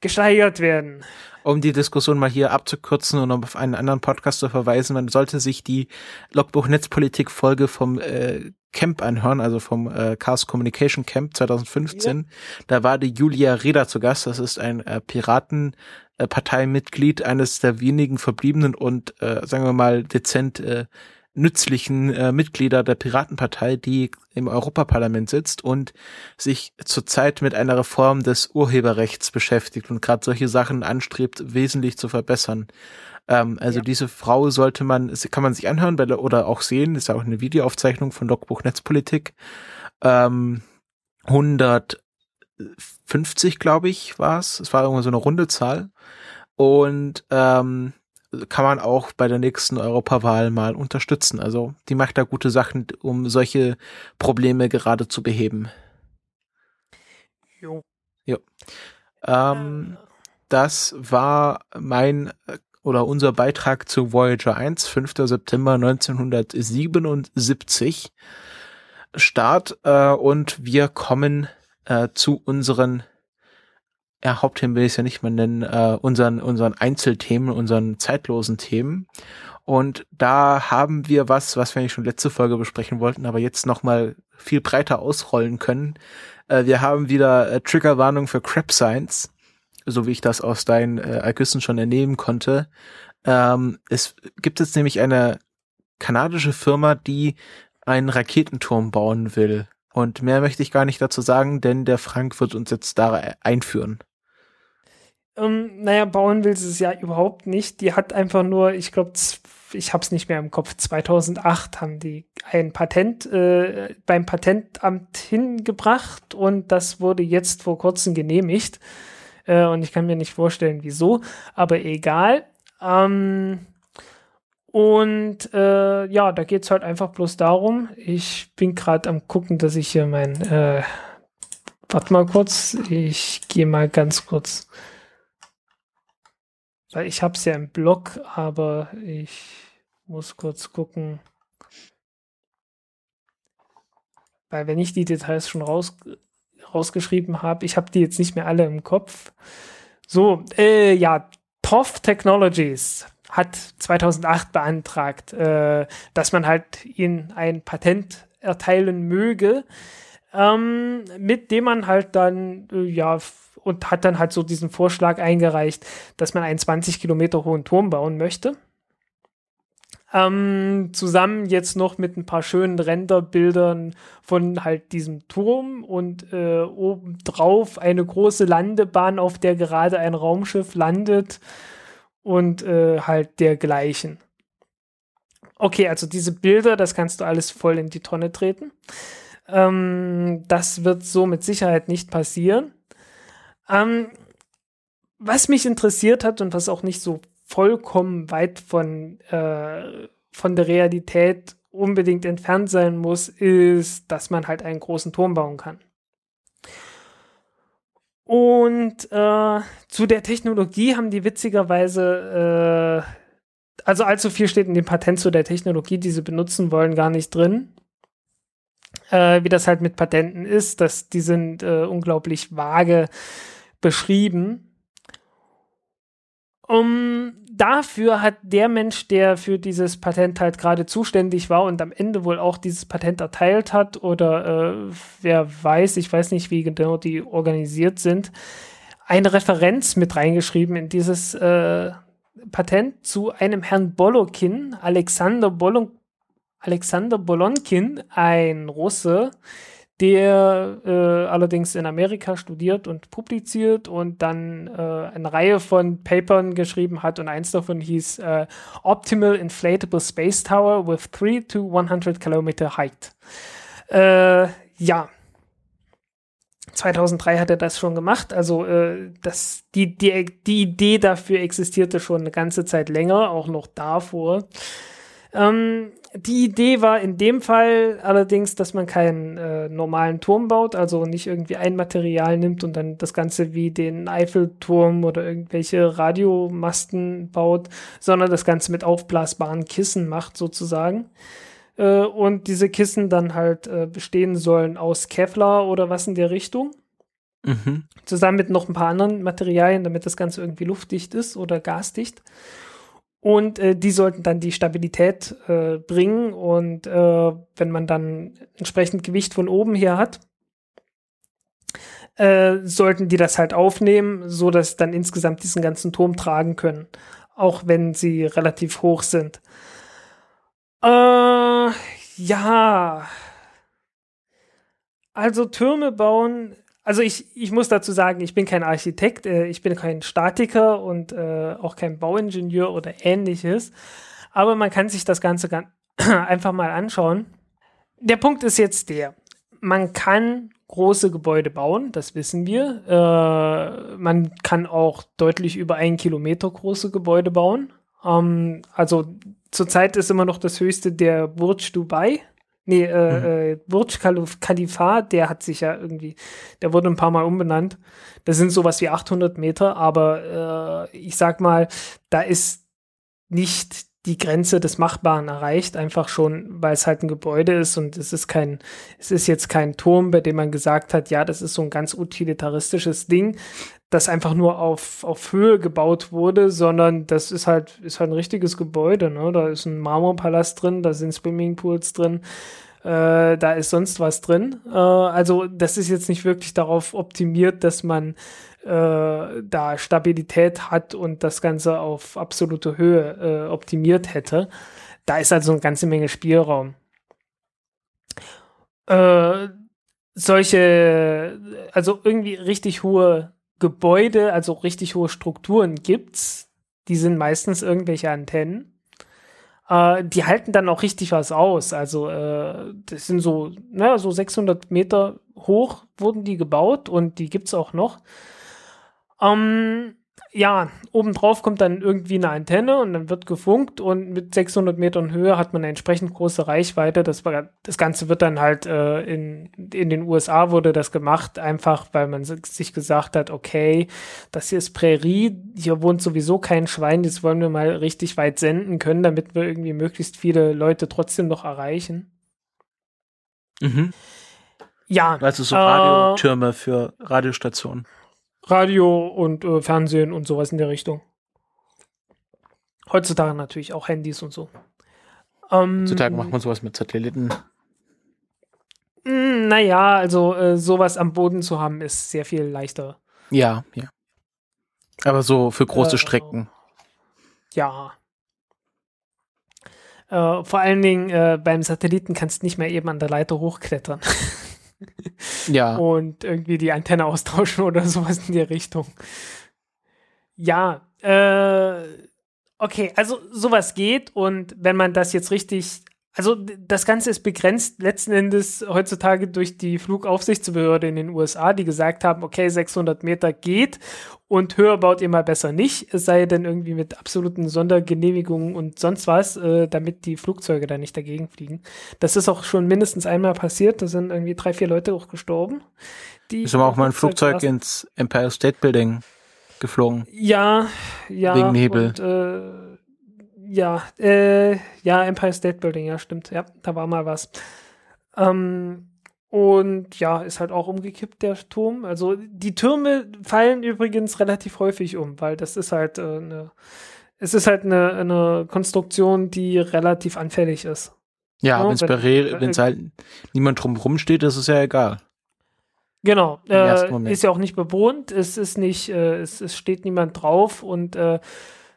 gesteigert werden. Um die Diskussion mal hier abzukürzen und um auf einen anderen Podcast zu verweisen, man sollte sich die Logbuch Netzpolitik Folge vom äh, Camp anhören, also vom äh, Chaos Communication Camp 2015. Ja. Da war die Julia Reda zu Gast. Das ist ein äh, Piratenparteimitglied, äh, eines der wenigen verbliebenen und, äh, sagen wir mal, dezent äh, nützlichen äh, Mitglieder der Piratenpartei, die im Europaparlament sitzt und sich zurzeit mit einer Reform des Urheberrechts beschäftigt und gerade solche Sachen anstrebt, wesentlich zu verbessern. Ähm, also ja. diese Frau sollte man, kann man sich anhören weil, oder auch sehen, ist ja auch eine Videoaufzeichnung von Logbuch Netzpolitik. Ähm, 150, glaube ich, war es. Es war irgendwo so eine runde Zahl. Und ähm, kann man auch bei der nächsten Europawahl mal unterstützen. Also die macht da gute Sachen, um solche Probleme gerade zu beheben. Jo. Jo. Ähm, das war mein oder unser Beitrag zu Voyager 1, 5. September 1977 Start äh, und wir kommen äh, zu unseren ja, Hauptthemen will ich es ja nicht mehr nennen, äh, unseren, unseren Einzelthemen, unseren zeitlosen Themen. Und da haben wir was, was wir nicht schon letzte Folge besprechen wollten, aber jetzt nochmal viel breiter ausrollen können. Äh, wir haben wieder äh, Triggerwarnung für Crap Science so wie ich das aus deinen äh, Ergüssen schon entnehmen konnte. Ähm, es gibt jetzt nämlich eine kanadische Firma, die einen Raketenturm bauen will. Und mehr möchte ich gar nicht dazu sagen, denn der Frank wird uns jetzt da einführen. Ähm, naja, bauen will sie es ja überhaupt nicht. Die hat einfach nur, ich glaube, ich habe es nicht mehr im Kopf, 2008 haben die ein Patent äh, beim Patentamt hingebracht und das wurde jetzt vor kurzem genehmigt. Äh, und ich kann mir nicht vorstellen, wieso, aber egal. Ähm, und äh, ja, da geht es halt einfach bloß darum. Ich bin gerade am gucken, dass ich hier mein. Äh, warte mal kurz. Ich gehe mal ganz kurz. Weil ich habe es ja im Blog, aber ich muss kurz gucken. Weil wenn ich die Details schon raus, rausgeschrieben habe. Ich habe die jetzt nicht mehr alle im Kopf. So, äh, ja, TOF Technologies hat 2008 beantragt, äh, dass man halt ihnen ein Patent erteilen möge, ähm, mit dem man halt dann, äh, ja, und hat dann halt so diesen Vorschlag eingereicht, dass man einen 20 Kilometer hohen Turm bauen möchte. Ähm, zusammen jetzt noch mit ein paar schönen Renderbildern von halt diesem Turm und äh, obendrauf eine große Landebahn, auf der gerade ein Raumschiff landet und äh, halt dergleichen. Okay, also diese Bilder, das kannst du alles voll in die Tonne treten. Ähm, das wird so mit Sicherheit nicht passieren. Ähm, was mich interessiert hat und was auch nicht so vollkommen weit von, äh, von der Realität unbedingt entfernt sein muss, ist, dass man halt einen großen Turm bauen kann. Und äh, zu der Technologie haben die witzigerweise, äh, also allzu viel steht in dem Patent zu der Technologie, die sie benutzen wollen, gar nicht drin. Äh, wie das halt mit Patenten ist, dass die sind äh, unglaublich vage beschrieben. Um, dafür hat der Mensch, der für dieses Patent halt gerade zuständig war und am Ende wohl auch dieses Patent erteilt hat oder äh, wer weiß, ich weiß nicht, wie genau die organisiert sind, eine Referenz mit reingeschrieben in dieses äh, Patent zu einem Herrn Bolokin, Alexander, Bolon Alexander Bolonkin, ein Russe, der äh, allerdings in Amerika studiert und publiziert und dann äh, eine Reihe von Papern geschrieben hat und eins davon hieß äh, Optimal Inflatable Space Tower with 3 to 100 Kilometer Height. Äh, ja. 2003 hat er das schon gemacht, also äh, das, die, die, die Idee dafür existierte schon eine ganze Zeit länger, auch noch davor. Ähm, die Idee war in dem Fall allerdings, dass man keinen äh, normalen Turm baut, also nicht irgendwie ein Material nimmt und dann das Ganze wie den Eiffelturm oder irgendwelche Radiomasten baut, sondern das Ganze mit aufblasbaren Kissen macht sozusagen. Äh, und diese Kissen dann halt äh, bestehen sollen aus Kevlar oder was in der Richtung. Mhm. Zusammen mit noch ein paar anderen Materialien, damit das Ganze irgendwie luftdicht ist oder gasdicht. Und äh, die sollten dann die Stabilität äh, bringen. Und äh, wenn man dann entsprechend Gewicht von oben her hat, äh, sollten die das halt aufnehmen, so dass dann insgesamt diesen ganzen Turm tragen können, auch wenn sie relativ hoch sind. Äh, ja. Also Türme bauen also ich, ich muss dazu sagen, ich bin kein Architekt, äh, ich bin kein Statiker und äh, auch kein Bauingenieur oder ähnliches. Aber man kann sich das Ganze ganz (clears throat) einfach mal anschauen. Der Punkt ist jetzt der, man kann große Gebäude bauen, das wissen wir. Äh, man kann auch deutlich über einen Kilometer große Gebäude bauen. Ähm, also zurzeit ist immer noch das höchste der Burj Dubai. Nee, äh, mhm. äh, Burj Khalifa, der hat sich ja irgendwie, der wurde ein paar Mal umbenannt. Das sind sowas wie 800 Meter, aber äh, ich sag mal, da ist nicht die Grenze des Machbaren erreicht, einfach schon, weil es halt ein Gebäude ist und es ist kein, es ist jetzt kein Turm, bei dem man gesagt hat, ja, das ist so ein ganz utilitaristisches Ding, das einfach nur auf, auf Höhe gebaut wurde, sondern das ist halt, ist halt ein richtiges Gebäude, ne? Da ist ein Marmorpalast drin, da sind Swimmingpools drin, äh, da ist sonst was drin. Äh, also das ist jetzt nicht wirklich darauf optimiert, dass man äh, da Stabilität hat und das Ganze auf absolute Höhe äh, optimiert hätte. Da ist also eine ganze Menge Spielraum. Äh, solche, also irgendwie richtig hohe Gebäude, also richtig hohe Strukturen gibt's. Die sind meistens irgendwelche Antennen. Äh, die halten dann auch richtig was aus. Also äh, das sind so, naja, so 600 Meter hoch wurden die gebaut und die gibt's auch noch. Ähm, ja, obendrauf kommt dann irgendwie eine Antenne und dann wird gefunkt und mit 600 Metern Höhe hat man eine entsprechend große Reichweite. Das, das Ganze wird dann halt äh, in, in den USA wurde das gemacht, einfach weil man sich gesagt hat, okay, das hier ist Prärie, hier wohnt sowieso kein Schwein, jetzt wollen wir mal richtig weit senden können, damit wir irgendwie möglichst viele Leute trotzdem noch erreichen. Mhm. Ja. Also so Radiotürme äh, für Radiostationen. Radio und äh, Fernsehen und sowas in der Richtung. Heutzutage natürlich auch Handys und so. Ähm, Heutzutage macht man sowas mit Satelliten. Hm, naja, also äh, sowas am Boden zu haben, ist sehr viel leichter. Ja, ja. Aber so für große äh, Strecken. Ja. Äh, vor allen Dingen äh, beim Satelliten kannst du nicht mehr eben an der Leiter hochklettern. (laughs) Ja. (laughs) Und irgendwie die Antenne austauschen oder sowas in der Richtung. Ja, äh, okay, also sowas geht und wenn man das jetzt richtig also das Ganze ist begrenzt letzten Endes heutzutage durch die Flugaufsichtsbehörde in den USA, die gesagt haben, okay, 600 Meter geht und höher baut ihr mal besser nicht, es sei denn irgendwie mit absoluten Sondergenehmigungen und sonst was, äh, damit die Flugzeuge da nicht dagegen fliegen. Das ist auch schon mindestens einmal passiert, da sind irgendwie drei, vier Leute auch gestorben. Die ist aber auch mal ein Flugzeug ins Empire State Building geflogen. Ja, ja. Wegen Nebel. Und, äh, ja, äh, ja, Empire State Building, ja, stimmt. Ja, da war mal was. Ähm, und ja, ist halt auch umgekippt, der Turm. Also die Türme fallen übrigens relativ häufig um, weil das ist halt äh, eine, es ist halt eine, eine Konstruktion, die relativ anfällig ist. Ja, ja wenn es halt niemand drumherum steht, ist es ja egal. Genau, äh, ist ja auch nicht bewohnt, es ist nicht, äh, es, es steht niemand drauf und äh,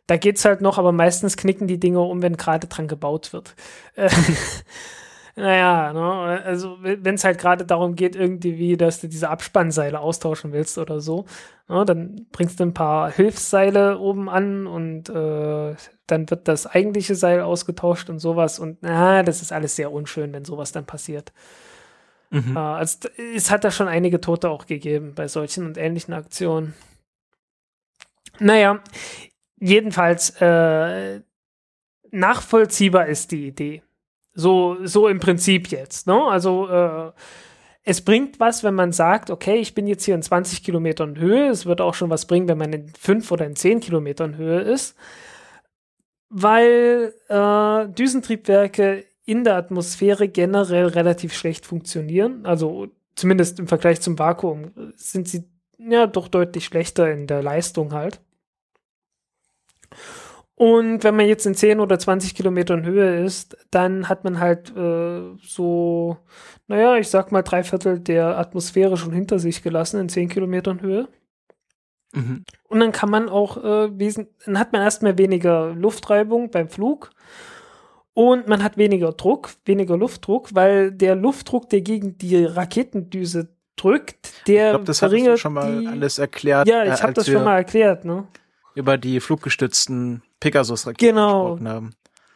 da geht's halt noch, aber meistens knicken die Dinge um, wenn gerade dran gebaut wird. (laughs) Äh, naja, ne? also wenn es halt gerade darum geht, irgendwie, dass du diese Abspannseile austauschen willst oder so, ne? dann bringst du ein paar Hilfsseile oben an und äh, dann wird das eigentliche Seil ausgetauscht und sowas und na, das ist alles sehr unschön, wenn sowas dann passiert. Mhm. Äh, also es hat da schon einige Tote auch gegeben bei solchen und ähnlichen Aktionen. Naja, jedenfalls äh, nachvollziehbar ist die Idee. So, so im Prinzip jetzt. Ne? Also äh, es bringt was, wenn man sagt, okay, ich bin jetzt hier in 20 Kilometern Höhe. Es wird auch schon was bringen, wenn man in 5 oder in 10 Kilometern Höhe ist. Weil äh, Düsentriebwerke in der Atmosphäre generell relativ schlecht funktionieren. Also zumindest im Vergleich zum Vakuum sind sie ja doch deutlich schlechter in der Leistung halt. Und wenn man jetzt in 10 oder 20 Kilometern Höhe ist, dann hat man halt äh, so, naja, ich sag mal drei Viertel der Atmosphäre schon hinter sich gelassen in 10 Kilometern Höhe. Mhm. Und dann kann man auch äh, dann hat man erstmal weniger Luftreibung beim Flug und man hat weniger Druck, weniger Luftdruck, weil der Luftdruck, der gegen die Raketendüse drückt, der ich glaub, das verringert schon mal die, alles erklärt. Ja, ich äh, habe das schon mal erklärt, ne? Über die fluggestützten Pegasus-Raketen genau. gesprochen haben.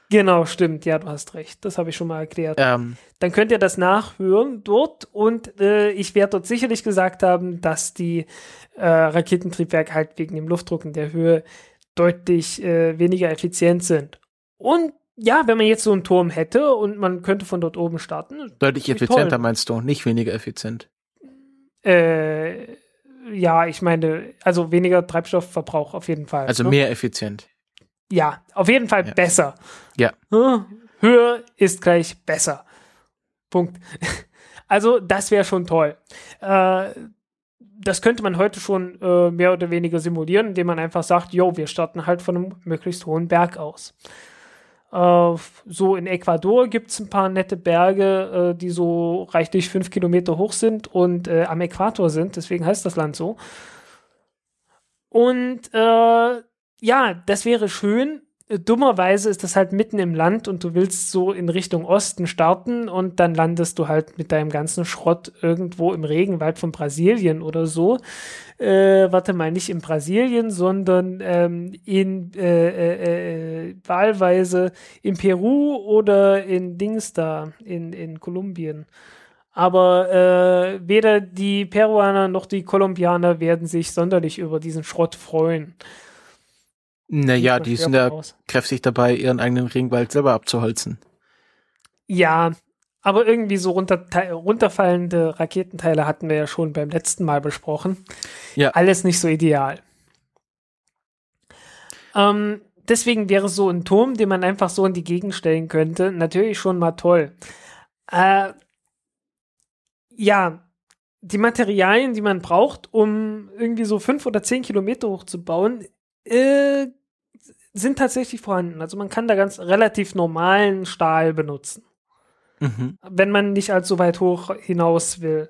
Genau, stimmt. Ja, du hast recht. Das habe ich schon mal erklärt. Ähm, Dann könnt ihr das nachhören dort und äh, ich werde dort sicherlich gesagt haben, dass die äh, Raketentriebwerke halt wegen dem Luftdruck in der Höhe deutlich äh, weniger effizient sind. Und ja, wenn man jetzt so einen Turm hätte und man könnte von dort oben starten. Deutlich effizienter toll. meinst du, nicht weniger effizient. Äh, ja, ich meine, also weniger Treibstoffverbrauch auf jeden Fall. Also ne? mehr effizient. Ja, auf jeden Fall ja. besser. Ja. Höher ist gleich besser. Punkt. (laughs) Also, das wäre schon toll. Äh, das könnte man heute schon äh, mehr oder weniger simulieren, indem man einfach sagt, jo, wir starten halt von einem möglichst hohen Berg aus. Äh, so in Ecuador gibt es ein paar nette Berge, äh, die so reichlich fünf Kilometer hoch sind und äh, am Äquator sind, deswegen heißt das Land so. Und äh, ja, das wäre schön, dummerweise ist das halt mitten im Land und du willst so in Richtung Osten starten und dann landest du halt mit deinem ganzen Schrott irgendwo im Regenwald von Brasilien oder so. Äh, warte mal, nicht in Brasilien, sondern ähm, in äh, äh, äh, wahlweise in Peru oder in Dings da, in, in Kolumbien. Aber äh, weder die Peruaner noch die Kolumbianer werden sich sonderlich über diesen Schrott freuen. Naja, die sind ja aus. kräftig dabei, ihren eigenen Regenwald selber abzuholzen. Ja, aber irgendwie so runter, runterfallende Raketenteile hatten wir ja schon beim letzten Mal besprochen. Ja. Alles nicht so ideal. Ähm, deswegen wäre so ein Turm, den man einfach so in die Gegend stellen könnte, natürlich schon mal toll. Äh, ja, die Materialien, die man braucht, um irgendwie so fünf oder zehn Kilometer hochzubauen, äh, sind tatsächlich vorhanden. Also man kann da ganz relativ normalen Stahl benutzen. Mhm. Wenn man nicht allzu weit hoch hinaus will.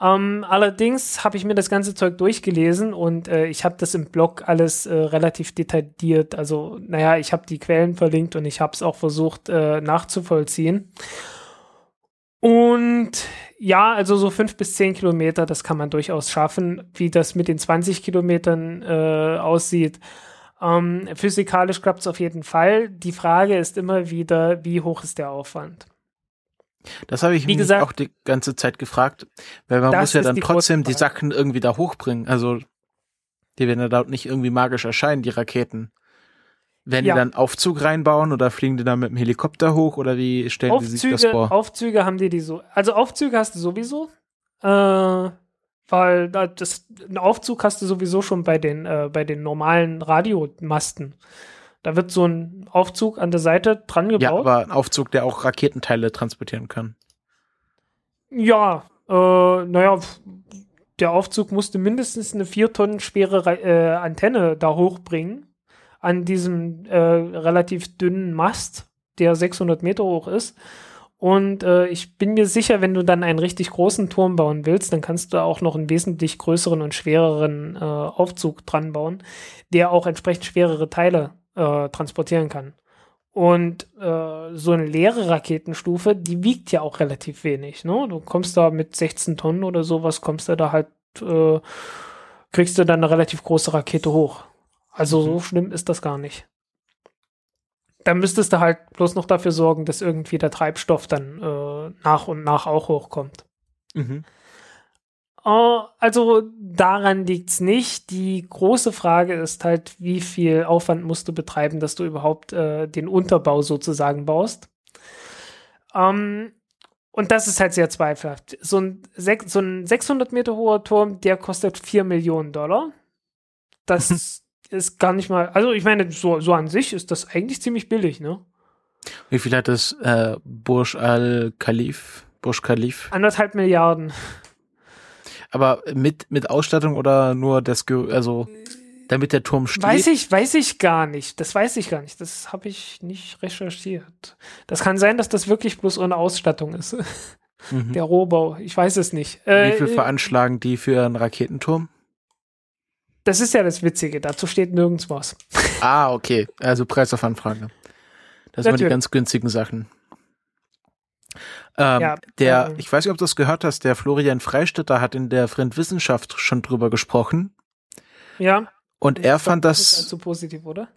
Ähm, allerdings habe ich mir das ganze Zeug durchgelesen und äh, ich habe das im Blog alles äh, relativ detailliert. Also, naja, ich habe die Quellen verlinkt und ich habe es auch versucht äh, nachzuvollziehen. Und ja, also so fünf bis zehn Kilometer, das kann man durchaus schaffen. Wie das mit den 20 Kilometern äh, aussieht, Ähm, physikalisch klappt es auf jeden Fall. Die Frage ist immer wieder, wie hoch ist der Aufwand? Das habe ich Wie mich gesagt, auch die ganze Zeit gefragt, weil man muss ja dann die trotzdem die. Sachen irgendwie da hochbringen. Also die werden ja dort nicht irgendwie magisch erscheinen, die Raketen. Werden Ja. die dann Aufzug reinbauen oder fliegen die dann mit dem Helikopter hoch oder wie stellen die sich das Aufzüge, vor? Aufzüge haben die die so. Also Aufzüge hast du sowieso. Äh, weil da- das, einen Aufzug hast du sowieso schon bei den, äh, bei den normalen Radiomasten. Da wird so ein Aufzug an der Seite dran ja, gebaut. aber ein Aufzug, der auch Raketenteile transportieren kann. Ja, äh, naja, der Aufzug musste mindestens eine vier Tonnen schwere äh, Antenne da hochbringen an diesem äh, relativ dünnen Mast, der 600 Meter hoch ist. Und äh, ich bin mir sicher, wenn du dann einen richtig großen Turm bauen willst, dann kannst du auch noch einen wesentlich größeren und schwereren äh, Aufzug dran bauen, der auch entsprechend schwerere Teile äh, transportieren kann. Und äh, so eine leere Raketenstufe, die wiegt ja auch relativ wenig. Ne? Du kommst da mit 16 Tonnen oder sowas, kommst du da halt, äh, kriegst du dann eine relativ große Rakete hoch. Also so schlimm ist das gar nicht. Dann müsstest du halt bloß noch dafür sorgen, dass irgendwie der Treibstoff dann äh, nach und nach auch hochkommt. Mhm. Oh, also daran liegt's nicht. Die große Frage ist halt, wie viel Aufwand musst du betreiben, dass du überhaupt äh, den Unterbau sozusagen baust. Ähm, und das ist halt sehr zweifelhaft. So ein, so ein 600 Meter hoher Turm, der kostet 4 Millionen Dollar. Das (laughs) ist gar nicht mal, also ich meine, so, so an sich ist das eigentlich ziemlich billig, ne? Wie viel hat das äh, Burj Al Khalif? Burj Khalif? Anderthalb Milliarden. Aber mit, mit Ausstattung oder nur das, also damit der Turm steht? Weiß ich, weiß ich gar nicht. Das weiß ich gar nicht. Das habe ich nicht recherchiert. Das kann sein, dass das wirklich bloß ohne Ausstattung ist. Mhm. Der Rohbau. Ich weiß es nicht. Wie Äh, viel veranschlagen die für einen Raketenturm? Das ist ja das Witzige. Dazu steht nirgends was. (laughs) Ah, okay. Also Preis auf Anfrage. Das sind die ganz günstigen Sachen. Ähm, Ja, der, ähm. ich weiß nicht, ob du das gehört hast, der Florian Freistetter hat in der Fremdwissenschaft schon drüber gesprochen. Ja. Und er fand Das ist das, allzu positiv, oder?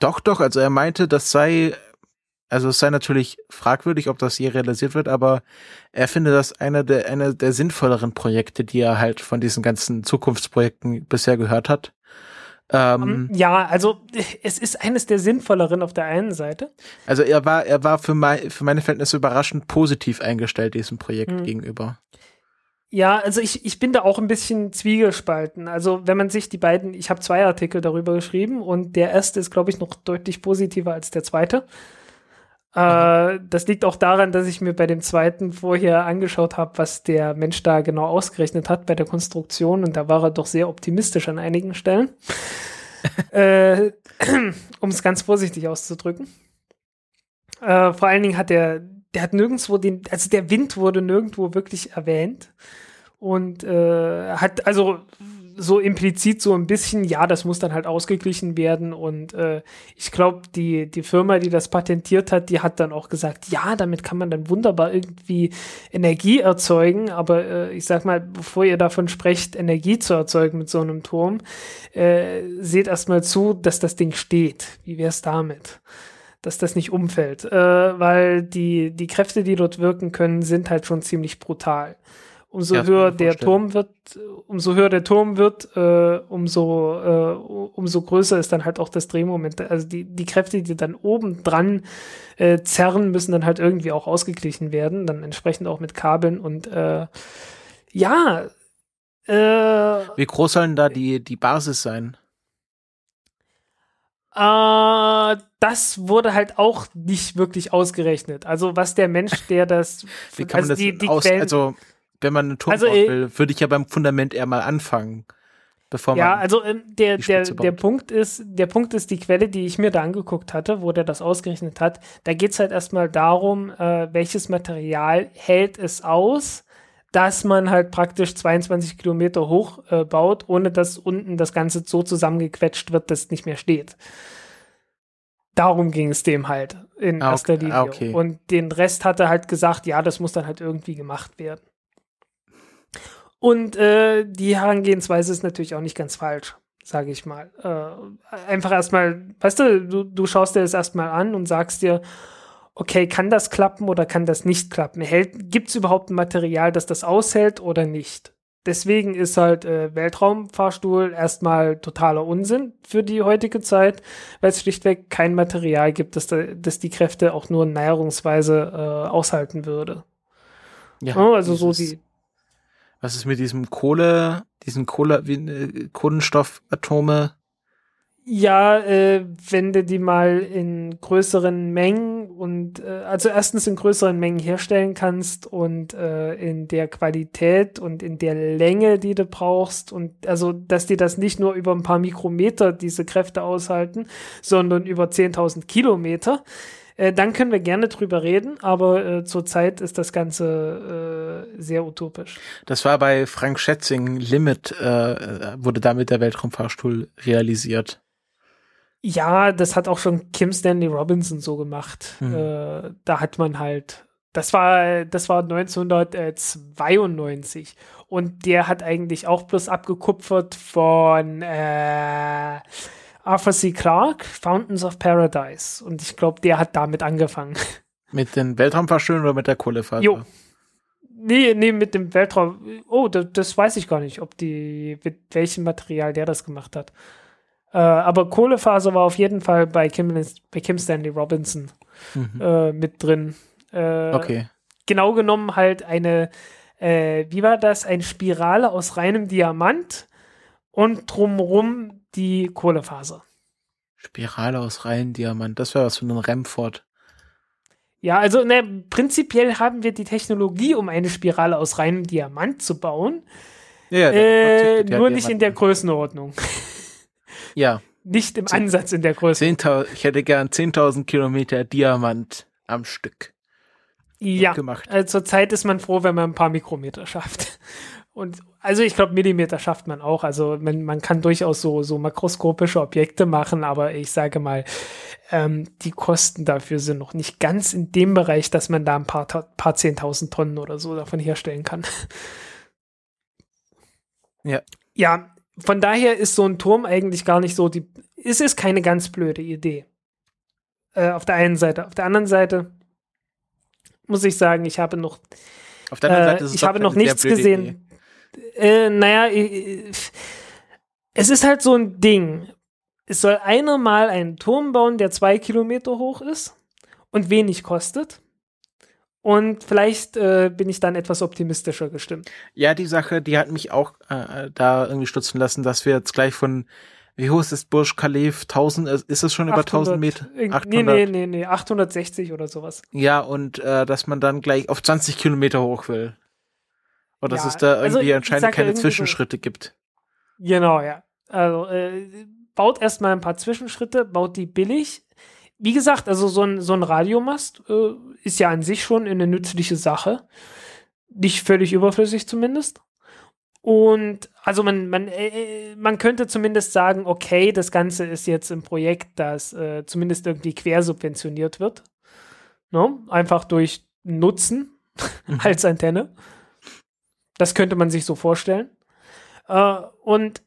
doch, doch, also er meinte, das sei, also es sei natürlich fragwürdig, ob das je realisiert wird, aber er finde das einer der, einer der sinnvolleren Projekte, die er halt von diesen ganzen Zukunftsprojekten bisher gehört hat. Ähm, Ja, also es ist eines der sinnvolleren auf der einen Seite. Also er war, er war für, mein, für meine Verhältnisse überraschend positiv eingestellt diesem Projekt Mhm. gegenüber. Ja, also ich, ich bin da auch ein bisschen zwiegespalten. Also wenn man sich die beiden, ich habe zwei Artikel darüber geschrieben und der erste ist, glaube ich, noch deutlich positiver als der zweite. Äh, das liegt auch daran, dass ich mir bei dem zweiten vorher angeschaut habe, was der Mensch da genau ausgerechnet hat bei der Konstruktion und da war er doch sehr optimistisch an einigen Stellen. (laughs) äh, (clears throat) um es ganz vorsichtig auszudrücken. Äh, vor allen Dingen hat er, der hat nirgendwo den, also der Wind wurde nirgendwo wirklich erwähnt und äh, hat also so implizit so ein bisschen, ja, das muss dann halt ausgeglichen werden und äh, ich glaube, die, die Firma, die das patentiert hat, die hat dann auch gesagt, ja, damit kann man dann wunderbar irgendwie Energie erzeugen, aber äh, ich sag mal, bevor ihr davon sprecht, Energie zu erzeugen mit so einem Turm, äh, seht erstmal zu, dass das Ding steht. Wie wär's damit? dass das nicht umfällt, äh, weil die, die Kräfte, die dort wirken können, sind halt schon ziemlich brutal. Umso Ja, höher der. Turm wird, umso höher der Turm wird, äh, umso, äh, umso größer ist dann halt auch das Drehmoment. Also die, die Kräfte, die dann oben dran äh, zerren, müssen dann halt irgendwie auch ausgeglichen werden, dann entsprechend auch mit Kabeln und äh, ja, äh, Wie groß sollen da die, die Basis sein? Äh, das wurde halt auch nicht wirklich ausgerechnet. Also was der Mensch, der das, (laughs) Wie kann man also das die, die aus, Quellen, also wenn man einen Turm Also, bauen äh, will, würde ich ja beim Fundament eher mal anfangen, bevor ja, man also ähm, der, der, der. Punkt ist, der Punkt ist die Quelle, die ich mir da angeguckt hatte, wo der das ausgerechnet hat. Da geht's halt erstmal darum, äh, welches Material hält es aus, dass man halt praktisch 22 Kilometer hoch äh, baut, ohne dass unten das Ganze so zusammengequetscht wird, dass es nicht mehr steht. Darum ging es dem halt in Ah, erster okay. Linie. Ah, okay. Und den Rest hat er halt gesagt, ja, das muss dann halt irgendwie gemacht werden. Und äh, die Herangehensweise ist natürlich auch nicht ganz falsch. sage ich mal. Äh, einfach erstmal, weißt du, du, du schaust dir das erstmal an und sagst dir, okay, kann das klappen oder kann das nicht klappen? Gibt es überhaupt ein Material, das das aushält oder nicht? Deswegen ist halt äh, Weltraumfahrstuhl erstmal totaler Unsinn für die heutige Zeit, weil es schlichtweg kein Material gibt, das, das die Kräfte auch nur näherungsweise äh, aushalten würde. Ja, oh, also so die. Was ist mit diesem Kohle, diesen Kohle, wie, äh, Kohlenstoffatome? Ja, äh, wenn du die mal in größeren Mengen und äh, also erstens in größeren Mengen herstellen kannst und äh, in der Qualität und in der Länge, die du brauchst und also, dass die das nicht nur über ein paar Mikrometer diese Kräfte aushalten, sondern über 10.000 Kilometer, äh, dann können wir gerne drüber reden, aber äh, zurzeit ist das Ganze äh, sehr utopisch. Das war bei Frank Schätzing Limit, äh, wurde damit der Weltraumfahrstuhl realisiert. Ja, das hat auch schon Kim Stanley Robinson so gemacht. Mhm. Äh, da hat man halt, das war, das war 1992 und der hat eigentlich auch bloß abgekupfert von äh, Arthur C. Clarke, Fountains of Paradise. Und ich glaube, der hat damit angefangen. (laughs) Mit den Weltraumfahrstühlen oder mit der Kohlefaser? Jo. Nee, nee, mit dem Weltraum. Oh, das, das weiß ich gar nicht, ob die, mit welchem Material der das gemacht hat. Äh, aber Kohlefaser war auf jeden Fall bei Kim, bei Kim Stanley Robinson mhm. äh, mit drin. Äh, okay. Genau genommen halt eine, äh, wie war das? Eine Spirale aus reinem Diamant und drumrum die Kohlefaser. Spirale aus reinem Diamant, das wäre was für einen Remford. Ja, also ne, prinzipiell haben wir die Technologie, um eine Spirale aus reinem Diamant zu bauen. Ja, äh, nur nicht in der Größenordnung. (laughs) Ja. Nicht im Ansatz in der Größe. ich hätte gern 10.000 Kilometer Diamant am Stück. Ja, gemacht. Also zurzeit ist man froh, wenn man ein paar Mikrometer schafft. Und also ich glaube, Millimeter schafft man auch. Also man, man kann durchaus so, so makroskopische Objekte machen, aber ich sage mal, ähm, die Kosten dafür sind noch nicht ganz in dem Bereich, dass man da ein paar, paar zehntausend Tonnen oder so davon herstellen kann. (laughs) Ja. Ja, von daher ist so ein Turm eigentlich gar nicht so die. Es ist keine ganz blöde Idee. Äh, auf der einen Seite. Auf der anderen Seite muss ich sagen, ich habe noch. Auf der anderen Seite ist es ich habe noch nichts gesehen. Äh, naja, es ist halt so ein Ding. Es soll einer mal einen Turm bauen, der zwei Kilometer hoch ist und wenig kostet. Und vielleicht äh, bin ich dann etwas optimistischer gestimmt. Ja, die Sache, die hat mich auch äh, da irgendwie stutzen lassen, dass wir jetzt gleich von, wie hoch ist das Burj Khalif? 1000, äh, ist es schon 800, über 1000 Meter? 800? Nee, nee, nee, nee, 860 oder sowas. Ja, und äh, dass man dann gleich auf 20 Kilometer hoch will. Oder dass ja, es da also irgendwie also, anscheinend keine Zwischenschritte so, gibt. Genau, ja. Also äh, baut erstmal ein paar Zwischenschritte, baut die billig, wie gesagt, also so ein, so ein Radiomast äh, ist ja an sich schon eine nützliche Sache. Nicht völlig überflüssig zumindest. Und also man, man, äh, äh, man könnte zumindest sagen, okay, das Ganze ist jetzt ein Projekt, das äh, zumindest irgendwie quersubventioniert wird. No? Ne? Einfach durch Nutzen mhm. (laughs) als Antenne. Das könnte man sich so vorstellen. Äh, und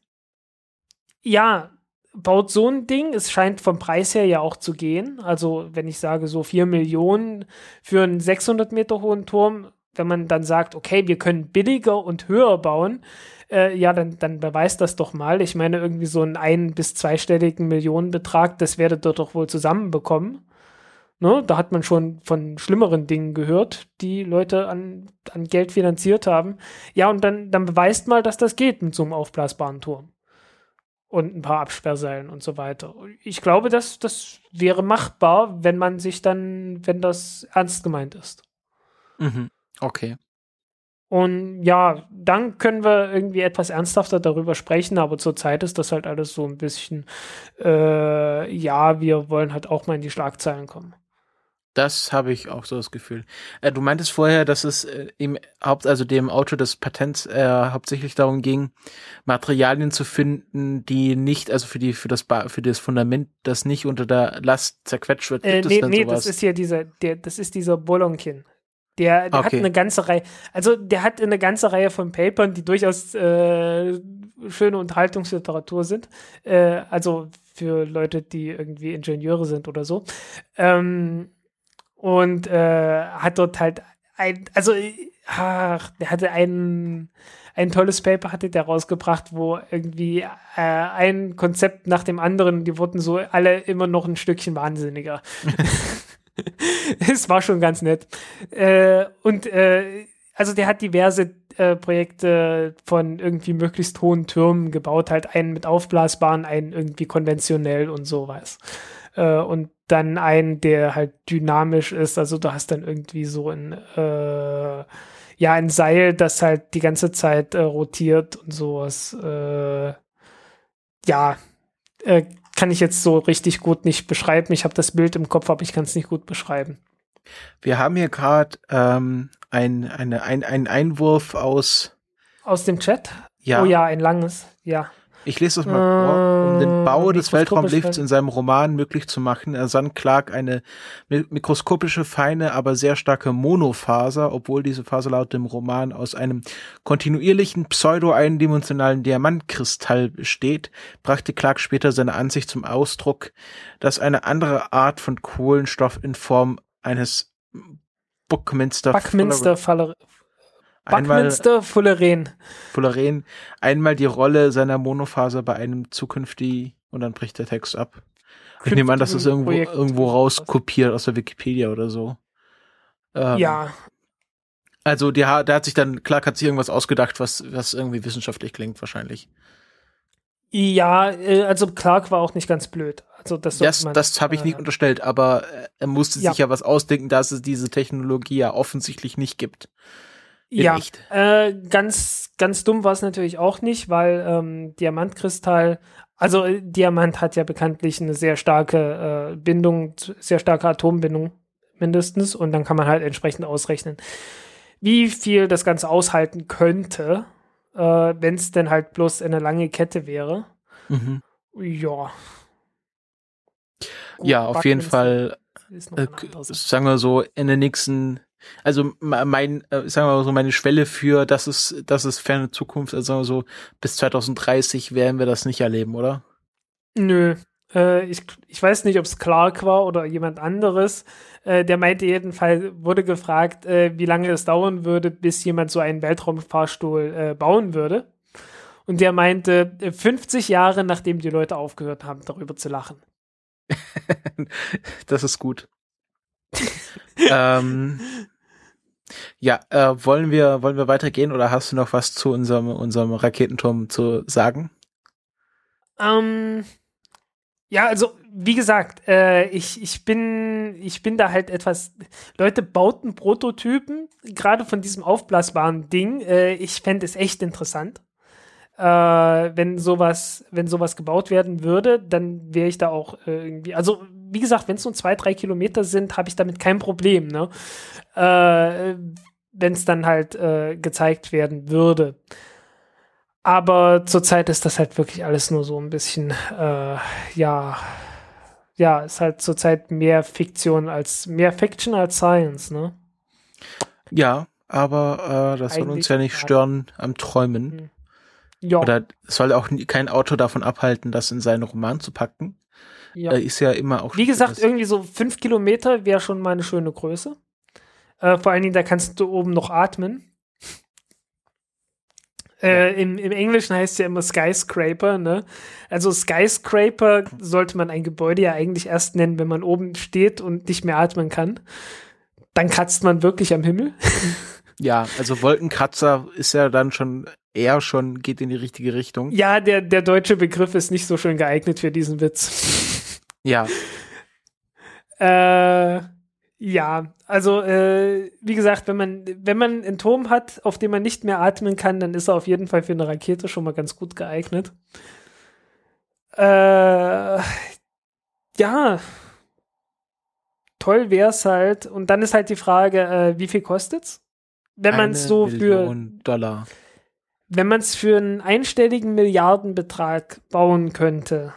ja, baut so ein Ding. Es scheint vom Preis her ja auch zu gehen. Also, wenn ich sage, so 4 Millionen für einen 600 Meter hohen Turm, wenn man dann sagt, okay, wir können billiger und höher bauen, äh, ja, dann, dann beweist das doch mal. Ich meine, irgendwie so einen ein- bis zweistelligen Millionenbetrag, das werdet ihr doch wohl zusammenbekommen. Ne? Da hat man schon von schlimmeren Dingen gehört, die Leute an, an Geld finanziert haben. Ja, und dann, dann beweist mal, dass das geht mit so einem aufblasbaren Turm und ein paar Absperrseilen und so weiter. Ich glaube, das, das wäre machbar, wenn man sich dann, wenn das ernst gemeint ist. Mhm. Okay. Und ja, dann können wir irgendwie etwas ernsthafter darüber sprechen, aber zurzeit ist das halt alles so ein bisschen, äh, ja, wir wollen halt auch mal in die Schlagzeilen kommen. Das habe ich auch so das Gefühl. Äh, du meintest vorher, dass es äh, im Haupt, also dem Autor des Patents äh, hauptsächlich darum ging, Materialien zu finden, die nicht, also für die für das ba für das Fundament, das nicht unter der Last zerquetscht wird. Gibt äh, nee, nee, sowas? das ist ja dieser, der, das ist dieser Bolonkin. Der, der Okay. hat eine ganze Reihe, also der hat eine ganze Reihe von Papern, die durchaus äh, schöne Unterhaltungsliteratur sind. Äh, also für Leute, die irgendwie Ingenieure sind oder so. Ähm, und äh, hat dort halt ein, also ach, der hatte ein, ein tolles Paper hatte der rausgebracht, wo irgendwie äh, ein Konzept nach dem anderen, die wurden so alle immer noch ein Stückchen wahnsinniger. (laughs) es war schon ganz nett. Äh, und äh, also der hat diverse äh, Projekte von irgendwie möglichst hohen Türmen gebaut, halt einen mit aufblasbaren, einen irgendwie konventionell und sowas. Äh, und dann einen, der halt dynamisch ist, also du hast dann irgendwie so ein äh, ja, ein Seil, das halt die ganze Zeit äh, rotiert und sowas. Äh, ja, äh, kann ich jetzt so richtig gut nicht beschreiben. Ich habe das Bild im Kopf, aber ich kann es nicht gut beschreiben. Wir haben hier gerade ähm, ein, eine, ein, einen Einwurf aus. Aus dem Chat? Ja, Oh ja, ein langes, ja. Ich lese das mal vor. Um den Bau Äh, des mikroskopisch Weltraumlifts in seinem Roman möglich zu machen, ersann Clark eine mi- mikroskopische, feine, aber sehr starke Monofaser, obwohl diese Faser laut dem Roman aus einem kontinuierlichen, pseudo-eindimensionalen Diamantkristall besteht, brachte Clark später seine Ansicht zum Ausdruck, dass eine andere Art von Kohlenstoff in Form eines Buckminster Buckminster Falle. Einmal Buckminster Fulleren. Fullerene einmal die Rolle seiner Monofaser bei einem zukünftigen und dann bricht der Text ab. Ich nehme an, das ist irgendwo, Projekt. irgendwo rauskopiert aus der Wikipedia oder so. Ähm, Ja, Also ha- der hat sich dann, Clark hat sich irgendwas ausgedacht, was, was irgendwie wissenschaftlich klingt wahrscheinlich. ja, äh, also Clark war auch nicht ganz blöd. Also das, Das, man, das habe ich nicht äh, unterstellt, aber äh, er musste Ja. sich ja was ausdenken, dass es diese Technologie ja offensichtlich nicht gibt. In Ja, äh, ganz, ganz dumm war es natürlich auch nicht, weil ähm, Diamantkristall, also äh, Diamant hat ja bekanntlich eine sehr starke äh, Bindung, sehr starke Atombindung mindestens und dann kann man halt entsprechend ausrechnen, wie viel das Ganze aushalten könnte, äh, wenn es denn halt bloß eine lange Kette wäre. Mhm. Ja. Gut, Ja, auf jeden Fall äh, sagen wir so, in den nächsten, also me- mein, äh, sagen wir mal so, meine Schwelle für, das ist, das ist ferne Zukunft, also sagen wir so, bis 2030 werden wir das nicht erleben, oder? Nö. Äh, ich, ich weiß nicht, ob es Clark war oder jemand anderes. Äh, der meinte jedenfalls, wurde gefragt, äh, wie lange es dauern würde, bis jemand so einen Weltraumfahrstuhl äh, bauen würde. Und der meinte, äh, 50 Jahre nachdem die Leute aufgehört haben, darüber zu lachen. (laughs) Das ist gut. (laughs) ähm, ja, äh, wollen wir, wollen wir weitergehen oder hast du noch was zu unserem, unserem Raketenturm zu sagen? Ähm, ja, also wie gesagt, äh, ich, ich bin ich bin da halt etwas. Leute bauten Prototypen, gerade von diesem aufblasbaren Ding. Äh, ich fände es echt interessant, äh, wenn sowas wenn sowas gebaut werden würde, dann wäre ich da auch äh, irgendwie. Also wie gesagt, wenn es nur zwei drei Kilometer sind, habe ich damit kein Problem. Ne? Äh, wenn es dann halt äh, gezeigt werden würde. Aber zurzeit ist das halt wirklich alles nur so ein bisschen, äh, ja, ja, ist halt zurzeit mehr Fiktion als, mehr Fiction als Science, ne? Ja, aber äh, das soll uns Eigentlich ja nicht stören am Träumen. Ja, Oder soll auch nie- kein Autor davon abhalten, das in seinen Roman zu packen. ja. Äh, ist ja immer auch. Wie gesagt, irgendwie so fünf Kilometer wäre schon mal eine schöne Größe. Äh, vor allen Dingen, da kannst du oben noch atmen. Äh, im, Im Englischen heißt es ja immer Skyscraper, ne? Also Skyscraper sollte man ein Gebäude ja eigentlich erst nennen, wenn man oben steht und nicht mehr atmen kann. Dann kratzt man wirklich am Himmel. (laughs) ja, also Wolkenkratzer ist ja dann schon eher schon, geht in die richtige Richtung. Ja, der, der deutsche Begriff ist nicht so schön geeignet für diesen Witz. (laughs) Ja, Äh, ja, also äh, wie gesagt, wenn man wenn man einen Turm hat, auf dem man nicht mehr atmen kann, dann ist er auf jeden Fall für eine Rakete schon mal ganz gut geeignet. Äh, ja, toll wär's halt. Und dann ist halt die Frage, äh, wie viel kostet's? Wenn man es so für Million Dollar. wenn man es für einen einstelligen Milliardenbetrag bauen könnte,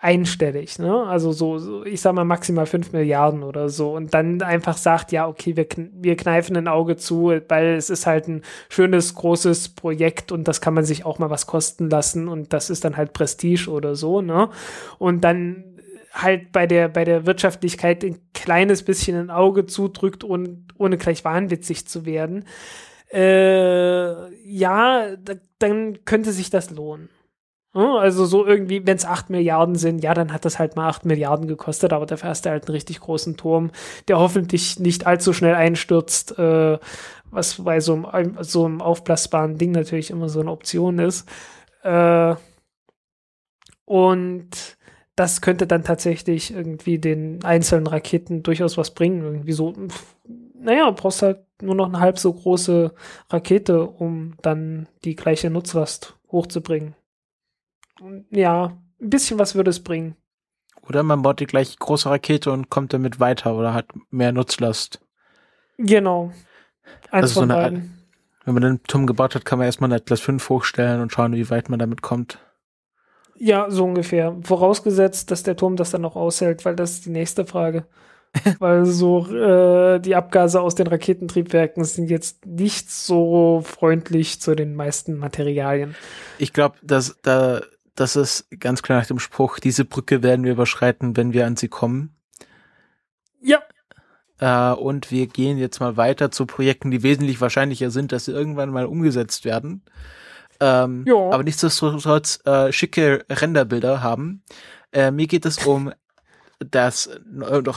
einstellig, ne? Also so, so, ich sag mal maximal fünf Milliarden oder so und dann einfach sagt, ja, okay, wir, wir kneifen ein Auge zu, weil es ist halt ein schönes, großes Projekt und das kann man sich auch mal was kosten lassen und das ist dann halt Prestige oder so, ne? Und dann halt bei der, bei der Wirtschaftlichkeit ein kleines bisschen ein Auge zudrückt und ohne gleich wahnwitzig zu werden. Äh, ja, da, dann könnte sich das lohnen. Also so irgendwie, wenn es 8 Milliarden sind, ja, dann hat das halt mal 8 Milliarden gekostet, aber dafür hast du halt einen richtig großen Turm, der hoffentlich nicht allzu schnell einstürzt, äh, was bei so einem, so einem aufblasbaren Ding natürlich immer so eine Option ist. Äh, und das könnte dann tatsächlich irgendwie den einzelnen Raketen durchaus was bringen. Irgendwie so, naja, brauchst halt nur noch eine halb so große Rakete, um dann die gleiche Nutzlast hochzubringen ja, ein bisschen was würde es bringen. Oder man baut die gleich große Rakete und kommt damit weiter oder hat mehr Nutzlast. Genau. Eins also von so eine, beiden. Wenn man den Turm gebaut hat, kann man erstmal eine Atlas 5 hochstellen und schauen, wie weit man damit kommt. Ja, so ungefähr. Vorausgesetzt, dass der Turm das dann noch aushält, weil das ist die nächste Frage. (laughs) weil so äh, die Abgase aus den Raketentriebwerken sind jetzt nicht so freundlich zu den meisten Materialien. Ich glaube, dass da das ist ganz klar nach dem Spruch, diese Brücke werden wir überschreiten, wenn wir an sie kommen. Ja. Äh, und wir gehen jetzt mal weiter zu Projekten, die wesentlich wahrscheinlicher sind, dass sie irgendwann mal umgesetzt werden. Ähm, ja. Aber nichtsdestotrotz äh, schicke Renderbilder haben. Äh, mir geht es um (laughs) das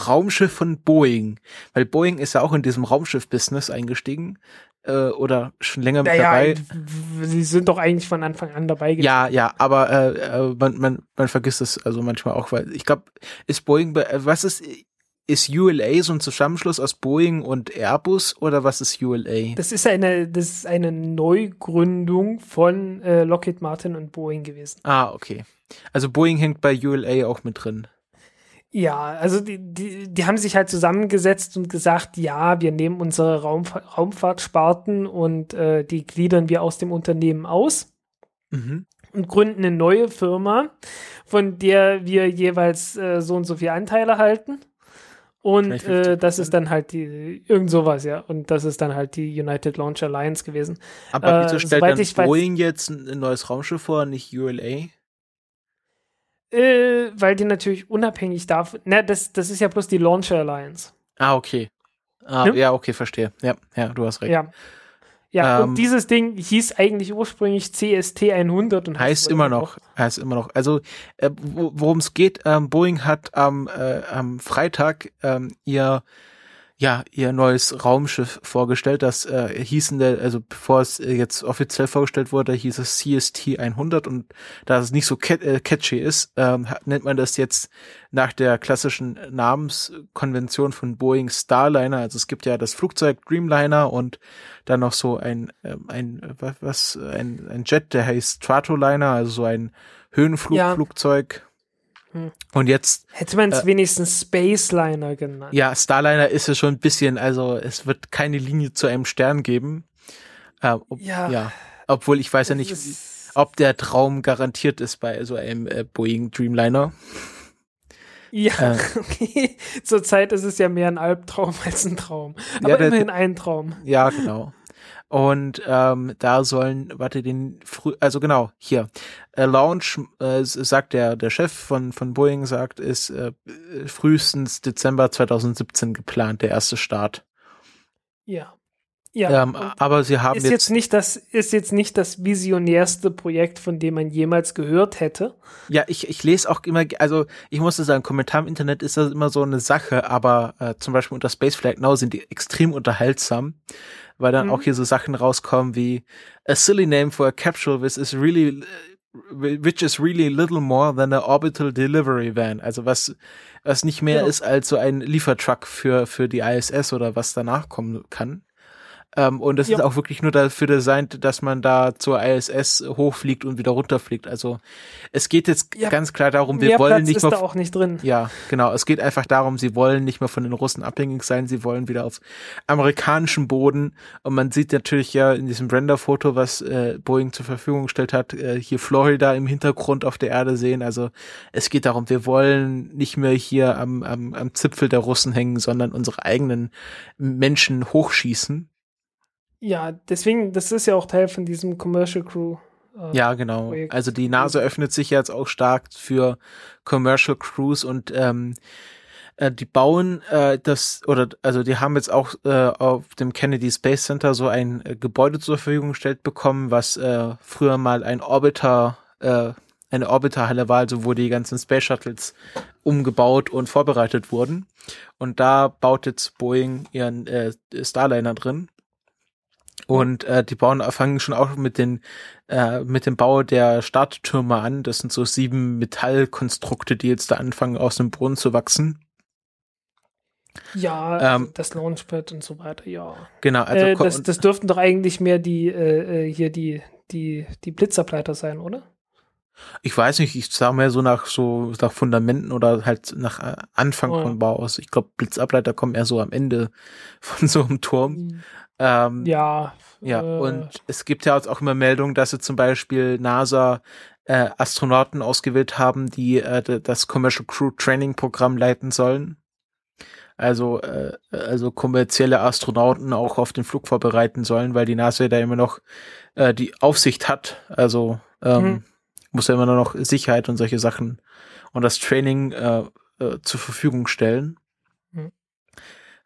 Raumschiff von Boeing, weil Boeing ist ja auch in diesem Raumschiff-Business eingestiegen äh, oder schon länger mit naja, dabei. Sie sind doch eigentlich von Anfang an dabei gewesen. Ja, ja, aber äh, äh, man, man, man vergisst es also manchmal auch, weil ich glaube, ist Boeing, äh, was ist, ist ULA so ein Zusammenschluss aus Boeing und Airbus oder was ist ULA? Das ist eine, das ist eine Neugründung von äh, Lockheed Martin und Boeing gewesen. Ah, okay. Also Boeing hängt bei ULA auch mit drin. Ja, also die, die, die haben sich halt zusammengesetzt und gesagt, ja, wir nehmen unsere Raum, Raumfahrtsparten und äh, die gliedern wir aus dem Unternehmen aus mhm. und gründen eine neue Firma, von der wir jeweils äh, so und so viele Anteile halten. Und äh, das ist dann halt die, irgend sowas, ja. Und das ist dann halt die United Launch Alliance gewesen. Aber wieso äh, stellt dann Boeing jetzt ein neues Raumschiff vor, nicht ULA? Äh, weil die natürlich unabhängig davon, na, das, das ist ja bloß die Launcher Alliance. Ah, okay. Ah, ja? ja, okay, verstehe. Ja, ja, du hast recht. Ja. Ja, ähm, und dieses Ding hieß eigentlich ursprünglich CST 100 und heißt immer noch, heißt immer noch. Also, äh, worum es geht, ähm, Boeing hat am, äh, am Freitag ähm, ihr ja, ihr neues Raumschiff vorgestellt. Das äh, hießen der, also bevor es äh, jetzt offiziell vorgestellt wurde, hieß es CST 100 und da es nicht so cat äh, catchy ist, ähm, nennt man das jetzt nach der klassischen Namenskonvention von Boeing Starliner. Also es gibt ja das Flugzeug Dreamliner und dann noch so ein, äh, ein was, ein, ein Jet, der heißt Stratoliner, also so ein Höhenflugflugzeug. Ja. Hm. Und jetzt. Hätte man es äh, wenigstens Spaceliner genannt. Ja, Starliner ist es schon ein bisschen, also es wird keine Linie zu einem Stern geben. Äh, ob, ja. ja. Obwohl ich weiß ja nicht, ob der Traum garantiert ist bei so einem äh, Boeing Dreamliner. Ja, äh, (laughs) okay. Zurzeit ist es ja mehr ein Albtraum (laughs) als ein Traum. Aber ja, der, immerhin ein Traum. Ja, genau. Und ähm, da sollen, warte, den früh, also genau, hier. Äh, Launch, äh, sagt der, der Chef von, von Boeing, sagt, ist äh, frühestens Dezember 2017 geplant, der erste Start. Ja. Ja, ähm, aber sie haben ist jetzt, jetzt, nicht das ist jetzt nicht das visionärste Projekt, von dem man jemals gehört hätte. Ja, ich, ich lese auch immer, also ich musste sagen, Kommentar im Internet ist das immer so eine Sache, aber äh, zum Beispiel unter Space Flight Now sind die extrem unterhaltsam weil dann mhm. auch hier so Sachen rauskommen wie a silly name for a capsule which is really which is really little more than a orbital delivery van. Also was was nicht mehr ja. ist als so ein Liefertruck für für die ISS oder was danach kommen kann. Ähm, und es Ja. ist auch wirklich nur dafür designt, dass man da zur ISS hochfliegt und wieder runterfliegt. Also es geht jetzt Ja. ganz klar darum, wir Mehr wollen Platz nicht ist mehr da auch nicht drin. ja, genau. Es geht einfach darum, sie wollen nicht mehr von den Russen abhängig sein, sie wollen wieder auf amerikanischem Boden. Und man sieht natürlich ja in diesem Render-Foto, was äh, Boeing zur Verfügung gestellt hat, äh, hier Florida im Hintergrund auf der Erde sehen. Also es geht darum, wir wollen nicht mehr hier am, am, am Zipfel der Russen hängen, sondern unsere eigenen Menschen hochschießen. Ja, deswegen, das ist ja auch Teil von diesem Commercial Crew. äh, Ja, genau. Projekt. Also die NASA öffnet sich jetzt auch stark für Commercial Crews und ähm, äh, die bauen äh, das oder also die haben jetzt auch äh, auf dem Kennedy Space Center so ein äh, Gebäude zur Verfügung gestellt bekommen, was äh, früher mal ein Orbiter äh, eine Orbiterhalle war, also wo die ganzen Space Shuttles umgebaut und vorbereitet wurden. Und da baut jetzt Boeing ihren äh, Starliner drin. Und äh, die bauen fangen schon auch mit den äh, mit dem Bau der Starttürme an. Das sind so sieben Metallkonstrukte, die jetzt da anfangen aus dem Boden zu wachsen. Ja, Ähm, das Launchpad und so weiter, ja. Genau, also äh, das, das dürften doch eigentlich mehr die, äh, äh, hier die, die, die Blitzableiter sein, oder? ich weiß nicht, ich sah mehr so nach so nach Fundamenten oder halt nach äh, Anfang Oh. von Bau aus. Ich glaube, Blitzableiter kommen eher so am Ende von so einem Turm. Ähm, Ja. Ja, äh, und es gibt ja auch immer Meldungen, dass sie zum Beispiel NASA äh, Astronauten ausgewählt haben, die äh, das Commercial Crew Training Programm leiten sollen. Also, äh, also kommerzielle Astronauten auch auf den Flug vorbereiten sollen, weil die NASA da immer noch äh, die Aufsicht hat. Also ähm, Mhm. muss ja immer noch Sicherheit und solche Sachen und das Training äh, äh, zur Verfügung stellen.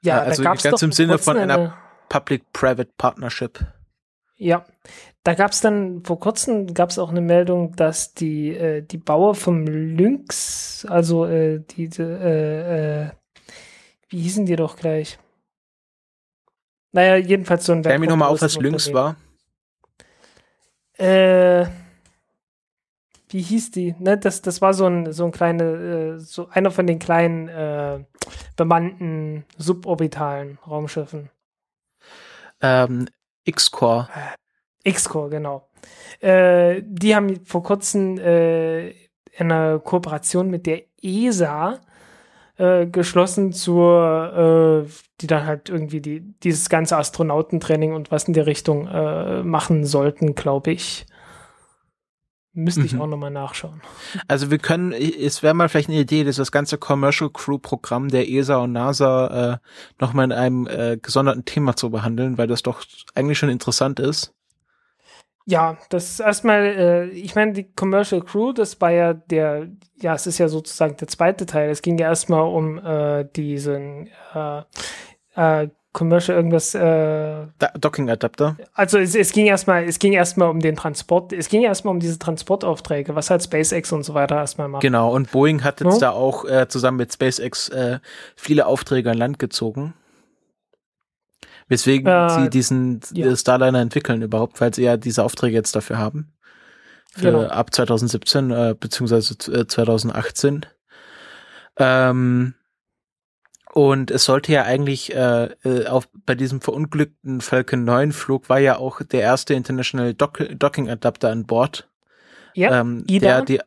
ja, also da gab's ganz doch im Sinne von einer- eine- Public-Private Partnership. Ja, da gab es dann vor kurzem gab es auch eine Meldung, dass die äh, die Bauer vom Lynx, also äh, diese äh, äh, wie hießen die doch gleich? Naja, jedenfalls so ein Klär mich nochmal auf, was Lynx war. Äh, wie hieß die? Ne, das, das war so ein, so ein kleine, äh, so einer von den kleinen äh, bemannten suborbitalen Raumschiffen. Ähm, X-Core. X-Core, genau. Äh, die haben vor kurzem äh, eine Kooperation mit der ESA äh, geschlossen zur, äh, die dann halt irgendwie die, dieses ganze Astronautentraining und was in der Richtung äh, machen sollten, glaube ich. Müsste ich Mhm. auch nochmal nachschauen. Also wir können, es wäre mal vielleicht eine Idee, dass das ganze Commercial Crew Programm der ESA und NASA äh, nochmal in einem äh, gesonderten Thema zu behandeln, weil das doch eigentlich schon interessant ist. Ja, das erstmal, äh, ich meine, die Commercial Crew, das war ja der, ja, es ist ja sozusagen der zweite Teil. Es ging ja erstmal um äh, diesen äh, äh, Commercial irgendwas, äh, Da Docking Adapter. also es, es ging erstmal, es ging erstmal um den Transport, es ging erstmal um diese Transportaufträge, was halt SpaceX und so weiter erstmal macht. Genau, und Boeing hat jetzt Ja. da auch äh, zusammen mit SpaceX äh, viele Aufträge an Land gezogen. Weswegen Äh, sie diesen ja. äh, Starliner entwickeln überhaupt, weil sie ja diese Aufträge jetzt dafür haben. Für Genau. ab 2017 äh, beziehungsweise äh, 2018. Ähm, und es sollte ja eigentlich äh, äh, auf, bei diesem verunglückten Falcon 9 Flug war ja auch der erste International Dock Docking Adapter an Bord. Ja, ähm, IDA. Der, die,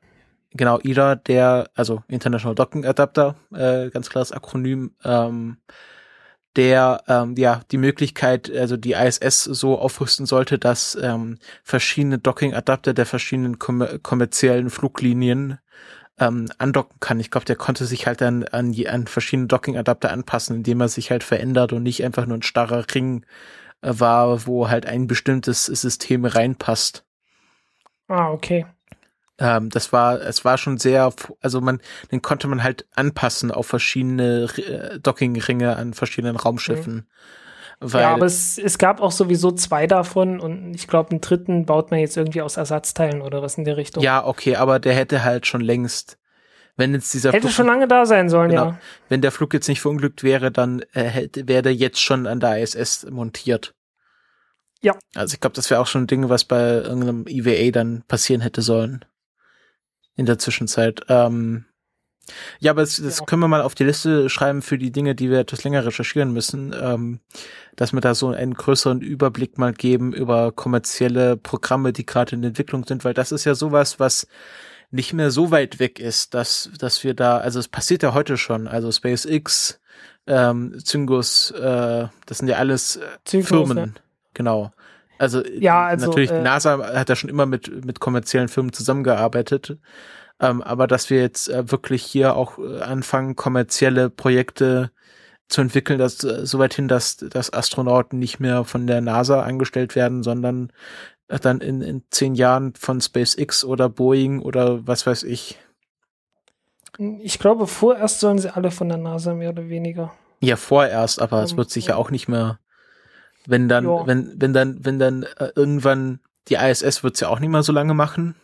genau, IDA, der, also International Docking Adapter, äh, ganz klares Akronym, ähm, der ähm, ja die Möglichkeit, also die ISS so aufrüsten sollte, dass ähm, verschiedene Docking-Adapter der verschiedenen kommer kommerziellen Fluglinien ähm, andocken kann. Ich glaube, der konnte sich halt dann an, an verschiedene Docking-Adapter anpassen, indem er sich halt verändert und nicht einfach nur ein starrer Ring äh, war, wo halt ein bestimmtes System reinpasst. ah, okay. Ähm, das war, es war schon sehr, also man, den konnte man halt anpassen auf verschiedene äh, Dockingringe an verschiedenen Raumschiffen. Weil, ja, aber es, es gab auch sowieso zwei davon und ich glaube, einen dritten baut man jetzt irgendwie aus Ersatzteilen oder was in der Richtung. ja, okay, aber der hätte halt schon längst, wenn jetzt dieser Hätte Flug, schon lange da sein sollen, Genau. ja. wenn der Flug jetzt nicht verunglückt wäre, dann äh, hätte, wäre der jetzt schon an der ISS montiert. Ja. Also ich glaube, das wäre auch schon ein Ding, was bei irgendeinem EVA dann passieren hätte sollen. In der Zwischenzeit. Ähm, Ja, aber das, das ja. können wir mal auf die Liste schreiben für die Dinge, die wir etwas länger recherchieren müssen, ähm, dass wir da so einen größeren Überblick mal geben über kommerzielle Programme, die gerade in Entwicklung sind, weil das ist ja sowas, was nicht mehr so weit weg ist, dass, dass wir da, also es passiert ja heute schon, also SpaceX, ähm, Zyngus, äh, das sind ja alles äh, Zyngus, Firmen, ja. genau. Also, ja, also natürlich, äh, NASA hat ja schon immer mit, mit kommerziellen Firmen zusammengearbeitet. Ähm, aber dass wir jetzt äh, wirklich hier auch äh, anfangen, kommerzielle Projekte zu entwickeln, dass äh, so weit hin, dass, dass Astronauten nicht mehr von der NASA angestellt werden, sondern äh, dann in, in zehn Jahren von SpaceX oder Boeing oder was weiß ich. Ich glaube, vorerst sollen sie alle von der NASA mehr oder weniger. Ja, vorerst, aber um, es wird sich ja auch nicht mehr wenn dann, wenn, wenn dann, wenn dann äh, irgendwann die ISS wird's ja auch nicht mehr so lange machen.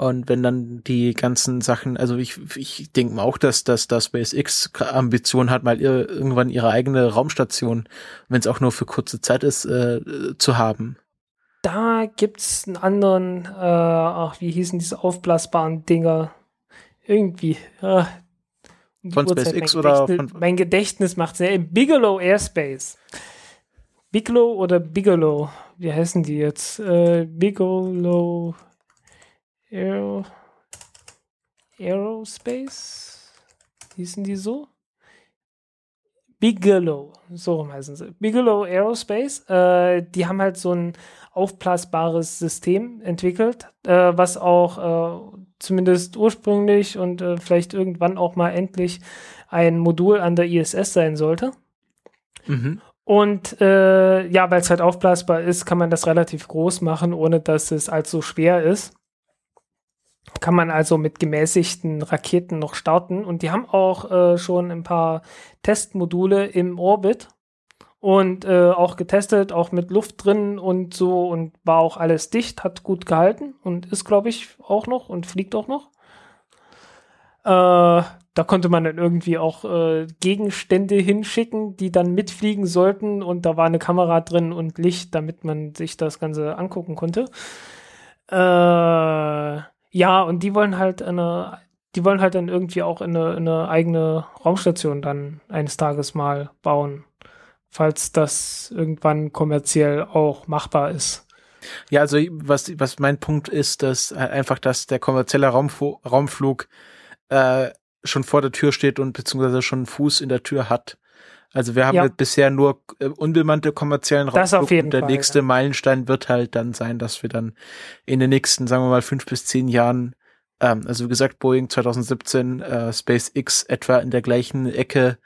Und wenn dann die ganzen Sachen, also ich, ich denke mal auch, dass, dass, dass SpaceX Ambition hat, mal ihr, irgendwann ihre eigene Raumstation, wenn es auch nur für kurze Zeit ist, äh, zu haben. Da gibt's einen anderen, äh, ach, wie hießen diese aufblasbaren Dinger? Irgendwie. Äh, von SpaceX oder von Mein Gedächtnis macht sehr Bigelow Airspace. Bigelow oder Bigelow? Wie heißen die jetzt? Äh, Bigelow Aero, Aerospace? Hießen die so? Bigelow, so rum heißen sie. Bigelow Aerospace, äh, die haben halt so ein aufblasbares System entwickelt, äh, was auch äh, zumindest ursprünglich und äh, vielleicht irgendwann auch mal endlich ein Modul an der ISS sein sollte. Mhm. Und äh, ja, weil es halt aufblasbar ist, kann man das relativ groß machen, ohne dass es allzu schwer ist. Kann man also mit gemäßigten Raketen noch starten. Und die haben auch äh, schon ein paar Testmodule im Orbit und äh, auch getestet, auch mit Luft drin und so und war auch alles dicht, hat gut gehalten und ist, glaube ich, auch noch und fliegt auch noch. Äh, da konnte man dann irgendwie auch äh, Gegenstände hinschicken, die dann mitfliegen sollten und da war eine Kamera drin und Licht, damit man sich das Ganze angucken konnte. Äh, ja, und die wollen halt eine, die wollen halt dann irgendwie auch eine, eine eigene Raumstation dann eines Tages mal bauen, falls das irgendwann kommerziell auch machbar ist. Ja, also was, was mein Punkt ist, dass einfach, dass der kommerzielle Raumfu Raumflug äh, schon vor der Tür steht und beziehungsweise schon Fuß in der Tür hat. Also wir haben ja. bisher nur äh, unbemannte kommerziellen Das auf jeden und der Fall, nächste ja. Meilenstein wird halt dann sein, dass wir dann in den nächsten, sagen wir mal, fünf bis zehn Jahren, ähm, also wie gesagt, Boeing 2017, äh, SpaceX etwa in der gleichen Ecke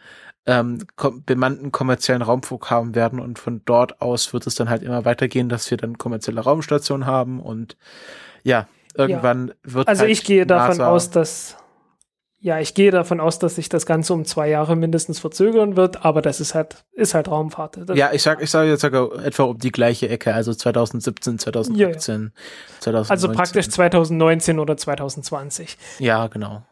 ähm, kom bemannten kommerziellen Raumflug haben werden und von dort aus wird es dann halt immer weitergehen, dass wir dann kommerzielle Raumstationen haben und ja, irgendwann ja. wird Also halt ich gehe davon NASA aus, dass ja, ich gehe davon aus, dass sich das Ganze um zwei Jahre mindestens verzögern wird, aber das ist halt, ist halt Raumfahrt. Das ja, ich sag, ich sage jetzt sogar etwa um die gleiche Ecke, also 2017, 2018, ja, ja. 2019. Also praktisch 2019 oder 2020. Ja, genau.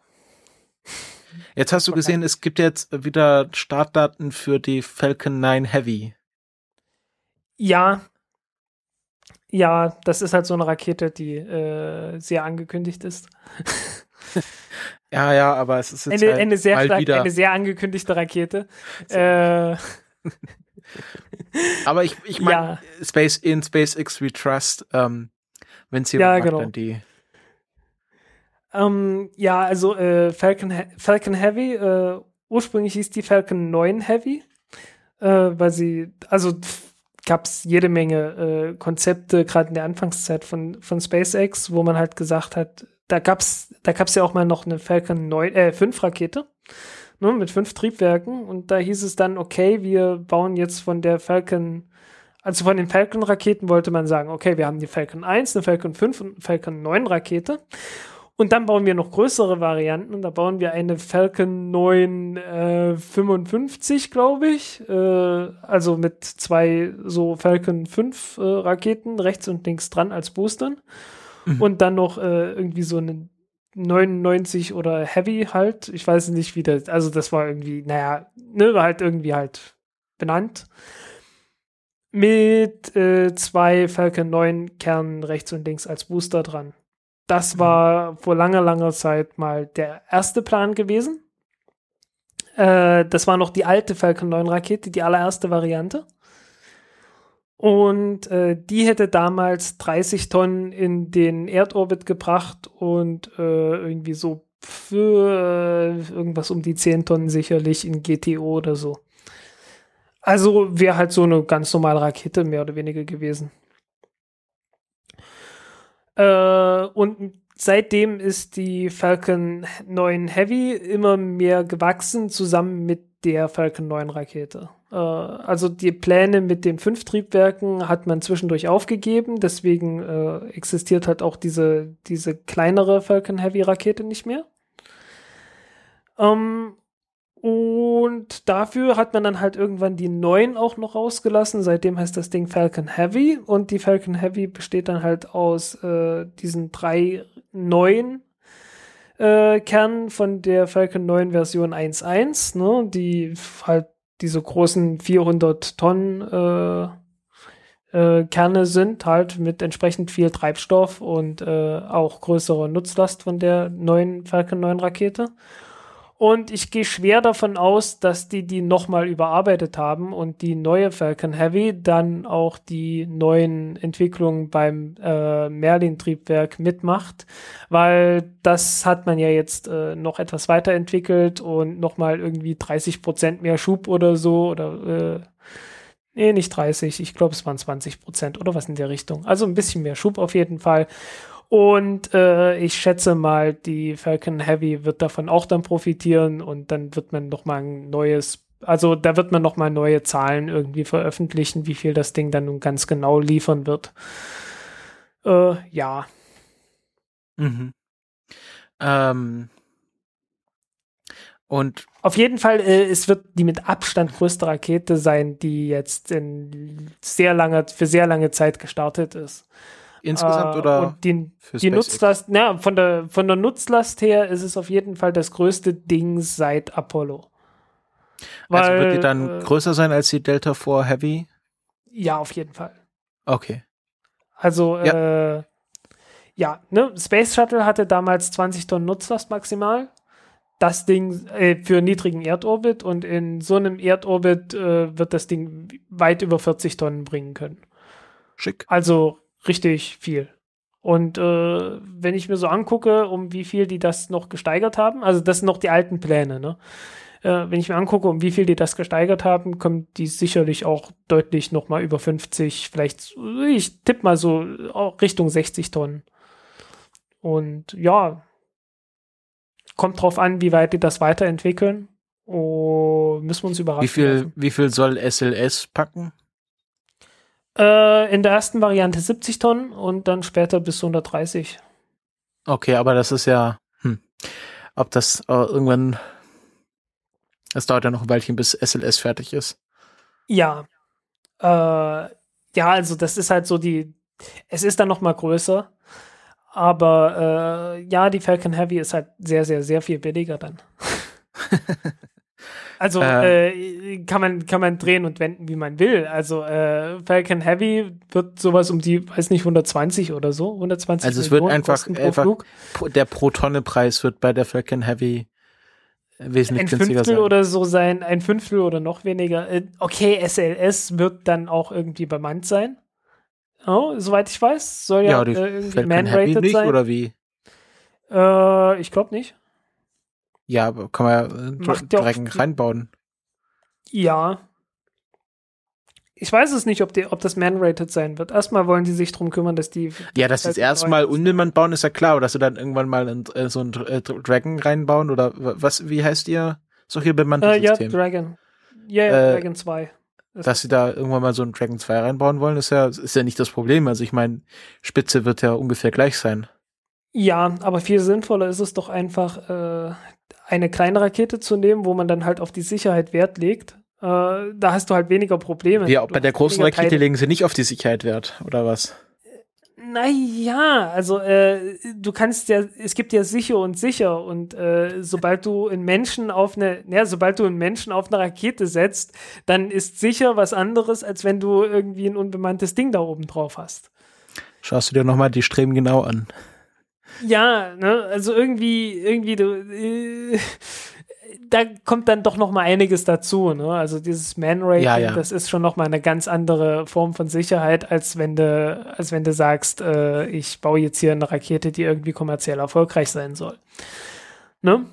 Jetzt hast du gesehen, es gibt jetzt wieder Startdaten für die Falcon 9 Heavy. Ja. Ja, das ist halt so eine Rakete, die äh, sehr angekündigt ist. (laughs) Ja, ja, aber es ist jetzt eine, halt eine, sehr, stark, wieder. eine sehr angekündigte Rakete. äh, aber ich, ich meine, ja. Space in SpaceX We Trust, ähm, wenn sie ja, genau. dann die. Ähm, ja, also äh, Falcon, Falcon Heavy, äh, ursprünglich hieß die Falcon 9 Heavy, äh, weil sie, also gab es jede Menge äh, Konzepte, gerade in der Anfangszeit von, von SpaceX, wo man halt gesagt hat, da gab's, da gab's ja auch mal noch eine Falcon 9, äh, 5 Rakete, ne, mit fünf Triebwerken. Und da hieß es dann, okay, wir bauen jetzt von der Falcon, also von den Falcon-Raketen wollte man sagen, okay, wir haben die Falcon 1, eine Falcon 5 und eine Falcon 9 Rakete. Und dann bauen wir noch größere Varianten. Da bauen wir eine Falcon 9 äh, 55, glaube ich. Äh, also mit zwei so Falcon 5 äh, Raketen rechts und links dran als Boostern mhm. und dann noch äh, irgendwie so eine 99 oder Heavy halt. Ich weiß nicht, wie das, also das war irgendwie, naja, ne, war halt irgendwie halt benannt. Mit äh, zwei Falcon 9 Kernen rechts und links als Booster dran. das war vor langer, langer Zeit mal der erste Plan gewesen. Äh, das war noch die alte Falcon 9 Rakete, die allererste Variante. Und äh, die hätte damals 30 Tonnen in den Erdorbit gebracht und äh, irgendwie so für äh, irgendwas um die 10 Tonnen sicherlich in GTO oder so. Also wäre halt so eine ganz normale Rakete mehr oder weniger gewesen. Äh, und seitdem ist die Falcon 9 Heavy immer mehr gewachsen, zusammen mit der Falcon 9 Rakete. Äh, also die Pläne mit den fünf Triebwerken hat man zwischendurch aufgegeben, deswegen äh, existiert halt auch diese, diese kleinere Falcon Heavy Rakete nicht mehr. Ähm, und dafür hat man dann halt irgendwann die neuen auch noch rausgelassen. Seitdem heißt das Ding Falcon Heavy. Und die Falcon Heavy besteht dann halt aus äh, diesen drei neuen äh, Kernen von der Falcon 9 Version 1.1, ne, die halt diese großen 400 Tonnen äh, äh, Kerne sind, halt mit entsprechend viel Treibstoff und äh, auch größerer Nutzlast von der neuen Falcon 9 Rakete. Und ich gehe schwer davon aus, dass die die nochmal überarbeitet haben und die neue Falcon Heavy dann auch die neuen Entwicklungen beim äh, Merlin-Triebwerk mitmacht, weil das hat man ja jetzt äh, noch etwas weiterentwickelt und nochmal irgendwie 30 Prozent mehr Schub oder so oder äh, Nee, nicht 30, ich glaube, es waren 20 Prozent oder was in der Richtung. Also ein bisschen mehr Schub auf jeden Fall. Und äh, ich schätze mal, die Falcon Heavy wird davon auch dann profitieren und dann wird man noch mal ein neues, also da wird man noch mal neue Zahlen irgendwie veröffentlichen, wie viel das Ding dann nun ganz genau liefern wird. Äh, ja. Mhm. Ähm, und auf jeden Fall, äh, es wird die mit Abstand größte Rakete sein, die jetzt in sehr langer, für sehr lange Zeit gestartet ist. Insgesamt äh, oder? Die, die Nutzlast, na, von der, von der Nutzlast her ist es auf jeden Fall das größte Ding seit Apollo. Weil, also wird die dann äh, größer sein als die Delta 4 Heavy? Ja, auf jeden Fall. Okay. Also, ja, äh, ja ne, Space Shuttle hatte damals 20 Tonnen Nutzlast maximal. Das Ding äh, für niedrigen Erdorbit und in so einem Erdorbit äh, wird das Ding weit über 40 Tonnen bringen können. Schick. Also richtig viel. Und äh, wenn ich mir so angucke, um wie viel die das noch gesteigert haben, also das sind noch die alten Pläne, ne? Äh, wenn ich mir angucke, um wie viel die das gesteigert haben, kommt die sicherlich auch deutlich noch mal über 50, vielleicht, ich tippe mal so Richtung 60 Tonnen. Und ja, kommt drauf an, wie weit die das weiterentwickeln. Oh, müssen wir uns überraschen. Wie viel, wie viel soll SLS packen? Äh, in der ersten Variante 70 Tonnen und dann später bis 130. Okay, aber das ist ja, hm, ob das äh, irgendwann, es dauert ja noch ein Weilchen, bis SLS fertig ist. Ja. Äh, ja, also das ist halt so die, es ist dann noch mal größer, aber äh, ja, die Falcon Heavy ist halt sehr, sehr, sehr viel billiger dann. (laughs) Also äh, äh, kann man kann man drehen und wenden, wie man will. Also äh, Falcon Heavy wird sowas um die, weiß nicht, 120 oder so, 120. Also es Millionen wird einfach, einfach der pro Tonne Preis wird bei der Falcon Heavy wesentlich ein günstiger Fünftel sein. oder so sein, ein Fünftel oder noch weniger. Äh, okay, SLS wird dann auch irgendwie bemannt sein. Oh, soweit ich weiß, soll ja, ja die äh, irgendwie man-rated sein. Oder wie? Äh, ich glaube nicht. Ja, kann man ja äh, direkt reinbauen. Ja. Ich weiß es nicht, ob, die, ob das man-rated sein wird. Erstmal wollen die sich drum kümmern, dass die. Ja, dass sie es erstmal unbemand bauen, ist ja klar. Oder dass sie dann irgendwann mal in, äh, so ein äh, Dragon reinbauen oder was, wie heißt ihr? Solche bemannte äh, Ja, Dragon. Ja, yeah, äh, Dragon 2. Das dass sie da irgendwann mal so ein Dragon 2 reinbauen wollen, ist ja, ist ja nicht das Problem. Also ich meine, Spitze wird ja ungefähr gleich sein. Ja, aber viel sinnvoller ist es doch einfach, äh, eine kleine Rakete zu nehmen, wo man dann halt auf die Sicherheit Wert legt. Äh, da hast du halt weniger Probleme. Ja, bei der großen Rakete Teile. legen sie nicht auf die Sicherheit Wert, oder was? Naja, also äh, du kannst ja, es gibt ja sicher und sicher und äh, sobald du einen Menschen auf eine, ja, sobald du einen Menschen auf eine Rakete setzt, dann ist sicher was anderes, als wenn du irgendwie ein unbemanntes Ding da oben drauf hast. Schaust du dir nochmal die Streben genau an. Ja, ne, also irgendwie, irgendwie, du, äh, da kommt dann doch noch mal einiges dazu, ne? Also dieses Man-Rating, Ja, ja. das ist schon noch mal eine ganz andere Form von Sicherheit, als wenn du, als wenn du sagst, äh, ich baue jetzt hier eine Rakete, die irgendwie kommerziell erfolgreich sein soll. Ne?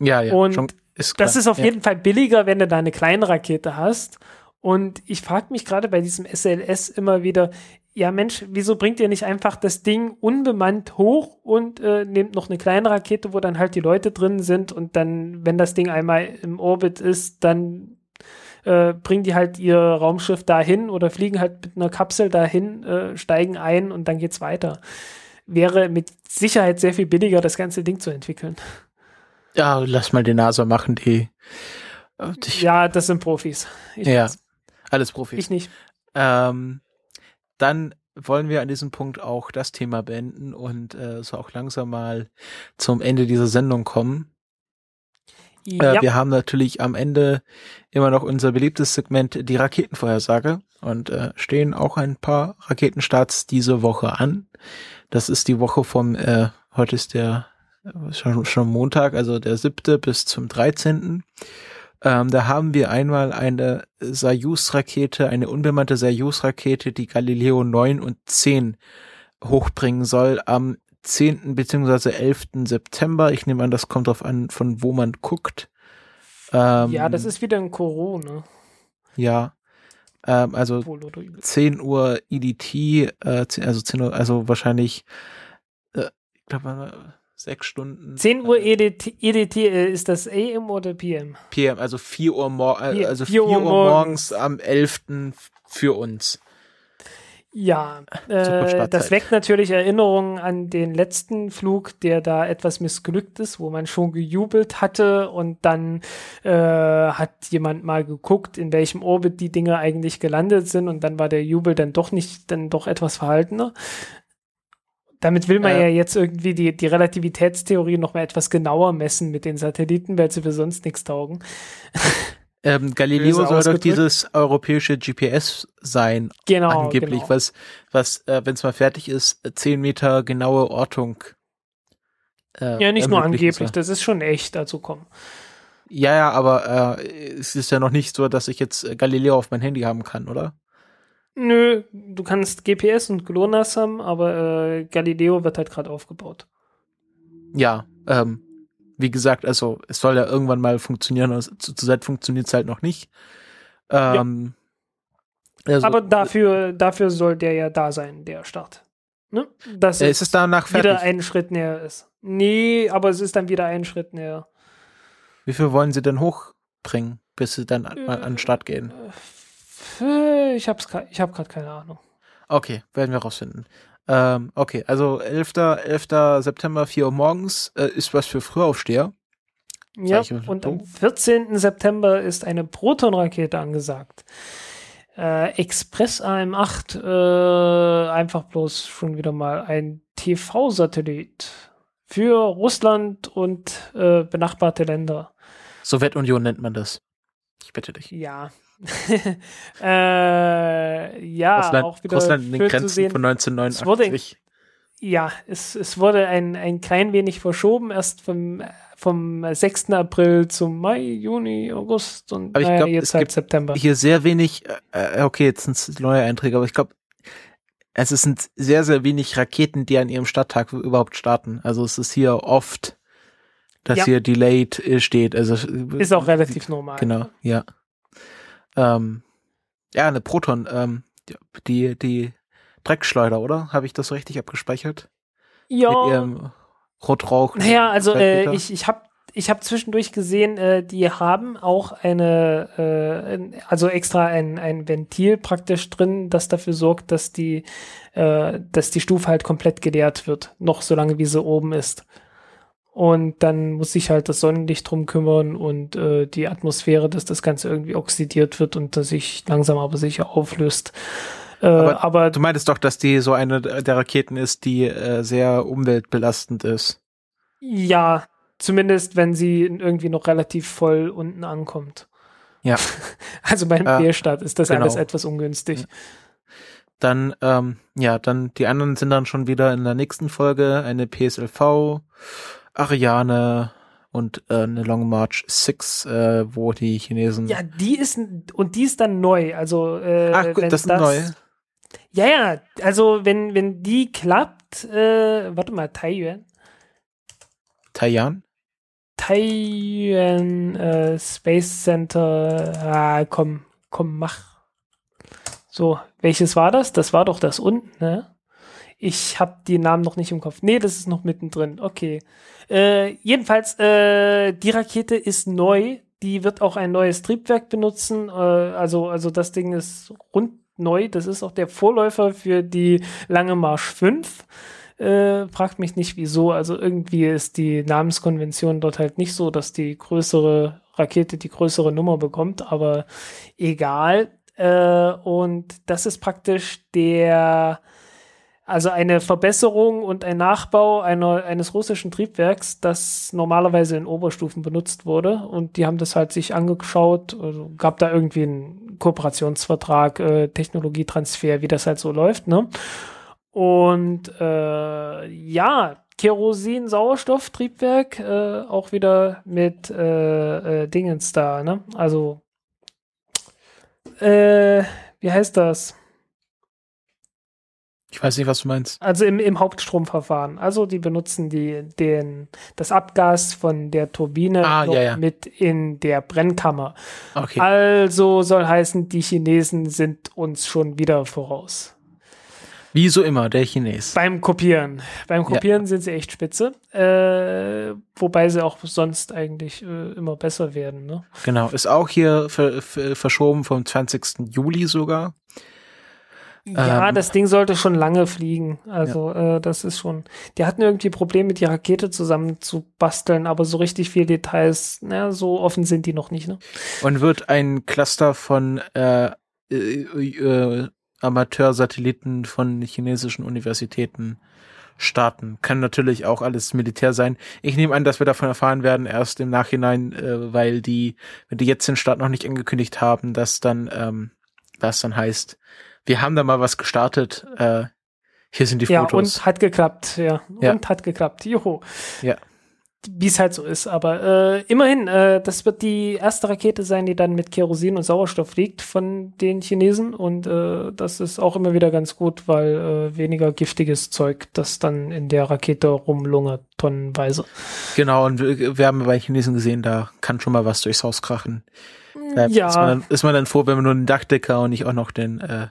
Ja, ja. Und schon, ist Das ist auf ja. jeden Fall billiger, wenn du da eine kleine Rakete hast. Und ich frage mich gerade bei diesem SLS immer wieder, ja Mensch, wieso bringt ihr nicht einfach das Ding unbemannt hoch und äh, nehmt noch eine kleine Rakete, wo dann halt die Leute drin sind und dann, wenn das Ding einmal im Orbit ist, dann äh, bringen die halt ihr Raumschiff dahin oder fliegen halt mit einer Kapsel dahin, äh, steigen ein und dann geht's weiter. Wäre mit Sicherheit sehr viel billiger, das ganze Ding zu entwickeln. Ja, lass mal die NASA machen, die. äh, Ja, das sind Profis. Ich Ja, weiß. alles Profis. Ich nicht. Ähm, dann wollen wir an diesem Punkt auch das Thema beenden und äh, so auch langsam mal zum Ende dieser Sendung kommen. Äh, Ja, Wir haben natürlich am Ende immer noch unser beliebtes Segment, die Raketenvorhersage. Und äh, stehen auch ein paar Raketenstarts diese Woche an. Das ist die Woche vom, äh, heute ist der äh, schon, schon Montag, also der siebte bis zum 13. Ähm, da haben wir einmal eine Soyuz-Rakete, eine unbemannte Soyuz-Rakete, die Galileo 9 und 10 hochbringen soll am 10. bzw. 11. September. Ich nehme an, das kommt darauf an, von wo man guckt. Ähm, ja, das ist wieder ein Corona. Ja. Ähm, also Wohl oder übel. 10 Uhr EDT, äh, 10, also 10 Uhr, also wahrscheinlich, äh, ich glaube, sechs Stunden. 10 Uhr äh, EDT, EDT äh, ist das AM oder PM? PM, also 4 Uhr, mor äh, Vier- also 4 vier Uhr, Uhr morgens am 11. für uns. Ja, Super äh, das weckt natürlich Erinnerungen an den letzten Flug, der da etwas missglückt ist, wo man schon gejubelt hatte und dann äh, hat jemand mal geguckt, in welchem Orbit die Dinge eigentlich gelandet sind und dann war der Jubel dann doch nicht, dann doch etwas verhaltener. Damit will man Äh. ja jetzt irgendwie die, die Relativitätstheorie noch mal etwas genauer messen mit den Satelliten, weil sie für sonst nichts taugen. (laughs) Ähm, Galileo soll doch dieses europäische GPS sein, Genau, angeblich, genau. was, was, äh, wenn es mal fertig ist, 10 Meter genaue Ortung. Äh, Ja, nicht nur angeblich, soll. das ist schon echt, also komm. Ja, ja, aber äh, es ist ja noch nicht so, dass ich jetzt Galileo auf mein Handy haben kann, oder? Nö, du kannst GPS und GLONASS haben, aber äh, Galileo wird halt gerade aufgebaut. Ja, ähm, wie gesagt, also es soll ja irgendwann mal funktionieren, und zu, zurzeit funktioniert es halt noch nicht. Ähm, also, aber dafür, dafür soll der ja da sein, der Start. Ne? Dass äh, ist es danach wieder fertig? einen Schritt näher ist. Nee, aber es ist dann wieder einen Schritt näher. Wie viel wollen sie denn hochbringen, bis sie dann an, Äh, an den Start gehen? Äh, Ich hab's, gra- ich hab gerade keine Ahnung. Okay, werden wir rausfinden. Ähm, okay, also 11. 11. September, 4 Uhr morgens, äh, ist was für Frühaufsteher. Ja, ich und am doof. 14. September ist eine Protonrakete angesagt. Äh, Express AM8, äh, einfach bloß schon wieder mal ein TV-Satellit für Russland und äh, benachbarte Länder. Sowjetunion nennt man das. Ich bitte dich. Ja. (laughs) äh, ja, Russland, auch wieder Russland in den Grenzen zu sehen. von Es wurde- 1989. Ja, es, es wurde ein, ein klein wenig verschoben, erst vom, vom 6. April zum Mai, Juni, August und Aber ich glaub, jetzt es halt gibt September. Hier sehr wenig, äh, okay, jetzt sind es neue Einträge, aber ich glaube, es sind sehr, sehr wenig Raketen, die an ihrem Starttag überhaupt starten. Also es ist hier oft, dass Ja. hier delayed äh, steht. Also Ist auch relativ normal. Genau, ja. Ähm, ja, eine Proton, ähm, die, die Dreckschleuder, oder? Habe ich das so richtig abgespeichert? Mit Ja, ihrem Rotrauch. naja, also äh, ich, ich habe ich hab zwischendurch gesehen, äh, die haben auch eine, äh, also extra ein, ein Ventil praktisch drin, das dafür sorgt, dass die, äh, dass die Stufe halt komplett geleert wird, noch so lange wie sie oben ist. Und dann muss sich halt das Sonnenlicht drum kümmern und äh, die Atmosphäre, dass das Ganze irgendwie oxidiert wird und dass sich langsam aber sicher auflöst. Äh, Aber aber Du meintest doch, dass die so eine der Raketen ist, die äh, sehr umweltbelastend ist. Ja, zumindest wenn sie irgendwie noch relativ voll unten ankommt. Ja. (laughs) Also beim Äh, B-Start ist das genau. alles etwas ungünstig. dann, ähm, ja, dann die anderen sind dann schon wieder in der nächsten Folge eine PSLV, Ariane und äh, eine Long March 6, äh, wo die Chinesen. Ja, die ist und die ist dann neu. Also äh, Ach gut, das ist neu. Ja, ja, also wenn, wenn die klappt, äh, warte mal, Taiyuan. Taiyan? Taiwan äh, Space Center. Ah, komm, komm, mach. So, welches war das? Das war doch das unten, ne? Ich habe die Namen noch nicht im Kopf. Nee, das ist noch mittendrin. Okay. Äh, jedenfalls, äh, die Rakete ist neu. Die wird auch ein neues Triebwerk benutzen. Äh, also, also das Ding ist rund neu. Das ist auch der Vorläufer für die Lange Marsch 5. Äh, fragt mich nicht wieso. Also irgendwie ist die Namenskonvention dort halt nicht so, dass die größere Rakete die größere Nummer bekommt, aber egal. Äh, und das ist praktisch der, also eine Verbesserung und ein Nachbau einer, eines russischen Triebwerks, das normalerweise in Oberstufen benutzt wurde. Und die haben das halt sich angeschaut, also gab da irgendwie einen Kooperationsvertrag, äh, Technologietransfer, wie das halt so läuft, ne? Und äh, ja, Kerosin, Sauerstofftriebwerk, äh, auch wieder mit äh, äh, Dingens da, ne? Also, äh, wie heißt das? Ich weiß nicht, was du meinst. Also im, im Hauptstromverfahren. Also die benutzen die, den, das Abgas von der Turbine ah, ja, ja. mit in der Brennkammer. Okay. Also soll heißen, die Chinesen sind uns schon wieder voraus. Wie so immer, der Chines. Beim Kopieren. Beim Kopieren ja. sind sie echt spitze. Äh, wobei sie auch sonst eigentlich äh, immer besser werden. Ne? Genau, ist auch hier ver ver verschoben vom 20. Juli sogar. Ja, ähm, das Ding sollte schon lange fliegen. Also ja. äh, das ist schon. Die hatten irgendwie Probleme, die Rakete zusammen zu basteln, aber so richtig viel Details, na, so offen sind die noch nicht. Ne? Und wird ein Cluster von äh, äh, äh Amateursatelliten von chinesischen Universitäten starten. Kann natürlich auch alles Militär sein. Ich nehme an, dass wir davon erfahren werden, erst im Nachhinein, äh, weil die, wenn die jetzt den Start noch nicht angekündigt haben, dass dann, ähm, das dann heißt, wir haben da mal was gestartet, äh, hier sind die ja, Fotos. Ja, und hat geklappt, ja. ja. Und hat geklappt. Juhu. Ja wie es halt so ist. Aber äh, immerhin, äh, das wird die erste Rakete sein, die dann mit Kerosin und Sauerstoff fliegt von den Chinesen. Und äh, das ist auch immer wieder ganz gut, weil äh, weniger giftiges Zeug, das dann in der Rakete rumlungert, tonnenweise. Genau, und wir, wir haben bei Chinesen gesehen, da kann schon mal was durchs Haus krachen. Da ja. Ist man, ist man dann froh, wenn man nur einen Dachdecker und nicht auch noch den äh,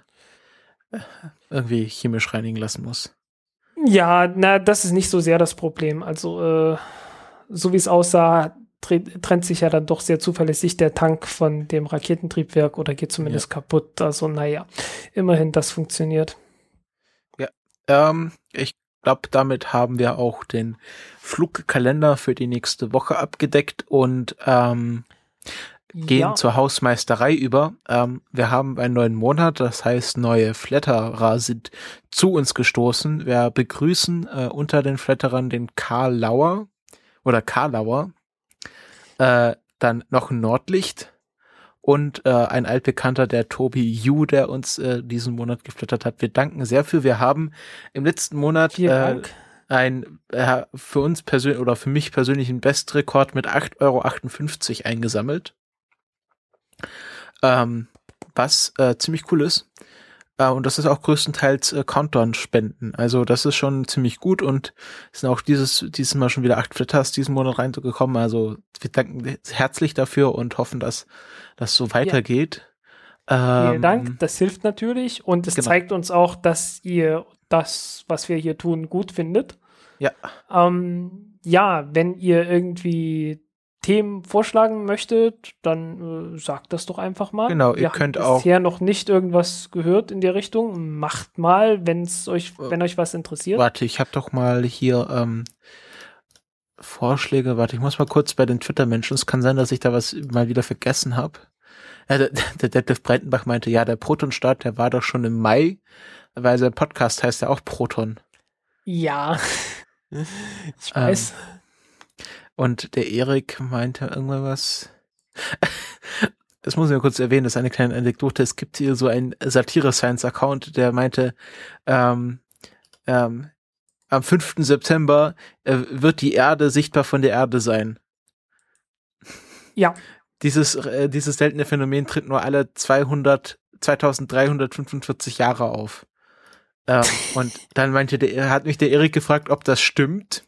irgendwie chemisch reinigen lassen muss. Ja, na, das ist nicht so sehr das Problem. Also, äh, so wie es aussah, trennt sich ja dann doch sehr zuverlässig der Tank von dem Raketentriebwerk oder geht zumindest ja. kaputt. Also naja, immerhin das funktioniert. Ja, ähm, ich glaube, damit haben wir auch den Flugkalender für die nächste Woche abgedeckt und ähm, gehen ja. zur Hausmeisterei über. Ähm, wir haben einen neuen Monat, das heißt, neue Flatterer sind zu uns gestoßen. Wir begrüßen äh, unter den Flatterern den Karl Lauer oder Karlauer, äh, dann noch ein Nordlicht und äh, ein altbekannter, der Tobi Yu, der uns äh, diesen Monat geflattert hat. Wir danken sehr für. Wir haben im letzten Monat äh, ein äh, für uns persönlich oder für mich persönlich ein Bestrekord mit 8,58 Euro eingesammelt. Ähm, was äh, ziemlich cool ist. Äh, und das ist auch größtenteils äh, Countdown-Spenden. Also das ist schon ziemlich gut und es sind auch dieses, dieses Mal schon wieder acht Flitters diesen Monat reingekommen. Also wir danken herzlich dafür und hoffen, dass das so weitergeht. Ja. Vielen ähm, Dank, das hilft natürlich und es genau. zeigt uns auch, dass ihr das, was wir hier tun, gut findet. Ja. Ähm, ja, wenn ihr irgendwie Themen vorschlagen möchtet, dann äh, sagt das doch einfach mal. Genau, ihr Wir könnt auch. bisher noch nicht irgendwas gehört in der Richtung. Macht mal, wenn es euch, äh, wenn euch was interessiert. Warte, ich habe doch mal hier ähm, Vorschläge. Warte, ich muss mal kurz bei den Twitter-Menschen. Es kann sein, dass ich da was mal wieder vergessen habe. Ja, der, der Detlef Breitenbach meinte, ja, der Proton-Start, der war doch schon im Mai, weil sein Podcast heißt ja auch Proton. Ja, (laughs) ich weiß. Ähm, und der Erik meinte irgendwas. das muss ich mal kurz erwähnen, das ist eine kleine Anekdote. Es gibt hier so einen Satire-Science-Account, der meinte, ähm, ähm, am 5. September äh, wird die Erde sichtbar von der Erde sein. Ja. Dieses, äh, dieses seltene Phänomen tritt nur alle 200, 2345 Jahre auf. Ähm, und dann meinte der, hat mich der Erik gefragt, ob das stimmt.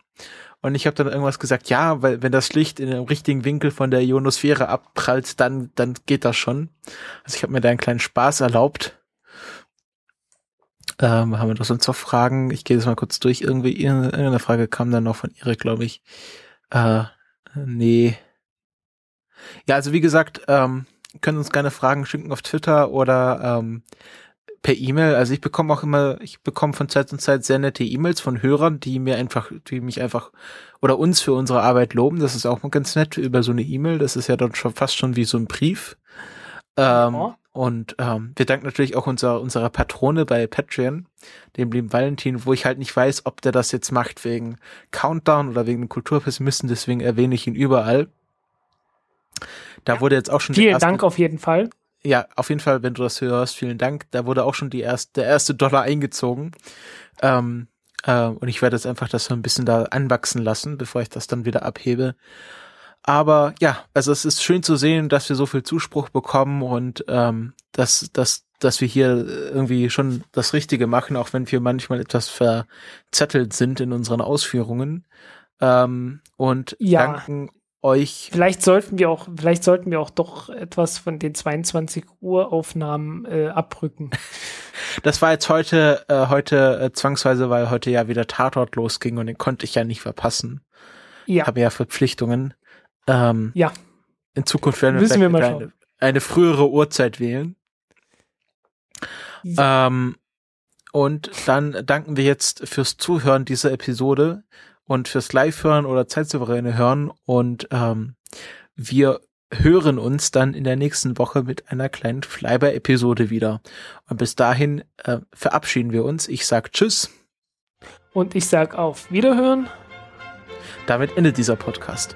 Und ich habe dann irgendwas gesagt, ja, weil wenn das Licht in dem richtigen Winkel von der Ionosphäre abprallt, dann, dann geht das schon. Also ich habe mir da einen kleinen Spaß erlaubt. Ähm, haben wir doch sonst noch Fragen? Ich gehe das mal kurz durch. Irgendwie irgendeine Frage kam dann noch von Erik, glaube ich. Äh, nee. Ja, also wie gesagt, ähm, können uns gerne Fragen schicken auf Twitter oder ähm, per E-Mail. Also ich bekomme auch immer, ich bekomme von Zeit zu Zeit sehr nette E-Mails von Hörern, die mir einfach, die mich einfach oder uns für unsere Arbeit loben. Das ist auch mal ganz nett über so eine E-Mail. Das ist ja dann schon fast schon wie so ein Brief. Ähm, ja. Und ähm, wir danken natürlich auch unserer, unserer Patrone bei Patreon, dem lieben Valentin, wo ich halt nicht weiß, ob der das jetzt macht wegen Countdown oder wegen Kulturpessimisten, deswegen erwähne ich ihn überall. Da wurde jetzt auch schon. Vielen Dank auf jeden Fall. Ja, auf jeden Fall, wenn du das hörst, vielen Dank. Da wurde auch schon die erste, der erste Dollar eingezogen. Ähm, äh, und ich werde jetzt einfach das so ein bisschen da anwachsen lassen, bevor ich das dann wieder abhebe. Aber ja, also es ist schön zu sehen, dass wir so viel Zuspruch bekommen und ähm, dass, dass, dass wir hier irgendwie schon das Richtige machen, auch wenn wir manchmal etwas verzettelt sind in unseren Ausführungen. Ähm, und ja. danken euch. Vielleicht sollten wir auch, vielleicht sollten wir auch doch etwas von den 22 Uhr Aufnahmen äh, abrücken. (laughs) Das war jetzt heute, äh, heute äh, zwangsweise, weil heute ja wieder Tatort losging und den konnte ich ja nicht verpassen. Ja. Habe ja Verpflichtungen. Ähm, ja. In Zukunft werden wir, wir eine, eine, frühere Uhrzeit wählen. Ja. Ähm, und dann danken wir jetzt fürs Zuhören dieser Episode und fürs Live-Hören oder zeitsouveräne Hören. Und ähm, wir hören uns dann in der nächsten Woche mit einer kleinen Flyby-Episode wieder. Und bis dahin äh, verabschieden wir uns. Ich sag Tschüss. Und ich sag auf Wiederhören. Damit endet dieser Podcast.